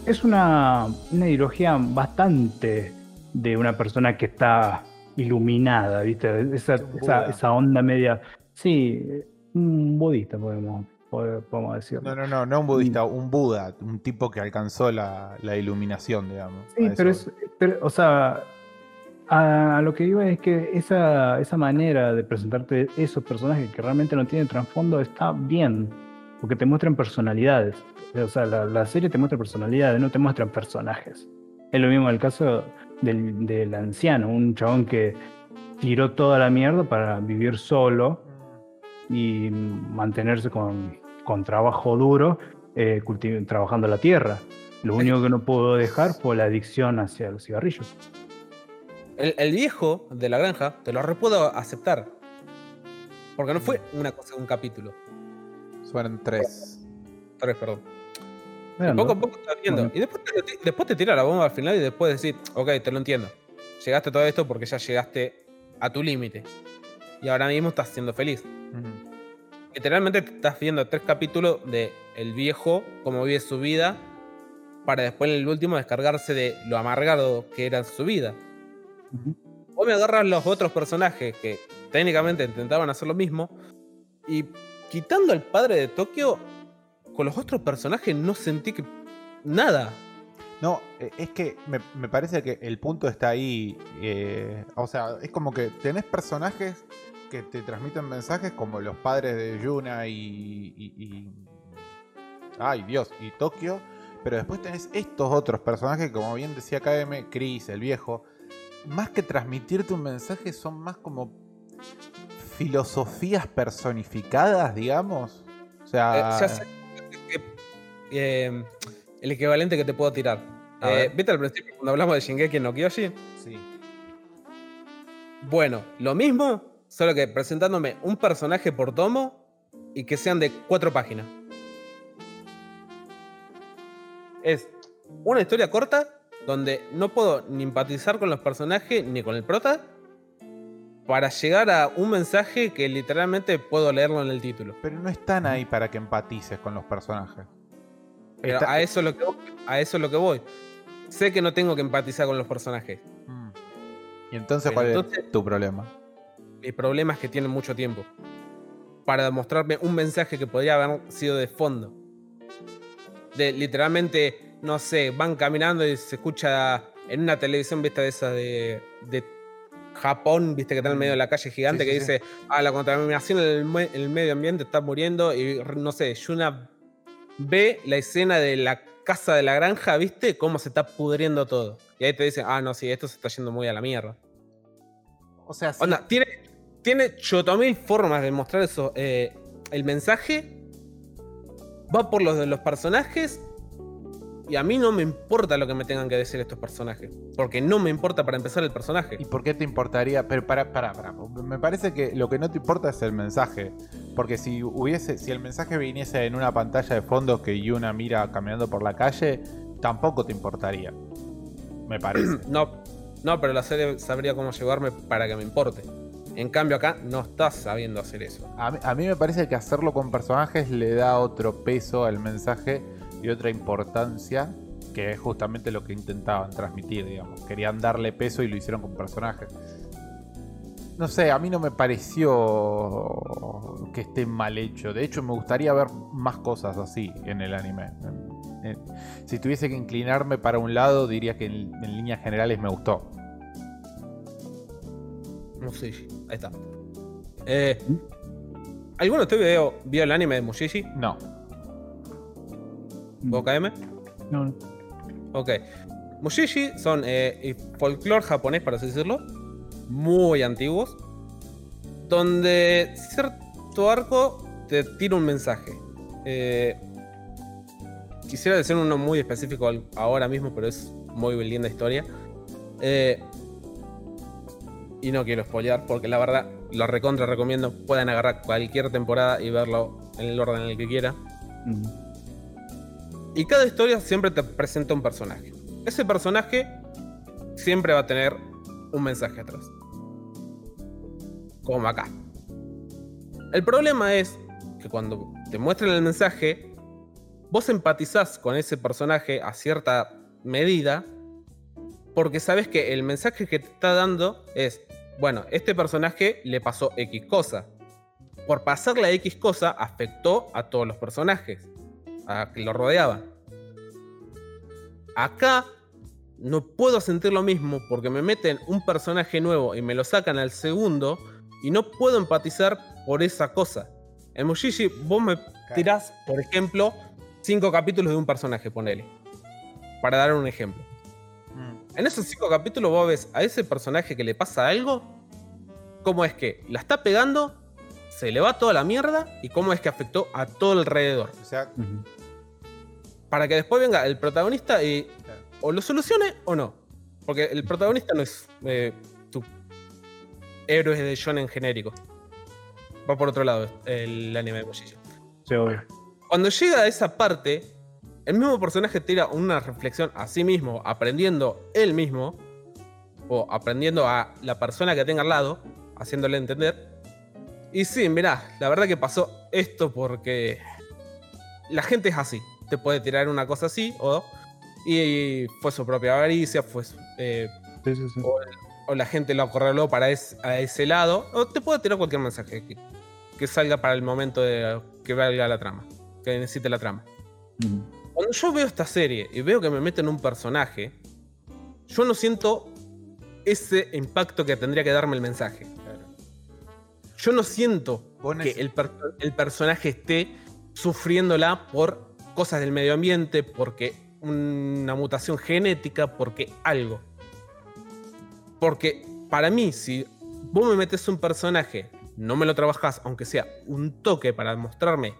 Es una, una ideología bastante de una persona que está iluminada, ¿viste? Esa, esa, esa onda media. Sí, un budista, podemos, pode- podemos decirlo. No, no, no, no un budista, un Buda, un tipo que alcanzó la, la iluminación, digamos. Sí, pero eso es, pero, o sea, a, a lo que iba es que esa, esa manera de presentarte esos personajes que realmente no tienen trasfondo está bien, porque te muestran personalidades. O sea, la, la serie te muestra personalidades, no te muestran personajes. Es lo mismo el caso del, del anciano, un chabón que tiró toda la mierda para vivir solo y mantenerse con, con trabajo duro, eh, trabajando la tierra. Lo único que no pudo dejar fue la adicción hacia los cigarrillos. El, el viejo de la granja te lo puedo aceptar. Porque no fue una cosa un capítulo. Fueron tres. Tres, perdón. Poco a poco te vas viendo. Bueno. Y después te, después te tira la bomba al final y después decir, ok, te lo entiendo. Llegaste a todo esto porque ya llegaste a tu límite. Y ahora mismo estás siendo feliz. Literalmente te estás viendo tres capítulos de el viejo, cómo vive su vida, para después en el último descargarse de lo amargado que era su vida. Ujú. Vos me agarras los otros personajes que técnicamente intentaban hacer lo mismo. Y quitando al padre de Tokio, con los otros personajes no sentí que. Nada. No, eh, es que me, me parece que el punto está ahí. eh, o sea, es como que tenés personajes que te transmiten mensajes como los padres de Yuna y. y- y- ay, Dios, y Tokio. Pero después tenés estos otros personajes, como bien decía KM, Chris, el viejo. Más que transmitirte un mensaje, son más como filosofías personificadas, digamos. O sea, Eh, ya sé eh, el equivalente que te puedo tirar. Eh. ¿Viste al principio cuando hablamos de Shingeki no Kyojin? sí. Bueno, lo mismo, solo que presentándome un personaje por tomo y que sean de cuatro páginas. Es una historia corta donde no puedo ni empatizar con los personajes ni con el prota para llegar a un mensaje que literalmente puedo leerlo en el título. Pero no están ahí para que empatices con los personajes. Pero Está- a eso, es lo que, voy- a eso es lo que voy. Sé que no tengo que empatizar con los personajes. Mm. Y entonces, Pero ¿cuál entonces- es tu problema? El problema es que tienen mucho tiempo para demostrarme un mensaje que podría haber sido de fondo. De literalmente, no sé, van caminando y se escucha en una televisión, viste, de esa de, de Japón, viste, que está en el medio de la calle gigante, Sí, que sí, sí. dice, ah, la contaminación en el, mue- en el medio ambiente está muriendo. Y no sé, Yuna ve la escena de la casa de la granja, viste, cómo se está pudriendo todo. Y ahí te dicen, ah, no, sí, esto se está yendo muy a la mierda. O sea, sí, Onda, tiene, tiene chotomil formas de mostrar eso. Eh, el mensaje va por los de los personajes. Y a mí no me importa lo que me tengan que decir estos personajes. Porque no me importa para empezar el personaje. ¿Y por qué te importaría? Pero para, para, para. Me parece que lo que no te importa es el mensaje. Porque si hubiese, si el mensaje viniese en una pantalla de fondo que Yuna mira caminando por la calle, tampoco te importaría. Me parece. No, no, pero la serie sabría cómo llevarme para que me importe. En cambio acá no estás sabiendo hacer eso. A mí, me parece que hacerlo con personajes le da otro peso al mensaje y otra importancia, que es justamente lo que intentaban transmitir, digamos. Querían darle peso y lo hicieron con personajes. No sé, a mí no me pareció que esté mal hecho. De hecho, me gustaría ver más cosas así en el anime. Si tuviese que inclinarme para un lado, diría que en líneas generales me gustó. Mushishi. Ahí está. Eh, ¿Alguno de ustedes vio, vio el anime de Mushishi? No. ¿OKM? No, no. Ok. Mushishi son eh, folclore japonés, por así decirlo. Muy antiguos. Donde cierto arco te tira un mensaje. Eh, quisiera decir uno muy específico ahora mismo, pero es muy linda historia. Eh, y no quiero spoilear, porque la verdad lo recontra recomiendo. Pueden agarrar cualquier temporada y verlo en el orden en el que quieran. Mm. Y cada historia siempre te presenta un personaje. Ese personaje siempre va a tener un mensaje atrás. Como acá. El problema es que cuando te muestran el mensaje, vos empatizás con ese personaje a cierta medida, porque sabes que el mensaje que te está dando es, bueno, este personaje le pasó X cosa. Por pasarle a X cosa, afectó a todos los personajes a que lo rodeaban. Acá no puedo sentir lo mismo porque me meten un personaje nuevo y me lo sacan al segundo y no puedo empatizar por esa cosa. En Mushishi vos me tirás, por ejemplo, cinco capítulos de un personaje, ponele. Para dar un ejemplo. En esos cinco capítulos vos ves a ese personaje que le pasa algo, cómo es que la está pegando, se le va toda la mierda y cómo es que afectó a todo alrededor O sea, para que después venga el protagonista y o lo solucione o no. Porque el protagonista no es eh, tu héroe de shonen genérico. Va por otro lado el anime de Mushishi. Sí, obvio. Cuando llega a esa parte, el mismo personaje tira una reflexión a sí mismo, aprendiendo él mismo, o aprendiendo a la persona que tenga al lado, haciéndole entender. Y sí, mirá, la verdad que pasó esto porque la gente es así. Te puede tirar una cosa así, o. Y fue su propia avaricia, fue su- eh, Sí, sí, sí. o, o la gente lo acorraló para es- a ese lado, o te puede tirar cualquier mensaje que, que salga para el momento de que valga la trama, que necesite la trama. Cuando yo veo esta serie y veo que me meten un personaje, yo no siento ese impacto que tendría que darme el mensaje. Yo no siento que el, per- el personaje esté sufriéndola por cosas del medio ambiente, porque una mutación genética, porque algo. Porque para mí, si vos me metes un personaje, no me lo trabajás, aunque sea un toque para mostrarme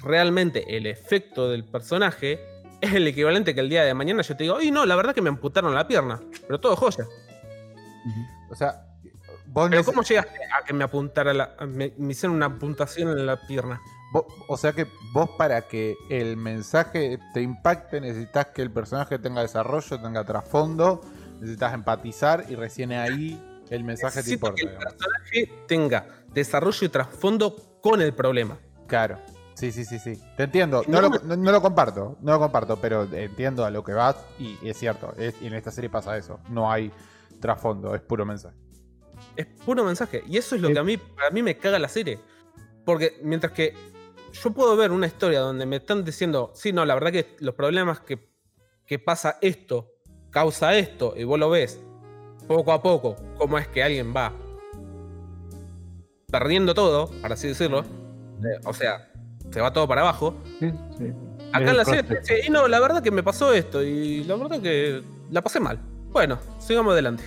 realmente el efecto del personaje, es el equivalente que el día de mañana yo te digo, y no, la verdad que me amputaron la pierna, pero todo joya. o sea, vos Pero ¿cómo llegaste a que me apuntara la, me, me hicieron una apuntación en la pierna? Vos- o sea que vos para que el mensaje te impacte necesitas que el personaje tenga desarrollo, tenga trasfondo, necesitas empatizar y recién ahí el mensaje te Necesito importa. que el digamos. personaje tenga desarrollo y trasfondo con el problema. Claro. Sí, sí, sí, sí. Te entiendo. No lo, no- no lo comparto, no lo comparto, pero entiendo a lo que vas y es cierto. es- y en esta serie pasa eso. No hay trasfondo, es puro mensaje. Es puro mensaje. Y eso es lo que a mí, a mí me caga la serie. Porque mientras que yo puedo ver una historia donde me están diciendo, sí, no, la verdad que los problemas que, que pasa esto, causa esto, y vos lo ves poco a poco, cómo es que alguien va perdiendo todo, para así decirlo. eh, o sea, se va todo para abajo. Sí, sí. Acá en la serie te dice, y no, la verdad que me pasó esto, y la verdad que la pasé mal. Bueno, sigamos adelante.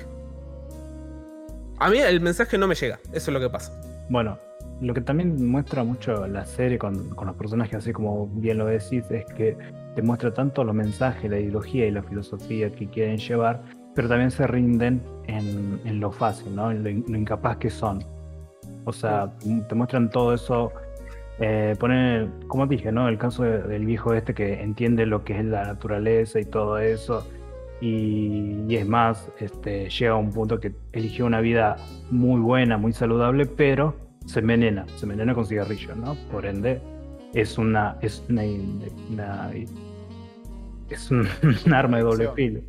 A mí el mensaje no me llega, eso es lo que pasa. Bueno, lo que también muestra mucho la serie con, con los personajes, así como bien lo decís, es que te muestra tanto los mensajes, la ideología y la filosofía que quieren llevar, pero también se rinden en, en lo fácil, ¿no? En lo, in- lo incapaz que son. O sea, te muestran todo eso. Eh, como dije, ¿no? El caso de- del viejo este que entiende lo que es la naturaleza y todo eso. Y, y es más, este, llega a un punto que eligió una vida muy buena, muy saludable, pero se envenena, se envenena con cigarrillos, ¿no? Por ende, es una, es una, una- es un, un arma de doble filo.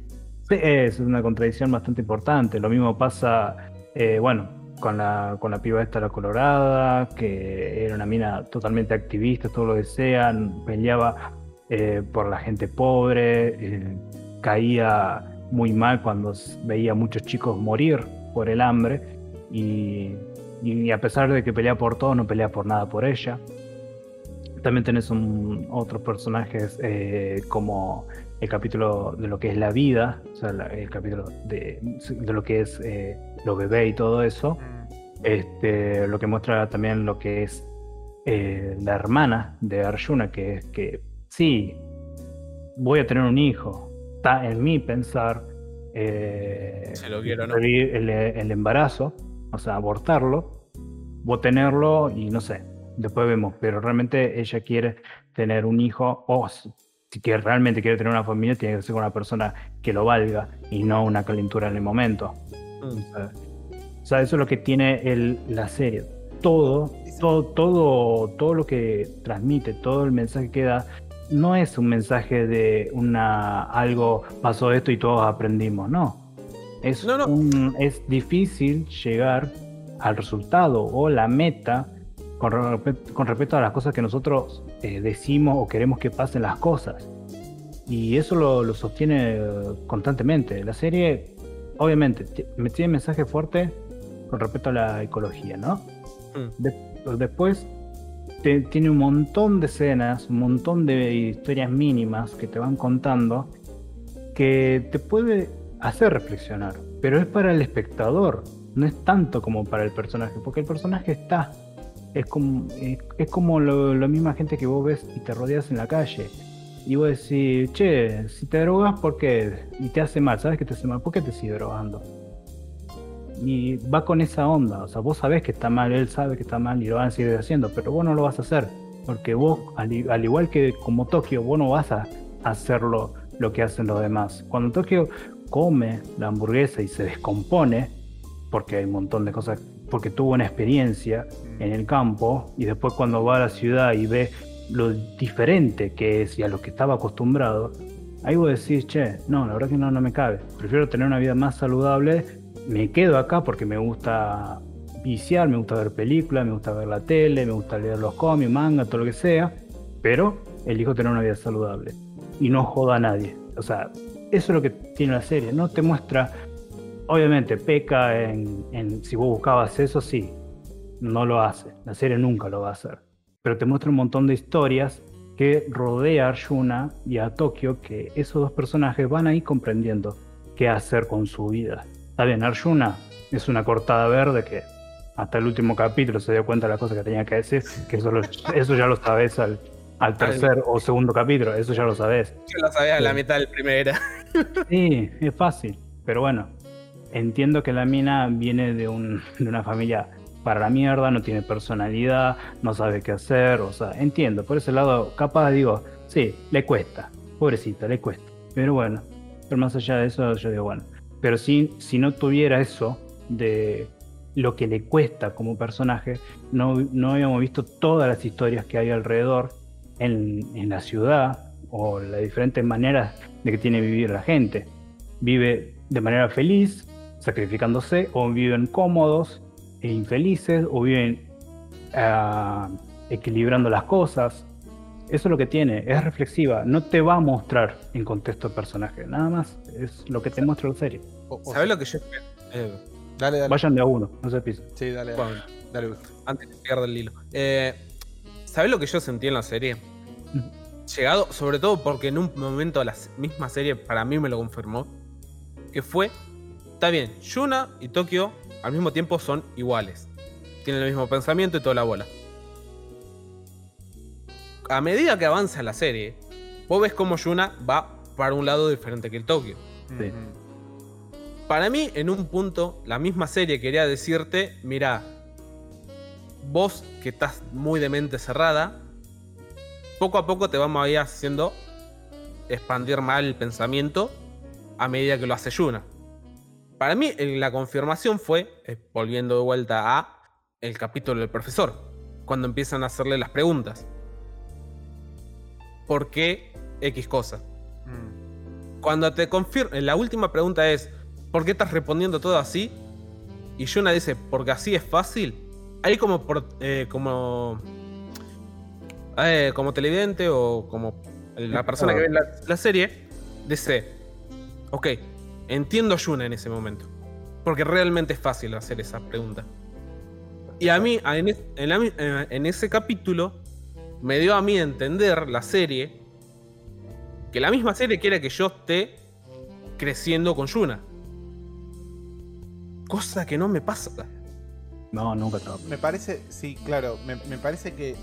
Sí, es una contradicción bastante importante. Lo mismo pasa, eh, bueno, con la, con la piba esta, la colorada, que era una mina totalmente activista, todo lo que sea, peleaba eh, por la gente pobre, eh, caía muy mal cuando veía a muchos chicos morir por el hambre y, y a pesar de que pelea por todo, no pelea por nada por ella. También tenés un- otros personajes eh, como el capítulo de lo que es la vida, o sea, la- el capítulo de, de lo que es eh, lo bebé y todo eso. Este, lo que muestra también lo que es eh, la hermana de Arjuna, que es que sí, voy a tener un hijo, está en mí pensar eh, lo quiero no. el, el embarazo, o sea, abortarlo, o tenerlo y no sé, después vemos, pero realmente ella quiere tener un hijo o si que realmente quiere tener una familia, tiene que ser con una persona que lo valga y no una calentura en el momento. O sea, eso es lo que tiene el, la serie. Todo, todo, todo, todo lo que transmite, todo el mensaje que da, no es un mensaje de una algo pasó esto y todos aprendimos, no. Es, No, no. un- es difícil llegar al resultado o la meta con, con respecto a las cosas que nosotros eh, decimos o queremos que pasen las cosas. Y eso lo, lo sostiene eh, constantemente. La serie, obviamente, ti- me tiene mensaje fuerte con respecto a la ecología, ¿no? Mm. De- después te- tiene un montón de escenas, un montón de historias mínimas que te van contando que te puede hacer reflexionar, pero es para el espectador, no es tanto como para el personaje, porque el personaje está, es como, es, como lo, la misma gente que vos ves y te rodeas en la calle. Y vos decís, che, si te drogas, ¿por qué? Y te hace mal, ¿sabes que te hace mal? ¿Por qué te sigue drogando? Y va con esa onda, o sea, vos sabés que está mal, él sabe que está mal y lo van a seguir haciendo, pero vos no lo vas a hacer, porque vos, al igual que como Tokio, vos no vas a hacerlo lo que hacen los demás. Cuando Tokio come la hamburguesa y se descompone, porque hay un montón de cosas, porque tuvo una experiencia en el campo, y después cuando va a la ciudad y ve lo diferente que es y a lo que estaba acostumbrado, ahí vos decís, che, no, la verdad que no, no me cabe. Prefiero tener una vida más saludable, me quedo acá porque me gusta viciar, me gusta ver películas, me gusta ver la tele, me gusta leer los cómics, manga, todo lo que sea, pero elijo tener una vida saludable y no joda a nadie. O sea, eso es lo que tiene la serie, no te muestra, obviamente peca en, en si vos buscabas eso, sí, no lo hace, la serie nunca lo va a hacer, pero te muestra un montón de historias que rodea a Arjuna y a Tokio, que esos dos personajes van a ir comprendiendo qué hacer con su vida. Está bien, Arjuna es una cortada verde que hasta el último capítulo se dio cuenta de las cosas que tenía que decir, que eso, lo- eso ya lo sabes al, al tercer o segundo capítulo, eso ya lo sabes. Yo lo sabía a la mitad del primera. Sí, es fácil, pero bueno, entiendo que la mina viene de, un, de una familia para la mierda, no tiene personalidad, no sabe qué hacer, o sea, entiendo, por ese lado, capaz digo, sí, le cuesta, pobrecita, le cuesta, pero bueno, pero más allá de eso, yo digo, bueno, pero si, si no tuviera eso de lo que le cuesta como personaje, no, no habíamos visto todas las historias que hay alrededor en, en la ciudad o las diferentes maneras de que tiene vivir la gente. Vive de manera feliz, sacrificándose, o viven cómodos e infelices, o viven ah, equilibrando las cosas. Eso es lo que tiene, es reflexiva, no te va a mostrar en contexto el personaje, nada más, es lo que te muestra la serie. O- o ¿Sabes lo que yo? Eh, Dale, dale. Vayan de a uno, no se pisen. Sí, dale, dale. bueno, Dale, Gusto. antes de pierda el hilo. Eh, ¿Sabes lo que yo sentí en la serie? Llegado, sobre todo porque en un momento la misma serie para mí me lo confirmó. Que fue, está bien, Yuna y Tokio al mismo tiempo son iguales. Tienen el mismo pensamiento y toda la bola. A medida que avanza la serie, vos ves como Yuna va para un lado diferente que el Tokio. Sí. Para mí, en un punto, la misma serie quería decirte, mira, vos que estás muy de mente cerrada, poco a poco te vamos a ir haciendo expandir mal el pensamiento a medida que lo hace Yuna. Para mí, eh, la confirmación fue, eh, volviendo de vuelta a el capítulo del profesor, cuando empiezan a hacerle las preguntas. ¿Por qué X cosa? Mm. Cuando te confirman, la última pregunta es, ¿por qué estás respondiendo todo así? Y Yuna dice, porque así es fácil. Ahí como por, eh, como eh, como televidente o como la persona que ve la, la serie, dice, ok, entiendo a Yuna en ese momento. Porque realmente es fácil hacer esa pregunta. Y a mí, a- en, es- en la mi- en- en ese capítulo, me dio a mí a entender la serie que la misma serie quiere que yo esté creciendo con Yuna. Cosa que no me pasa. No, nunca estaba. Me parece, sí, claro, me, me parece que.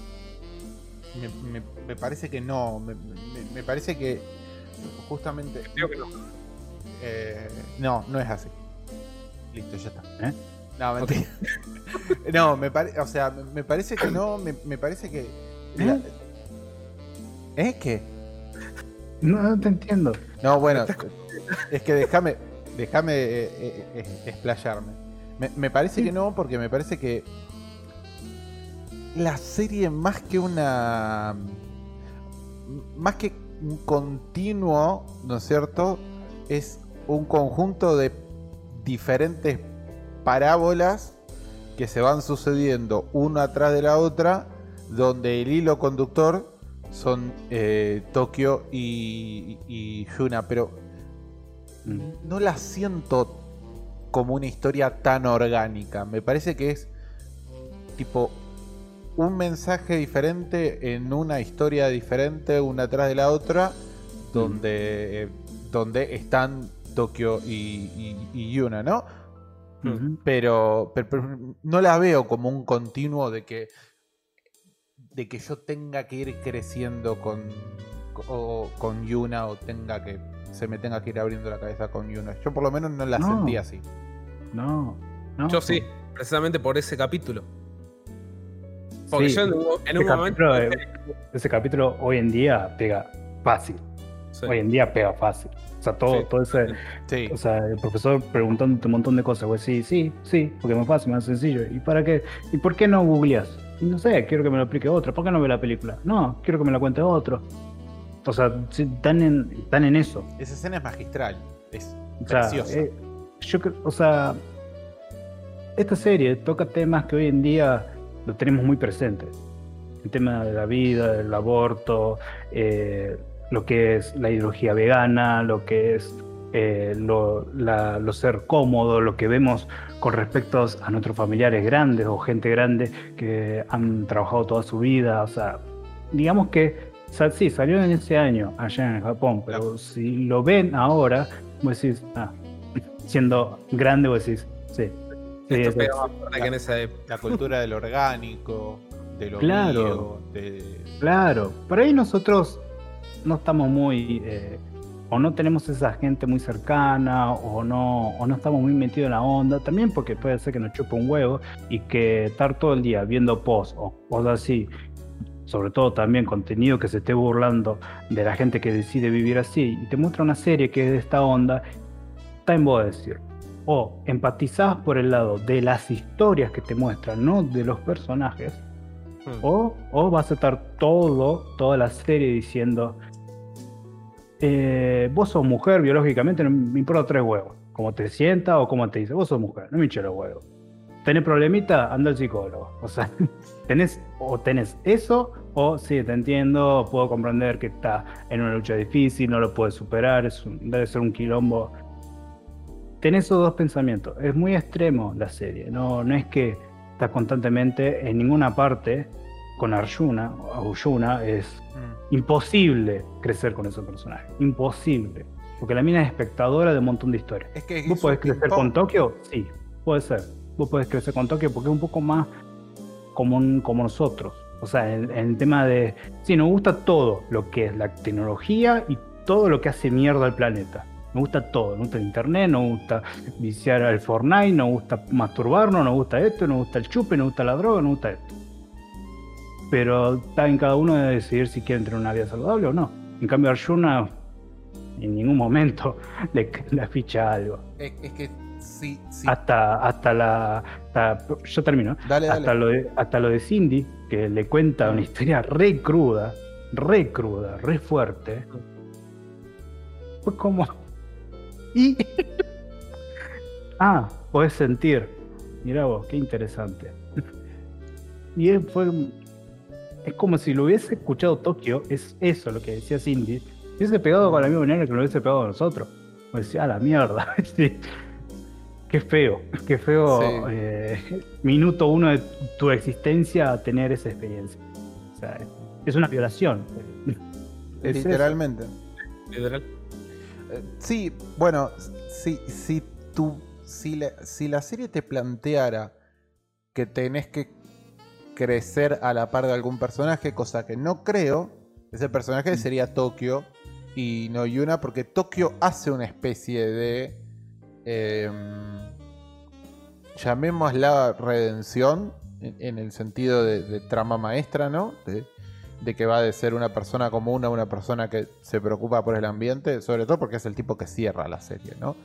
Me, me- me parece que no. Me, me- me parece que. Justamente. Creo que no. Eh, no, no es así. Listo, ya está. ¿Eh? No, mentira. no, me parece. O sea, me, parece que no. Me, me parece que. la- ¿Eh? ¿Qué? No, no te entiendo. No, bueno, es que déjame, déjame eh, eh, eh, explayarme. Me, me parece que no, porque me parece que la serie más que una, más que un continuo, ¿no es cierto? Es un conjunto de diferentes parábolas que se van sucediendo una atrás de la otra, donde el hilo conductor son eh, Tokio y, y Yuna, pero no la siento como una historia tan orgánica. Me parece que es tipo un mensaje diferente en una historia diferente, una atrás de la otra, donde, eh, donde están Tokio y, y- y Yuna, ¿no? Pero, pero- pero no la veo como un continuo de que de que yo tenga que ir creciendo con o, con Yuna o tenga que se me tenga que ir abriendo la cabeza con Yuna. Yo por lo menos no la No. sentí así. No, no. Yo sí, precisamente por ese capítulo. Porque Sí, yo en un, en ese un momento. capítulo, eh, ese capítulo hoy en día pega fácil. Sí. Hoy en día pega fácil. O sea, todo, Sí. todo ese. Sí. O sea, el profesor preguntándote un montón de cosas. Pues sí, sí, sí, porque es más fácil, más sencillo. ¿Y para qué? ¿Y por qué no googleas? Y no sé, quiero que me lo explique otro. ¿Por qué no ve la película? No, quiero que me la cuente otro. O sea, están en, están en eso. Esa escena es magistral. Es O sea, preciosa. eh, yo o sea, esta serie toca temas que hoy en día lo tenemos muy presentes. El tema de la vida, del aborto, eh, lo que es la ideología vegana, lo que es eh, lo, la- lo ser cómodo, lo que vemos con respecto a nuestros familiares grandes o gente grande que han trabajado toda su vida. O sea, digamos que sí, salió en ese año allá en Japón, pero si lo ven ahora, vos decís, ah, siendo grande, vos decís, sí. sí, Esto es- pega más fuerte que en esa. La cultura del orgánico, de lo Claro. mío, de- Claro, por ahí nosotros no estamos muy, eh, o no tenemos esa gente muy cercana, o no, o no estamos muy metidos en la onda, también porque puede ser que nos chupe un huevo y que estar todo el día viendo posts o cosas así, sobre todo también contenido que se esté burlando de la gente que decide vivir así, y te muestra una serie que es de esta onda, está en vos decir. O empatizás por el lado de las historias que te muestran, no de los personajes, Hmm. o, o vas a estar todo, toda la serie diciendo, eh, vos sos mujer biológicamente, no me importa tres huevos. Como te sienta o como te dice, vos sos mujer, no me hinche los huevos. ¿Tenés problemita? Anda al psicólogo. O sea, tenés, o tenés eso, o sí, te entiendo, puedo comprender que está en una lucha difícil, no lo puedes superar, es un- debe ser un quilombo. Tenés esos dos pensamientos. Es muy extremo la serie. No, no es que estás constantemente en ninguna parte con Arjuna, Arjuna es Mm. imposible crecer con ese personaje. Imposible. Porque la mina es espectadora de un montón de historias. Es que ¿Vos podés crecer con Tokio? Sí, puede ser. Vos podés crecer con Tokio porque es un poco más como, como nosotros. O sea, en, en el tema de. Sí, nos gusta todo lo que es la tecnología y todo lo que hace mierda al planeta. Nos gusta todo. Nos gusta el internet, nos gusta viciar al Fortnite, nos gusta masturbarnos, nos gusta esto, nos gusta el chupe, nos gusta la droga, nos gusta esto. Pero está en cada uno de decidir si quiere tener una vida saludable o no. En cambio, Arjuna en ningún momento le, le ficha algo Es, es que sí, sí. hasta hasta la hasta- yo termino Dale, dale. hasta lo de hasta lo de Cindy que le cuenta una historia re cruda re cruda re fuerte fue como y ah podés sentir mira vos qué interesante y es, fue es como si lo hubiese escuchado Tokio es eso lo que decía Cindy si hubiese pegado con la misma manera que lo hubiese pegado a nosotros pues decía a la mierda sí. Qué feo, qué feo Sí. eh, minuto uno de tu existencia tener esa experiencia. O sea, es una violación. Es eso. Literalmente. Literal. Eh, Sí, bueno, si, si, tú, si, la, si la serie te planteara que tenés que crecer a la par de algún personaje, cosa que no creo, ese personaje sería Tokio y no Yuna, porque Tokio hace una especie de. em, llamémosla redención, en, en el sentido de, de trama maestra, ¿no? De, de que va de ser una persona común a una persona que se preocupa por el ambiente, sobre todo porque es el tipo que cierra la serie, ¿no?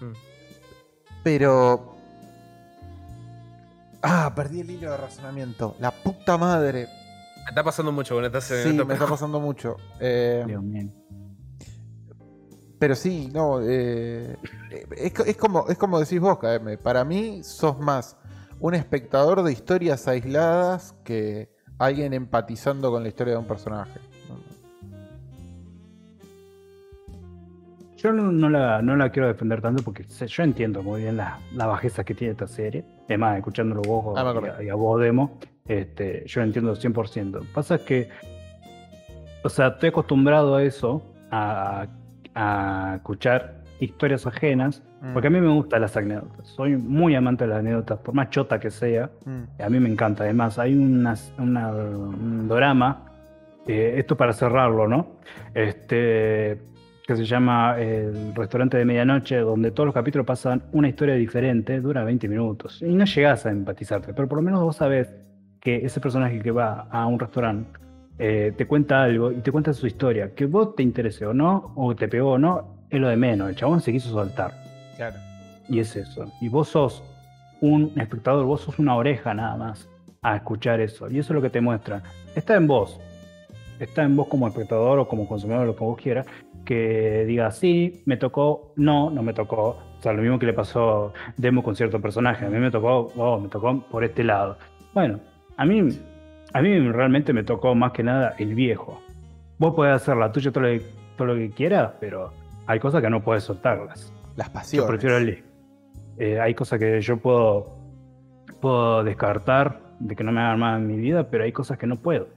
Mm. Pero... Ah, perdí el hilo de razonamiento. La puta madre. Me está pasando mucho con esta serie. Sí, me está pero- pasando mucho. Eh, Dios mío. pero sí, no. eh, es, co- es como, es como decís vos, KM. Para mí sos más un espectador de historias aisladas que alguien empatizando con la historia de un personaje. Yo no, no la, no la quiero defender tanto porque yo entiendo muy bien la, la bajeza que tiene esta serie. Además, escuchándolo vos Ah, y, a, y a vos, Demo, este, yo entiendo 100%. Pasa que, o sea, estoy acostumbrado a eso, a, a escuchar historias ajenas, Mm. porque a mí me gustan las anécdotas. Soy muy amante de las anécdotas, por más chota que sea. Mm. A mí me encanta. Además, hay una, una- un drama, eh, esto para cerrarlo, ¿no? Este, que se llama El restaurante de medianoche, donde todos los capítulos pasan una historia diferente, dura 20 minutos. Y no llegas a empatizarte, pero por lo menos vos sabés que ese personaje que va a un restaurante eh, te cuenta algo y te cuenta su historia. Que vos te interese o no, o te pegó o no, es lo de menos. El chabón se quiso soltar. Claro. Y es eso. Y vos sos un espectador, vos sos una oreja nada más a escuchar eso. Y eso es lo que te muestra. Está en vos. Está en vos como espectador o como consumidor, lo que vos quieras, que diga sí, me tocó, no, no me tocó. O sea, lo mismo que le pasó Demo con cierto personaje. A mí me tocó, oh, me tocó por este lado. Bueno, a mí, a mí realmente me tocó más que nada el viejo. Vos podés hacer la tuya todo lo que, todo lo que quieras, pero hay cosas que no podés soltarlas. Las Yo pasiones. prefiero el eh, Hay cosas que yo puedo, puedo descartar de que no me hagan mal en mi vida, pero hay cosas que no puedo.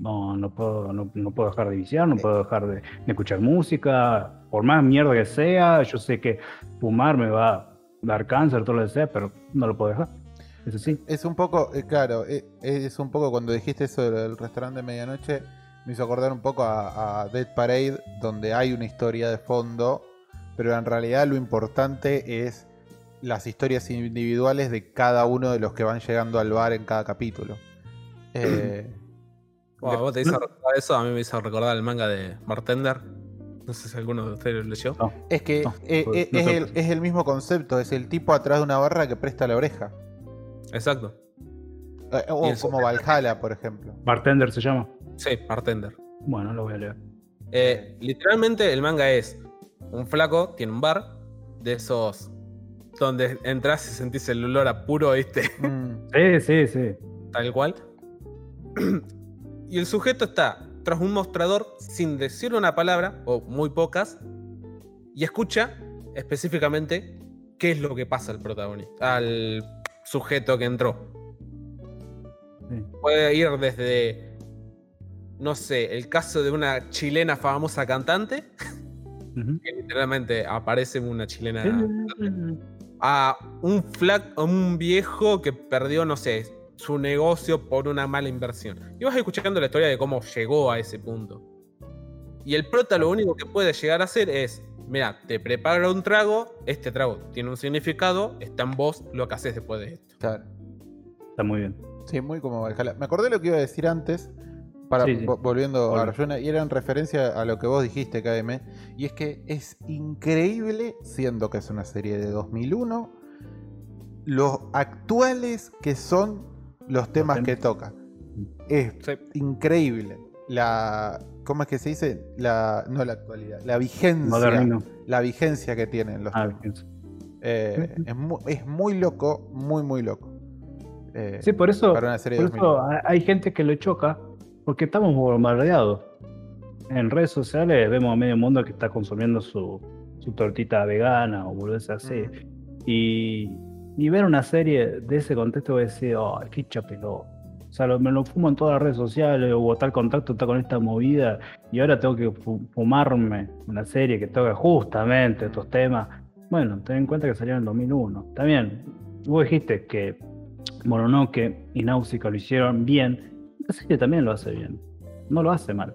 No, no puedo, no, no puedo dejar de viciar, no puedo dejar de, de escuchar música, por más mierda que sea, yo sé que fumar me va a dar cáncer, todo lo que sea, pero no lo puedo dejar. Es así. Es un poco, eh, claro, eh, es un poco cuando dijiste eso del restaurante de medianoche, me hizo acordar un poco a, a Dead Parade, donde hay una historia de fondo, pero en realidad lo importante es las historias individuales de cada uno de los que van llegando al bar en cada capítulo. Eh, Wow, vos te hizo recordar eso, a mí me hizo recordar el manga de Bartender. No sé si alguno de ustedes lo leyó. No. es que No, eh, pues, eh, no es, el, es el mismo concepto, es el tipo atrás de una barra que presta la oreja. Exacto. Eh, o como Valhalla, por ejemplo. Bartender se llama. Sí, Bartender. Bueno, lo voy a leer. Eh, literalmente el manga es un flaco, tiene un bar de esos donde entras y sentís el olor a puro, ¿viste? Mm, Sí, sí, sí. Tal cual. Y el sujeto está tras un mostrador sin decir una palabra, o muy pocas, y escucha específicamente qué es lo que pasa al protagonista, al sujeto que entró. Sí. Puede ir desde, no sé, el caso de una chilena famosa cantante, que literalmente aparece una chilena, Sí. a un a un viejo que perdió, no sé, su negocio por una mala inversión. Y vas escuchando la historia de cómo llegó a ese punto. Y el prota lo único que puede llegar a hacer es, mira, te preparo un trago, este trago tiene un significado, está en vos lo que haces después de esto. claro. Está muy bien. Sí, muy como Valhalla. Me acordé lo que iba a decir antes, para, Sí, sí. vo- volviendo a. Arjuna, y era en referencia a lo que vos dijiste, KM, y es que es increíble, siendo que es una serie de 2001, los actuales que son los temas que toca. Es Sí. increíble. La, ¿Cómo es que se dice? La, no la actualidad, la vigencia. Moderno. La vigencia que tienen los Ah, temas. Eh, es, muy, es muy loco, muy, muy loco. Eh, Sí, por eso, para una serie de por eso hay- gente que lo choca, porque estamos bombardeados. En redes sociales vemos a medio mundo que está consumiendo su, su tortita vegana o boludeces así. Y, y ver una serie de ese contexto voy a decir, oh, qué chapeló. O sea, lo- me lo fumo en todas las redes sociales, o tal contacto está con esta movida, y ahora tengo que fu- fumarme una serie que toca justamente estos temas. Bueno, ten en cuenta que salió en el 2001. También, vos dijiste que Mononoke y Náusica lo hicieron bien. Esta serie también lo hace bien. No lo hace mal.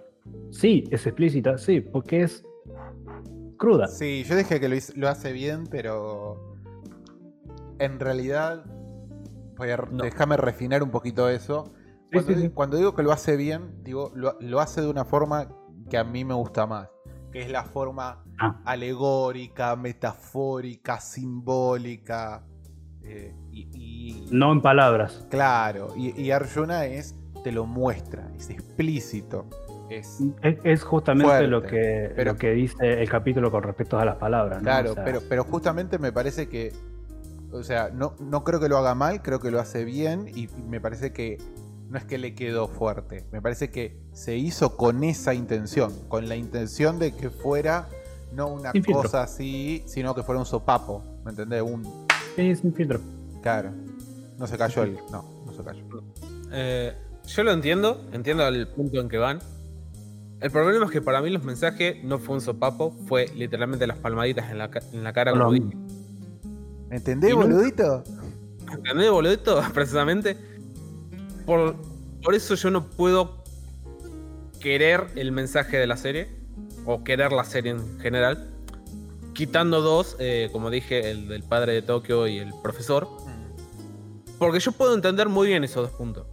Sí, es explícita, sí, porque es cruda. Sí, yo dije que lo hace bien, pero en realidad, No. déjame refinar un poquito eso. Cuando, sí, di- sí. cuando digo que lo hace bien, digo, lo, lo hace de una forma que a mí me gusta más, que es la forma Ah. alegórica, metafórica, simbólica. eh, y, y- No en palabras. claro, y, y Arjuna es, te lo muestra, es explícito. Es, Es, es justamente Fuerte, lo que, pero- lo que dice el capítulo con respecto a las palabras. ¿no? Claro, O sea, pero, pero justamente me parece que, o sea, no, no creo que lo haga mal, creo que lo hace bien y me parece que no es que le quedó fuerte, me parece que se hizo con esa intención, con la intención de que fuera no una Sin filtro. cosa así, sino que fuera un sopapo, ¿me entendés? Un, Sí, sin filtro. claro, no se cayó el, no, no se cayó. Eh, yo lo entiendo, entiendo el punto en que van. El problema es que para mí los mensajes no fue un sopapo, fue literalmente las palmaditas en la, en la cara, como Lo- dije. ¿Me entendés, boludito? ¿Entendés, boludito? Precisamente. Por, por eso yo no puedo querer el mensaje de la serie, o querer la serie en general, quitando dos, eh, como dije, el del padre de Tokio y el profesor, porque yo puedo entender muy bien esos dos puntos.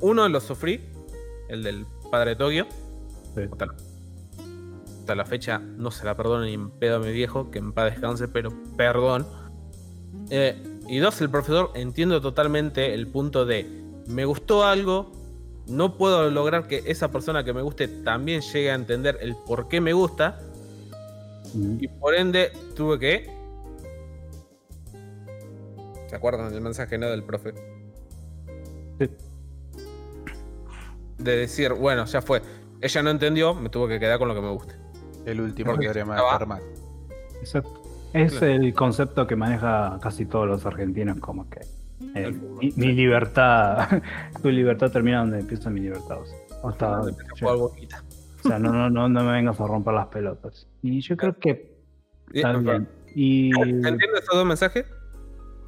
Uno lo sufrí, el del padre de Tokio, Sí. hasta la, hasta la fecha no se la perdono ni en pedo a mi viejo, que en paz descanse, pero perdón. Eh, y dos, el profesor entiendo totalmente el punto de me gustó algo, no puedo lograr que esa persona que me guste también llegue a entender el por qué me gusta, y por ende tuve que... ¿Se acuerdan del mensaje no del profe? Sí. De decir, bueno, ya fue. Ella no entendió, me tuvo que quedar con lo que me guste. El último de estaba- Fermat. Exacto. Es Claro. el concepto que maneja casi todos los argentinos, como que eh, El fútbol, mi, sí. mi libertad, tu libertad termina donde empieza mi libertad. O sea, hasta- o sea, no, no, no, no me vengas a romper las pelotas. Y yo creo que Y- está bien. Y ¿Entiendo estos dos mensajes?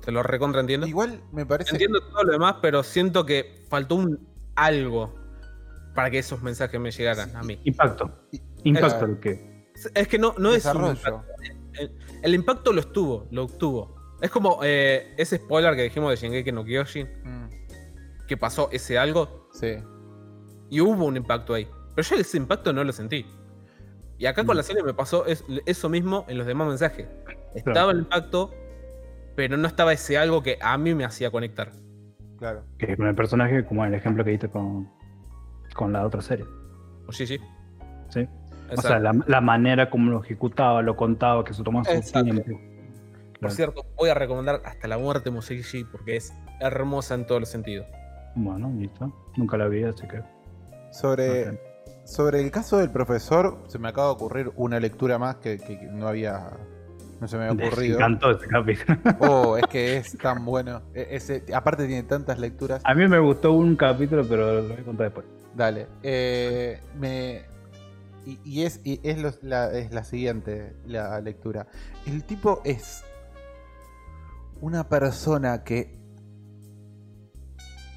Te los recontra entiendo. Igual me parece... Entiendo todo lo demás, pero siento que faltó un algo. para que esos mensajes me llegaran a mí. Impacto. Impacto lo que. Es que no, no es un impacto. El, el impacto lo estuvo, lo obtuvo. Es como eh, ese spoiler que dijimos de Shingeki no Kyojin, Mm, que pasó ese algo sí. y hubo un impacto ahí. Pero yo ese impacto no lo sentí. Y acá con Mm. la serie me pasó es- eso mismo en los demás mensajes. Estaba el impacto, pero no estaba ese algo que a mí me hacía conectar. Claro. que con el personaje, como el ejemplo que diste con, con la otra serie. O sí, sí. O sea, la, la manera como lo ejecutaba, lo contaba, que se tomaba su Exacto. tiempo. Por Claro. cierto, voy a recomendar hasta la muerte Museishi porque es hermosa en todos los sentidos. Bueno, listo. Nunca la vi, así que. Sobre, sobre el caso del profesor, se me acaba de ocurrir una lectura más que, que- que no había. No se me había Me ocurrido. encantó ese capítulo. Oh, es que es tan bueno. E- Ese, aparte tiene tantas lecturas. A mí me gustó un capítulo, pero lo voy a contar después. Dale. eh, me, y, y es, y es, los- la, es la siguiente, la lectura. El tipo es una persona que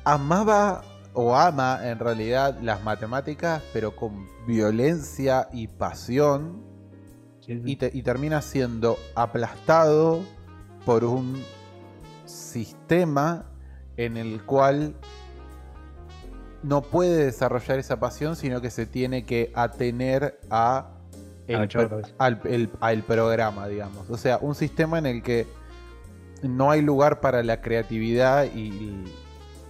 amaba o ama en realidad las matemáticas, pero con violencia y pasión. Sí, sí. y, te- y termina siendo aplastado por un sistema en el cual no puede desarrollar esa pasión, sino que se tiene que atener a el, al, el- al programa, digamos. O sea, un sistema en el que no hay lugar para la creatividad y,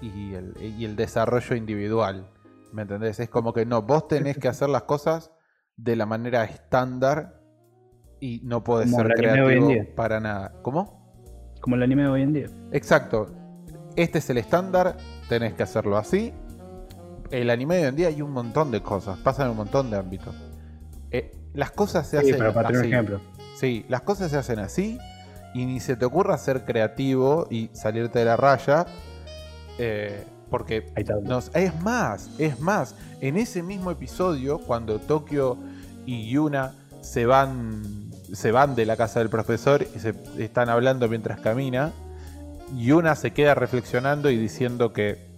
y el, y el desarrollo individual. ¿Me entendés? Es como que no, vos tenés que hacer las cosas de la manera estándar y no podés Como ser creativo para nada. ¿Cómo? Como el anime de hoy en día. Exacto. Este es el estándar, tenés que hacerlo así. El anime de hoy en día hay un montón de cosas, pasan en un montón de ámbitos. Eh, las cosas se Sí, hacen pero para tener un ejemplo. Sí, las cosas se hacen así y ni se te ocurra ser creativo y salirte de la raya. eh, porque nos- es más, es más. En ese mismo episodio, cuando Tokio y Yuna se van, se van de la casa del profesor y se están hablando mientras camina, Yuna se queda reflexionando y diciendo que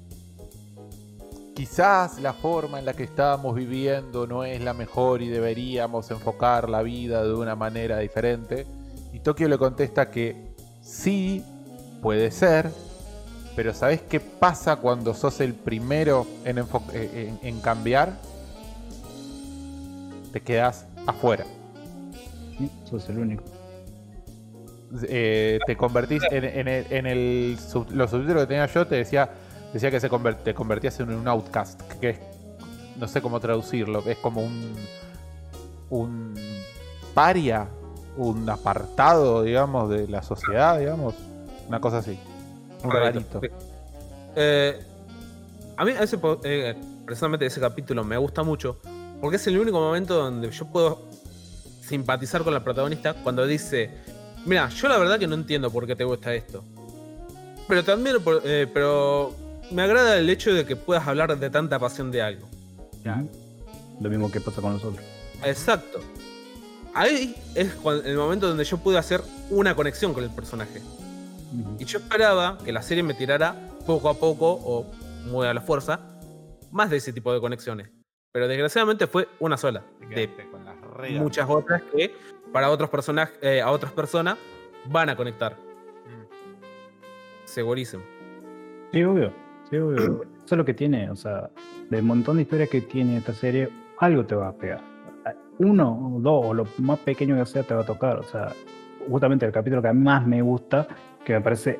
quizás la forma en la que estamos viviendo no es la mejor y deberíamos enfocar la vida de una manera diferente. Y Tokio le contesta que sí, puede ser, pero ¿sabes qué pasa cuando sos el primero en, eh, en- en cambiar? Te quedas afuera. Sí, sos el único. Eh, te convertís en, en el, en el sub- los subtítulos que tenía yo te decía decía que se te convertías en un outcast que es no sé cómo traducirlo es como un un paria un apartado digamos de la sociedad digamos una cosa así un rarito Eh, a mí ese, eh, precisamente ese capítulo me gusta mucho porque es el único momento donde yo puedo simpatizar con la protagonista cuando dice, mira, yo la verdad que no entiendo por qué te gusta esto. Pero también, eh, pero me agrada el hecho de que puedas hablar de tanta pasión de algo. Ujú. Lo mismo que pasa con nosotros. Exacto. Ahí es el momento donde yo pude hacer una conexión con el personaje. Y yo esperaba que la serie me tirara poco a poco o muy a la fuerza más de ese tipo de conexiones. Pero desgraciadamente fue una sola. De con las reglas. muchas otras que para otros personajes, eh, a otras personas van a conectar. Segurísimo. Sí, obvio. Sí, obvio. Eso es lo que tiene. O sea, del montón de historias que tiene esta serie, algo te va a pegar. Uno o dos, o lo más pequeño que sea, te va a tocar. O sea, justamente el capítulo que a mí más me gusta, que me parece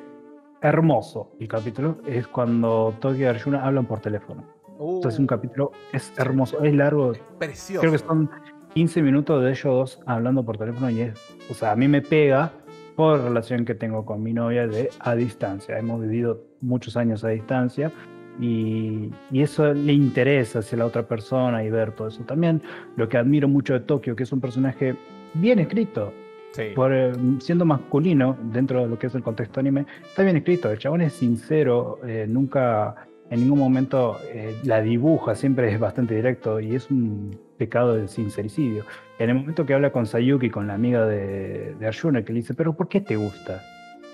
hermoso el capítulo, es cuando Toki y Arjuna hablan por teléfono. Uh, Entonces, un capítulo es hermoso, es largo. precioso Creo que son 15 minutos de ellos dos hablando por teléfono y es, o sea, a mí me pega por relación que tengo con mi novia de a distancia. Hemos vivido muchos años a distancia y, y eso le interesa hacia la otra persona y ver todo eso. También lo que admiro mucho de Tokio, que es un personaje bien escrito, Sí. por, eh, siendo masculino dentro de lo que es el contexto anime, está bien escrito. El chabón es sincero, eh, nunca en ningún momento eh, la dibuja, siempre es bastante directo y es un pecado del sincericidio. En el momento que habla con Sayuki, con la amiga de, de Arjuna, que le dice, pero ¿por qué te gusta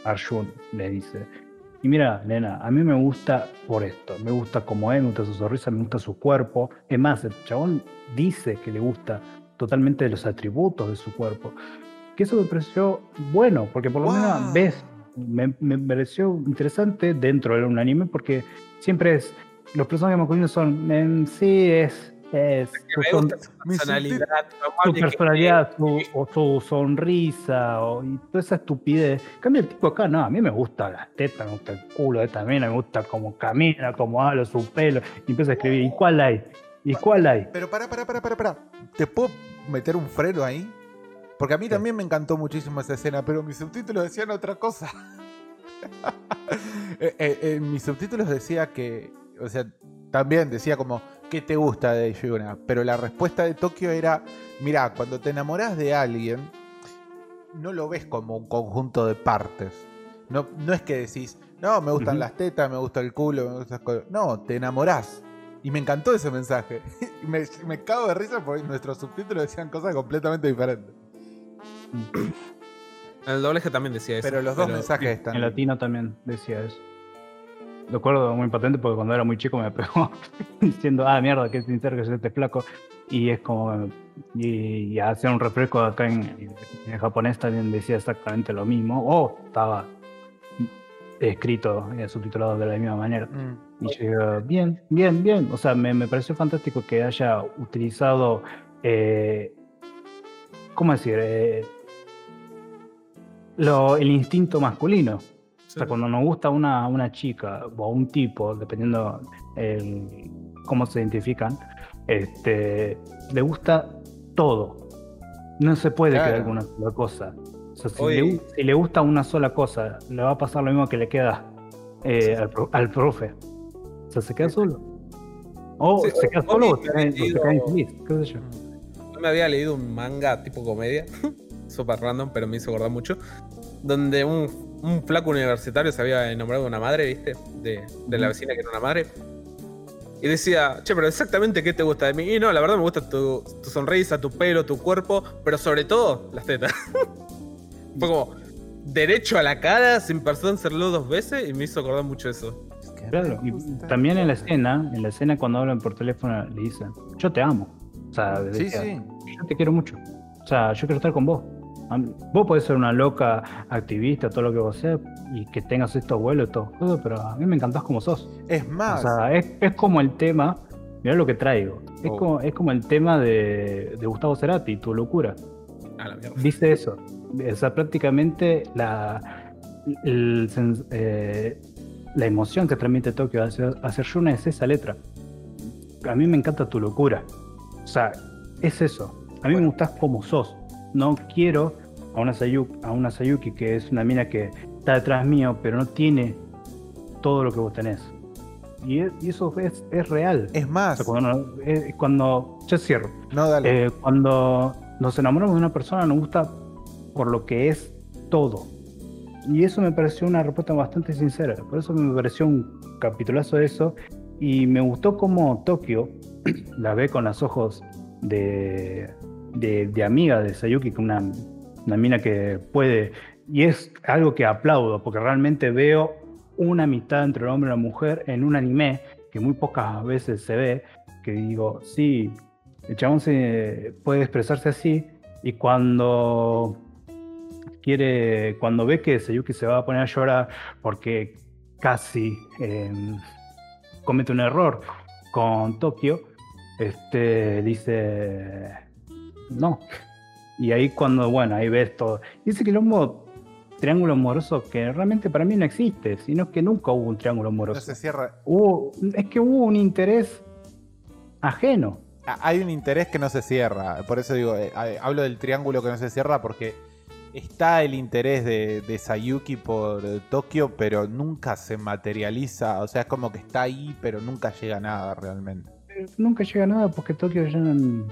Arjun? Le dice. Y mira, nena, a mí me gusta por esto. Me gusta como es, me gusta su sonrisa, me gusta su cuerpo. Es más, el chabón dice que le gusta totalmente los atributos de su cuerpo. Que eso me pareció bueno, porque por lo Wow. menos ves, me, me pareció interesante dentro de un anime, porque siempre es, los personajes masculinos son, en sí, es, es su, son- personalidad, su personalidad, su, o su sonrisa, o, y toda esa estupidez. En Cambio el tipo acá, no, a mí me gusta las tetas, me gusta el culo de esta mina, me gusta cómo camina, cómo habla, su pelo, y empieza a escribir, ¿y cuál hay? ¿Y cuál hay? Pero para, para, para, para, para. ¿Te puedo meter un freno ahí? Porque a mí también me encantó muchísimo esa escena, pero mis subtítulos decían otra cosa. Eh, eh, en mis subtítulos decía que, o sea, también decía como, ¿qué te gusta de Yuna? Pero la respuesta de Tokio era, mira, cuando te enamoras de alguien, no lo ves como un conjunto de partes. No, no es que decís, no, me gustan las tetas, me gusta el culo, me gustan cosas. No, te enamorás. Y me encantó ese mensaje. Me, me cago de risa porque nuestros subtítulos decían cosas completamente diferentes. En el doblaje también decía eso. Pero los dos mensajes están. En latino también decía eso. Lo acuerdo muy patente porque cuando era muy chico me pegó diciendo, ah, mierda, qué sincero que es este flaco. Y es como, y, y hacer un refresco acá en, en japonés también decía exactamente lo mismo. O estaba escrito, eh, subtitulado de la misma manera. Mm. Y yo digo, bien, bien, bien. O sea, me, me pareció fantástico que haya utilizado, eh, ¿cómo decir? Eh, lo, el instinto masculino. O sea, cuando nos gusta una, una chica o un tipo, dependiendo el, cómo se identifican, este, le gusta todo. No se puede Claro. quedar con una sola cosa. O sea, si, le, gu- si le gusta una sola cosa, le va a pasar lo mismo que le queda eh, al, pro- al profe. O sea, se queda solo. O Sí, se queda solo o se queda, o se queda infeliz, qué sé yo. Yo me había leído un manga tipo comedia, súper random, pero me hizo acordar mucho, donde un, un flaco universitario se había enamorado de una madre, ¿viste? De, de la vecina que era una madre. Y decía, che, pero exactamente qué te gusta de mí. Y no, la verdad me gusta tu, tu sonrisa, tu pelo, tu cuerpo, pero sobre todo las tetas. Fue como derecho a la cara, sin pensar hacerlo dos veces, y me hizo acordar mucho eso. Claro, y gusta también en la escena, en la escena cuando hablan por teléfono le dicen, yo te amo. O sea, Sí, decía, sí. yo te quiero mucho. O sea, yo quiero estar con vos. Vos podés ser una loca activista, todo lo que vos seas, y que tengas estos vuelos y todo, todo, pero a mí me encantás como sos. Es O más, sea, es, es como el tema, mirá lo que traigo, es, Oh. como, es como el tema de, de Gustavo Cerati, tu locura. A la. Dice eso. O sea, prácticamente la, el eh, la emoción que transmite Tokio hacia, hacia Yuna es esa letra. A mí me encanta tu locura. O sea, es eso. A mí me gustás como sos. No quiero a una, Sayuki, a una Sayuki que es una mina que está detrás mío, pero no tiene todo lo que vos tenés. Y, es- y eso es, es real. es O más. sea, cuando, no- eh, cuando ya cierro. No, dale. Eh, cuando nos enamoramos de una persona nos gusta por lo que es todo. Y eso me pareció una respuesta bastante sincera. Por eso me pareció un capitulazo de eso. Y me gustó como Tokio la ve con los ojos de, de, de amiga de Sayuki, que una, una mina que puede. Y es algo que aplaudo, porque realmente veo una amistad entre el hombre y la mujer en un anime que muy pocas veces se ve. Que digo, sí, el chabón se puede expresarse así y cuando quiere, cuando ve que Sayuki se va a poner a llorar porque casi eh, comete un error con Tokio, este dice no. Y ahí cuando, bueno, ahí ves todo. Dice que quilombo triángulo amoroso que realmente para mí no existe, sino que nunca hubo un triángulo No amoroso. se cierra. Hubo, es que hubo un interés ajeno. Ah, Hay un interés que no se cierra. Por eso digo, eh, eh, hablo del triángulo que no se cierra porque está el interés de, de Sayuki por eh, Tokio, pero nunca se materializa. O sea, es como que está ahí, pero nunca llega a nada realmente. nunca llega a nada porque Tokio ya no,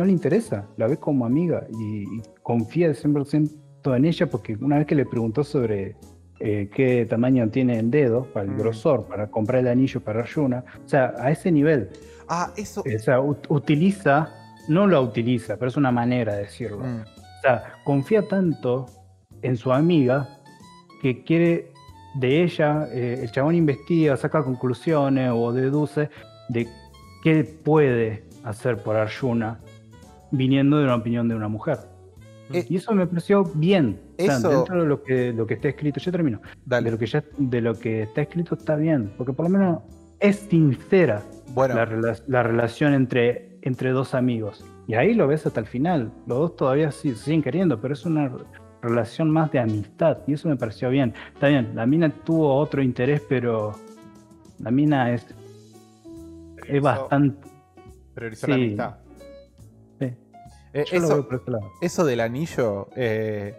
no le interesa, la ve como amiga y, y confía al 100% en ella porque una vez que le preguntó sobre eh, qué tamaño tiene el dedo, para el Mm. grosor, para comprar el anillo para Yuna, o sea, a ese nivel, Ah, eso. o sea, ut- utiliza, no lo utiliza, pero es una manera de decirlo. Mm, O sea, confía tanto en su amiga que quiere de ella, eh, el chabón investiga, saca conclusiones o deduce de qué puede hacer por Arjuna viniendo de una opinión de una mujer. Eh, y eso me pareció bien. O sea, eso- dentro de lo que, lo que está escrito, yo termino. De lo, que ya, de lo que está escrito está bien, porque por lo menos es sincera Bueno, la, rela- la relación entre, entre dos amigos. Y ahí lo ves hasta el final. Los dos todavía sí, se siguen queriendo, pero es una re- relación más de amistad. Y eso me pareció bien. Está bien, la mina tuvo otro interés, pero la mina es, es Eso- bastante... priorizó la amistad. Eh, lo eso, del anillo, eh,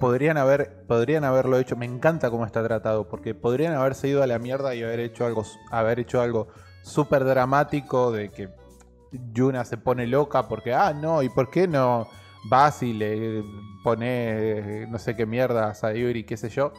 podrían, haber, podrían haberlo hecho. Me encanta cómo está tratado, porque podrían haberse ido a la mierda y haber hecho algo, haber hecho algo súper dramático de que Yuna se pone loca porque, ah, no, ¿y por qué no vas y le pone no sé qué mierda a Sayuri, qué sé yo?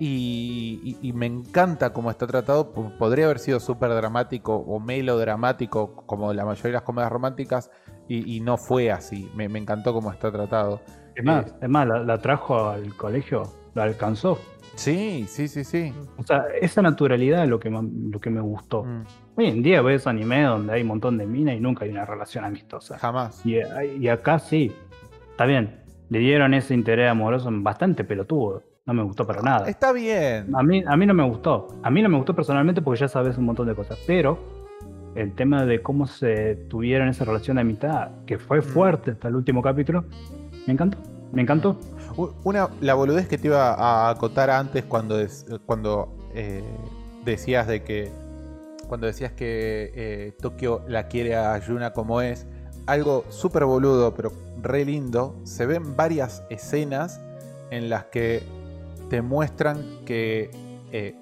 Y, y- y me encanta cómo está tratado. Podría haber sido súper dramático o melodramático, como la mayoría de las comedias románticas, y, y no fue así. Me, me encantó cómo está tratado. Es más, es más la, la trajo al colegio, la alcanzó. Sí, sí, sí, sí. O sea, esa naturalidad es lo que, lo que me gustó. Mm, Hoy en día ves anime donde hay un montón de minas y nunca hay una relación amistosa. jamás. Y, y acá sí. Está bien. Le dieron ese interés amoroso bastante pelotudo. No me gustó para nada. Está bien. A mí, a mí no me gustó. A mí no me gustó personalmente porque ya sabes un montón de cosas. Pero el tema de cómo se tuvieron esa relación de amistad, que fue fuerte hasta el último capítulo, me encantó. Me encantó. Una, la boludez que te iba a acotar antes cuando, des- cuando eh, decías de que. Cuando decías que eh, Tokio la quiere a Yuna como es. Algo súper boludo, pero re lindo. Se ven varias escenas en las que te muestran que eh,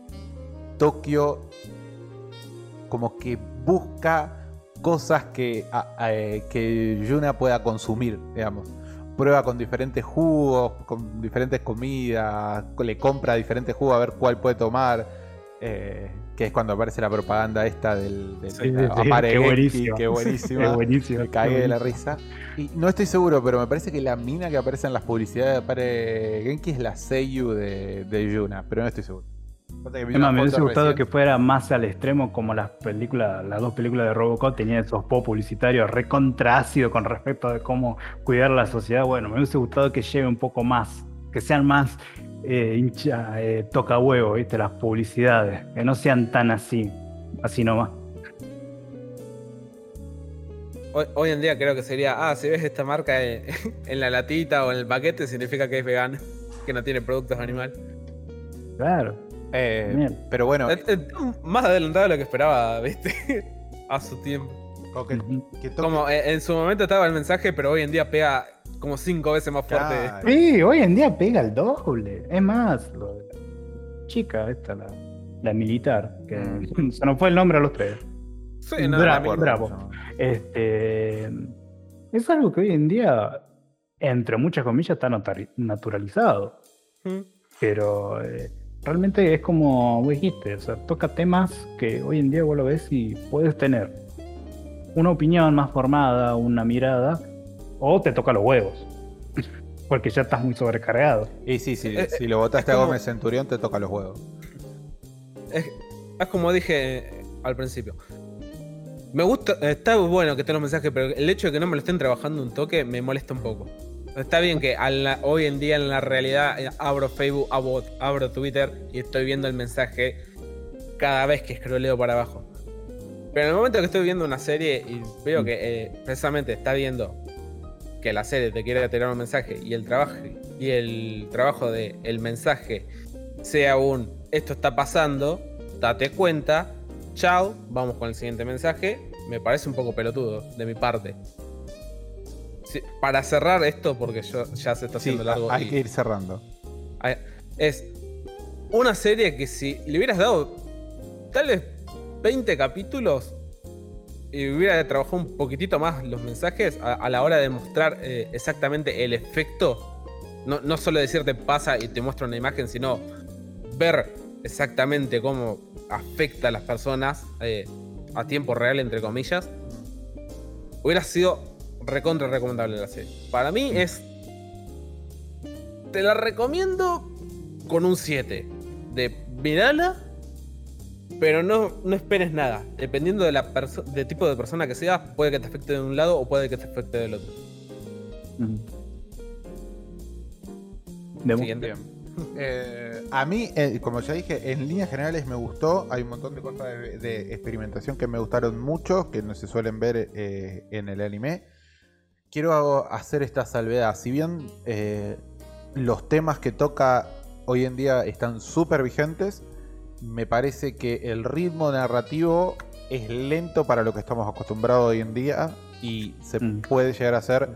Tokio como que busca cosas que, a- a- eh, que Yuna pueda consumir, digamos. Prueba con diferentes jugos, con diferentes comidas, le compra diferentes jugos a ver cuál puede tomar. eh, que es cuando aparece la propaganda esta del, del Sí, Apare qué buenísimo. qué buenísima. Qué buenísimo. Me cagué de la risa. Y no estoy seguro, pero me parece que la mina que aparece en las publicidades de Apare Genki es la Seiyu de, de Yuna, pero no estoy seguro. Una me hubiese gustado recién. que fuera más al extremo como las películas, las dos películas de Robocop tenían esos pop publicitarios recontra ácido con respecto de cómo cuidar la sociedad. Bueno, me hubiese gustado que lleve un poco más, que sean más eh, hincha, eh, toca huevo, ¿viste? Las publicidades, que no sean tan así, así nomás. Hoy, hoy en día creo que sería, ah, si ves esta marca en, en la latita o en el paquete, significa que es vegano, que no tiene productos animales. Claro. Eh, pero bueno, Es- es más adelantado de lo que esperaba, ¿viste? A su tiempo. que- que Como eh, en su momento estaba el mensaje, pero hoy en día pega como cinco veces más fuerte. Claro. Sí, hoy en día pega el doble. Es más, lo de la chica esta, la, la militar, que Mm. se nos fue el nombre a los tres. Sí, no, Bravo, la- bravo. Este, es algo que hoy en día, entre muchas comillas, está naturalizado. Mm. Pero eh, realmente es como vos dijiste, o sea, toca temas que hoy en día vos lo ves y puedes tener una opinión más formada, una mirada, o te toca los huevos. Porque ya estás muy sobrecargado. Y sí, sí, Eh, si lo votaste es a como- Gómez Centurión, te toca los huevos. Es, es como dije eh, al principio. Me gusta, está bueno que estén los mensajes, pero el hecho de que no me lo estén trabajando un toque me molesta un poco. Está bien que hoy en día en la realidad eh, abro Facebook, abro, Twitter y estoy viendo el mensaje cada vez que scrolleo para abajo. Pero en el momento que estoy viendo una serie y veo que eh, precisamente está viendo que la serie te quiere tirar un mensaje y el trabajo y el trabajo de el mensaje sea un esto está pasando, date cuenta, chao, vamos con el siguiente mensaje, me parece un poco pelotudo de mi parte. Sí, para cerrar esto, porque yo, ya se está Sí, haciendo largo, hay y- que ir cerrando. Es una serie que si le hubieras dado tal vez 20 capítulos y hubiera trabajado un poquitito más los mensajes a, a la hora de mostrar eh, exactamente el efecto, no, no solo decirte pasa y te muestra una imagen, sino ver exactamente cómo afecta a las personas eh, a tiempo real, entre comillas, hubiera sido recontra recomendable la serie. Para mí es te la recomiendo con un 7. de mirala, pero no, no esperes nada. Dependiendo de la perso- de tipo de persona que seas, puede que te afecte de un lado o puede que te afecte del otro. Siguiente. Bien. Eh, a mí, eh, como ya dije, en líneas generales me gustó. Hay un montón de cosas de, de experimentación que me gustaron mucho, que no se suelen ver eh, en el anime. Quiero hacer esta salvedad. Si bien eh, los temas que toca hoy en día están súper vigentes, me parece que el ritmo narrativo es lento para lo que estamos acostumbrados hoy en día y se Mm. puede llegar a ser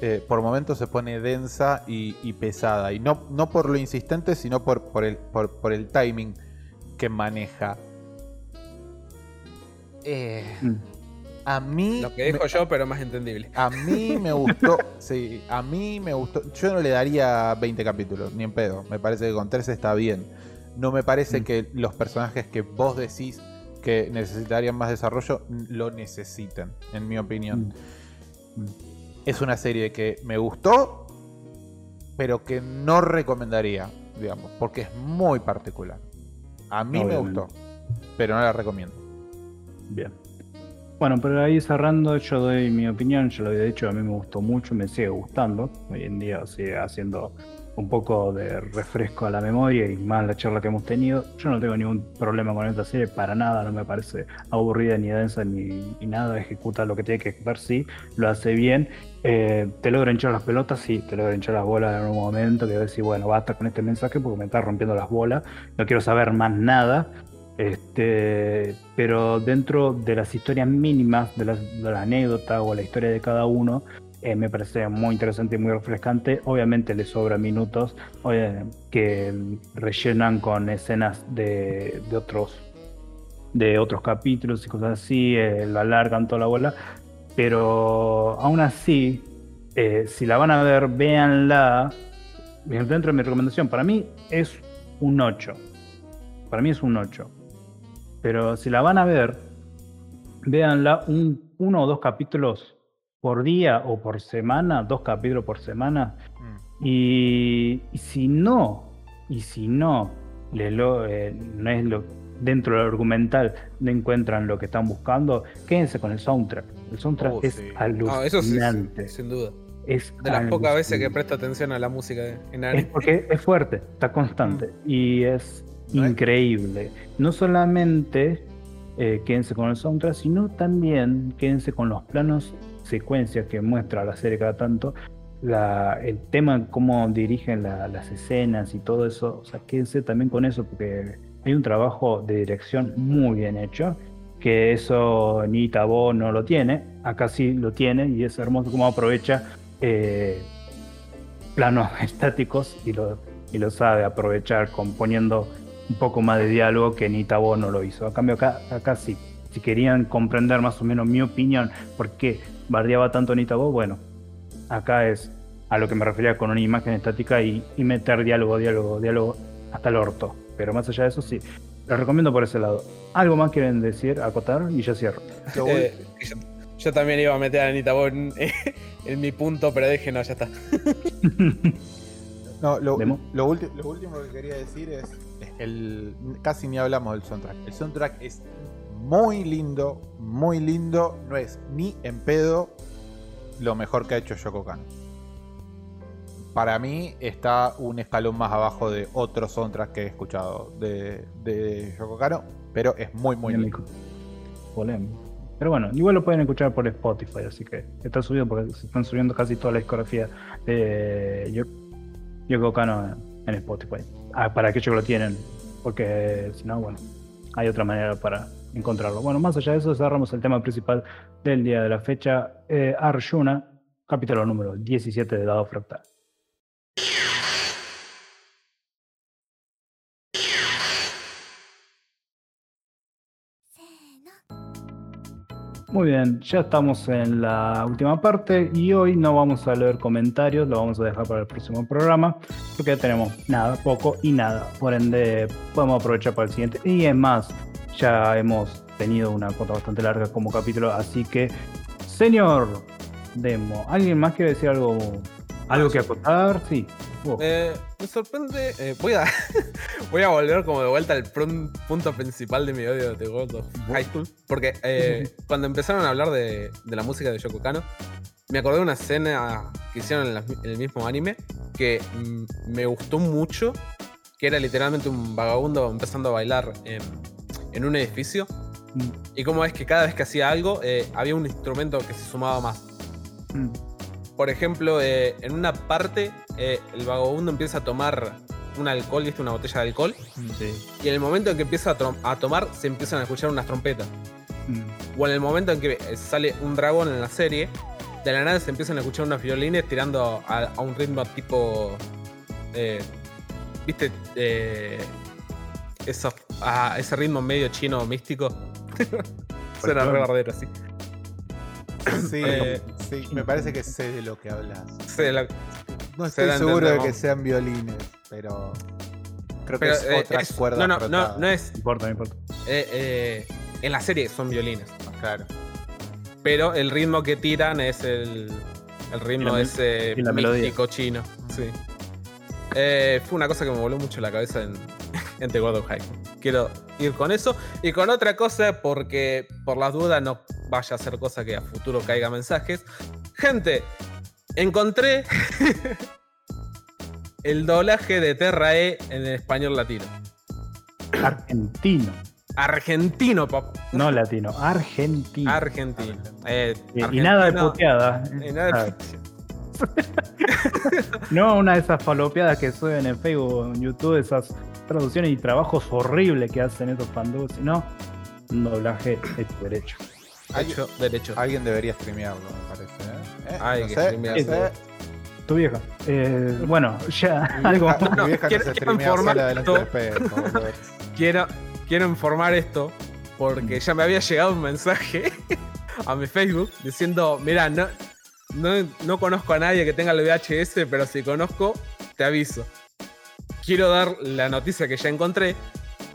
eh, por momentos se pone densa y, y pesada. Y no, no por lo insistente, sino por, por, el, por, por el timing que maneja. Eh, Mm. A mí. Lo que dijo me- yo, pero más entendible. A mí me gustó. sí, a mí me gustó. Yo no le daría 20 capítulos, ni en pedo. Me parece que con 13 está bien. No me parece Mm. que los personajes que vos decís que necesitarían más desarrollo lo necesiten, en mi opinión. Mm. Es una serie que me gustó, pero que no recomendaría, digamos, porque es muy particular. A mí me gustó, pero no la recomiendo. Bien. Bueno, pero ahí cerrando, yo doy mi opinión, ya lo había dicho, a mí me gustó mucho, me sigue gustando. Hoy en día sigue haciendo un poco de refresco a la memoria y más la charla que hemos tenido. Yo no tengo ningún problema con esta serie, para nada, no me parece aburrida ni densa ni, nada, ejecuta lo que tiene que ejecutar, sí, lo hace bien. Eh, te logra hinchar las pelotas, sí, te logra hinchar las bolas en un momento que decir, bueno, basta con este mensaje porque me está rompiendo las bolas, no quiero saber más nada. Este, pero dentro de las historias mínimas, de, las, de la anécdota o la historia de cada uno, eh, me parece muy interesante y muy refrescante. Obviamente le sobra minutos oye, que rellenan con escenas de, de otros de otros capítulos y cosas así, eh, lo alargan toda la bola, pero aún así, eh, si la van a ver, véanla. Dentro de mi recomendación, para mí es un 8. Para mí es un 8. Pero si la van a ver, véanla un, uno o dos capítulos por día o por semana, dos capítulos por semana. Mm. Y, y si no, y si no, le lo, eh, no es lo, dentro del argumental no encuentran lo que están buscando, quédense con el soundtrack. El soundtrack Oh, es sí. Eso sí, alucinante. sí, sin duda. es De las pocas veces que presta atención a la música en Es anime. porque es fuerte, está constante y es ¿No es? Increíble. No solamente eh, quédense con el soundtrack, sino también quédense con los planos secuencias que muestra la serie cada tanto. El tema, cómo dirigen la- las escenas y todo eso, o sea, quédense también con eso porque hay un trabajo de dirección muy bien hecho, que eso ni Tabo no lo tiene, acá sí lo tiene y es hermoso cómo aprovecha eh, planos estáticos y lo, y lo sabe aprovechar componiendo un poco más de diálogo que ni Tabo no lo hizo. A cambio acá, acá sí. Si querían comprender más o menos mi opinión, por qué bardeaba tanto a Nitabo, bueno, acá es a lo que me refería con una imagen estática y, y meter diálogo, diálogo, diálogo hasta el orto. Pero más allá de eso, sí, les recomiendo por ese lado. ¿Algo más quieren decir, acotar? Y ya cierro. Lo Eh, yo, yo también iba a meter a Anita Bo en, en mi punto, pero dije, no, ya está. No, lo, lo lo último que quería decir es el casi ni hablamos del soundtrack. El soundtrack es muy lindo, muy lindo, no es ni en pedo lo mejor que ha hecho Yoko Kano. Para mí está un escalón más abajo de otros soundtracks que he escuchado de, de Yoko Kano, pero es muy muy lindo. Polémico. Pero bueno, igual lo pueden escuchar por Spotify, así que está subido porque se están subiendo casi toda la discografía de Yo- Yoko Kano en Spotify. Ah, para aquellos que lo tienen, porque si no, bueno, hay otra manera para encontrarlo. Bueno, más allá de eso, cerramos el tema principal del día de la fecha. Eh, Arjuna, capítulo número 17 de Dado Fractal. Muy bien, ya estamos en la última parte y hoy no vamos a leer comentarios, lo vamos a dejar para el próximo programa porque ya tenemos nada, poco y nada. Por ende, podemos aprovechar para el siguiente. Y es más, ya hemos tenido una cuota bastante larga como capítulo, así que, señor Demo, ¿alguien más quiere decir algo, algo que acotar? Sí. Oh. Eh, me sorprende. eh, voy, a, voy a volver como de vuelta al punto principal de mi odio de God of High School. Porque eh, cuando empezaron a hablar de, de la música de Yoko Kano, me acordé de una escena que hicieron en, la- en el mismo anime que me gustó mucho. Que era literalmente un vagabundo empezando a bailar en, en un edificio. Mm, Y como es que cada vez que hacía algo, eh, había un instrumento que se sumaba más. mm, Por ejemplo, eh, en una parte, eh, el vagabundo empieza a tomar un alcohol, ¿viste? Una botella de alcohol. Sí. Y en el momento en que empieza a, tomar, se empiezan a escuchar unas trompetas. Mm, O en el momento en que eh, sale un dragón en la serie, de la nada se empiezan a escuchar unos violines tirando a, a un ritmo tipo. eh, ¿Viste? Eh, esos- a ese ritmo medio chino místico. Suena re bardero así. Sí, Eh, sí, me parece que sé de lo que hablas. La- No estoy seguro de que sean violines, pero creo que es eh, otra es- cuerda no, no, no, no es. No importa, no importa. eh, eh, en la serie son violines. Claro. Pero el ritmo que tiran es el, el ritmo la- ese y la melodía. místico chino. Sí. Eh, fue una cosa que me voló mucho la cabeza en, en The God of High. Quiero ir con eso y con otra cosa porque por las dudas no vaya a ser cosa que a futuro caiga mensajes. Gente, encontré el doblaje de Terra E en español latino. Argentino. Argentino, papá. No latino, argentino. Argentino. Eh, y, y nada de puteada. y nada de No una de esas falopeadas que suben en Facebook o en YouTube, esas traducciones y trabajos horribles que hacen estos fandubs, sino un doblaje hecho derecho. Hecho derecho. Alguien debería streamearlo, me parece. ¿eh? ¿Eh? Hay no que sé, streamearlo. no sé. Tu vieja. Eh, bueno, ya Mi algo. vieja, mi No, vieja no quiero- se quiero streamea informar sola delante esto. del espejo, boludo. Quiero, quiero informar esto porque ya me había llegado un mensaje a mi Facebook diciendo, mira, no, no, no conozco a nadie que tenga el VHS, pero si conozco, te aviso. Quiero dar la noticia que ya encontré,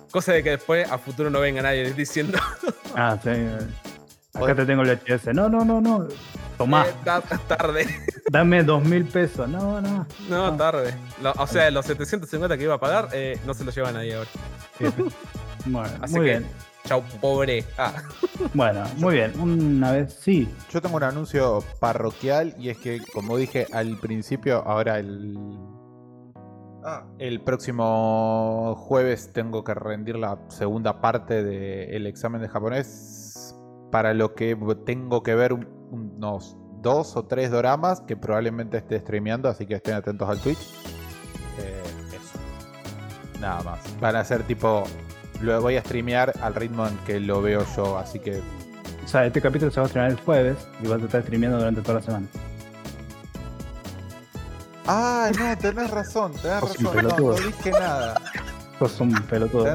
cosa de que después a futuro no venga nadie diciendo, Ah, sí. Acá te tengo el VHS. No, no, no, no. Tomá, "Eh, ta- tarde. dame dos mil pesos. No, no. No, tarde. Lo- o sea, los 750 que iba a pagar, eh, no se los lleva nadie ahora. Bueno, Así muy que, bien. chau, pobre. Ah. Bueno, muy bien. Una vez sí. Yo tengo un anuncio parroquial y es que, como dije al principio, ahora el. Ah, el próximo jueves tengo que rendir la segunda parte del examen de japonés, para lo que tengo que ver un- unos dos o tres doramas que probablemente esté streameando, así que estén atentos al Twitch. Eh, eso. Nada más. Van a ser tipo. Lo voy a streamear al ritmo en que lo veo yo, así que O sea, este capítulo se va a estrenar el jueves y vas a estar streameando durante toda la semana. Ah, no, tenés razón, tenés Sos razón. No, no dije nada. Sos un pelotudo.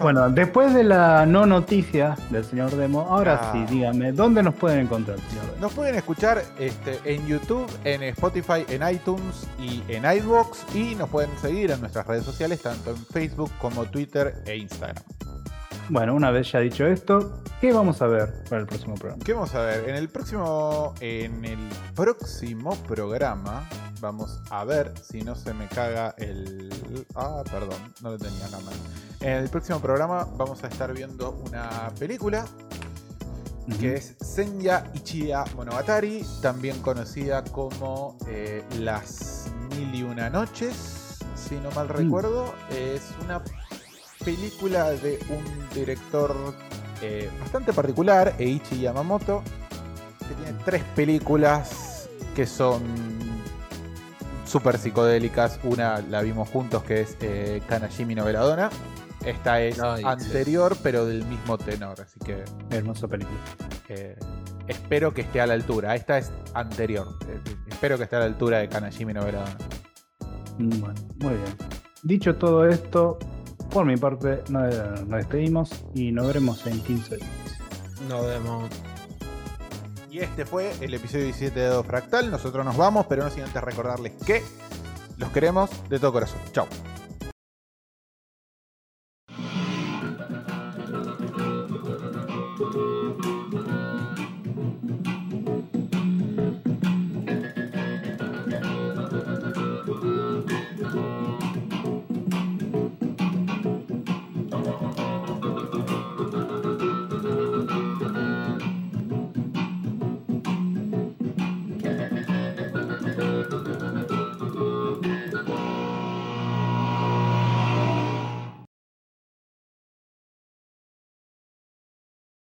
Bueno, después de la no noticia del señor Demo, ahora Ah. sí, dígame, ¿dónde nos pueden encontrar, señor Demo? Nos pueden escuchar este, en YouTube, en Spotify, en iTunes y en iVoox. Y nos pueden seguir en nuestras redes sociales, tanto en Facebook como Twitter e Instagram. Bueno, una vez ya dicho esto, ¿qué vamos a ver para el próximo programa? ¿Qué vamos a ver? En el próximo. En el próximo programa. Vamos a ver si no se me caga el. Ah, perdón, no lo tenía en la mano. En el próximo programa vamos a estar viendo una película que es Senya Ichiya Monogatari, también conocida como eh, Las Mil y Una Noches, si no mal recuerdo. Es una película de un director eh, bastante particular, Eiichi Yamamoto, que tiene tres películas que son súper psicodélicas. Una la vimos juntos, que es eh, Kanashimi Noveladona. Esta es sí. anterior, pero del mismo tenor, así que Hermosa película. eh, espero que esté a la altura. Esta es anterior. Eh, espero que esté a la altura de Kanashimi Noveladona. Mm, Bueno, muy bien. Dicho todo esto, por mi parte, nos, nos despedimos y nos veremos en 15 días. Nos vemos. Y este fue el episodio 17 de Dado Fractal. Nosotros nos vamos, pero no sin antes recordarles que los queremos de todo corazón. Chao.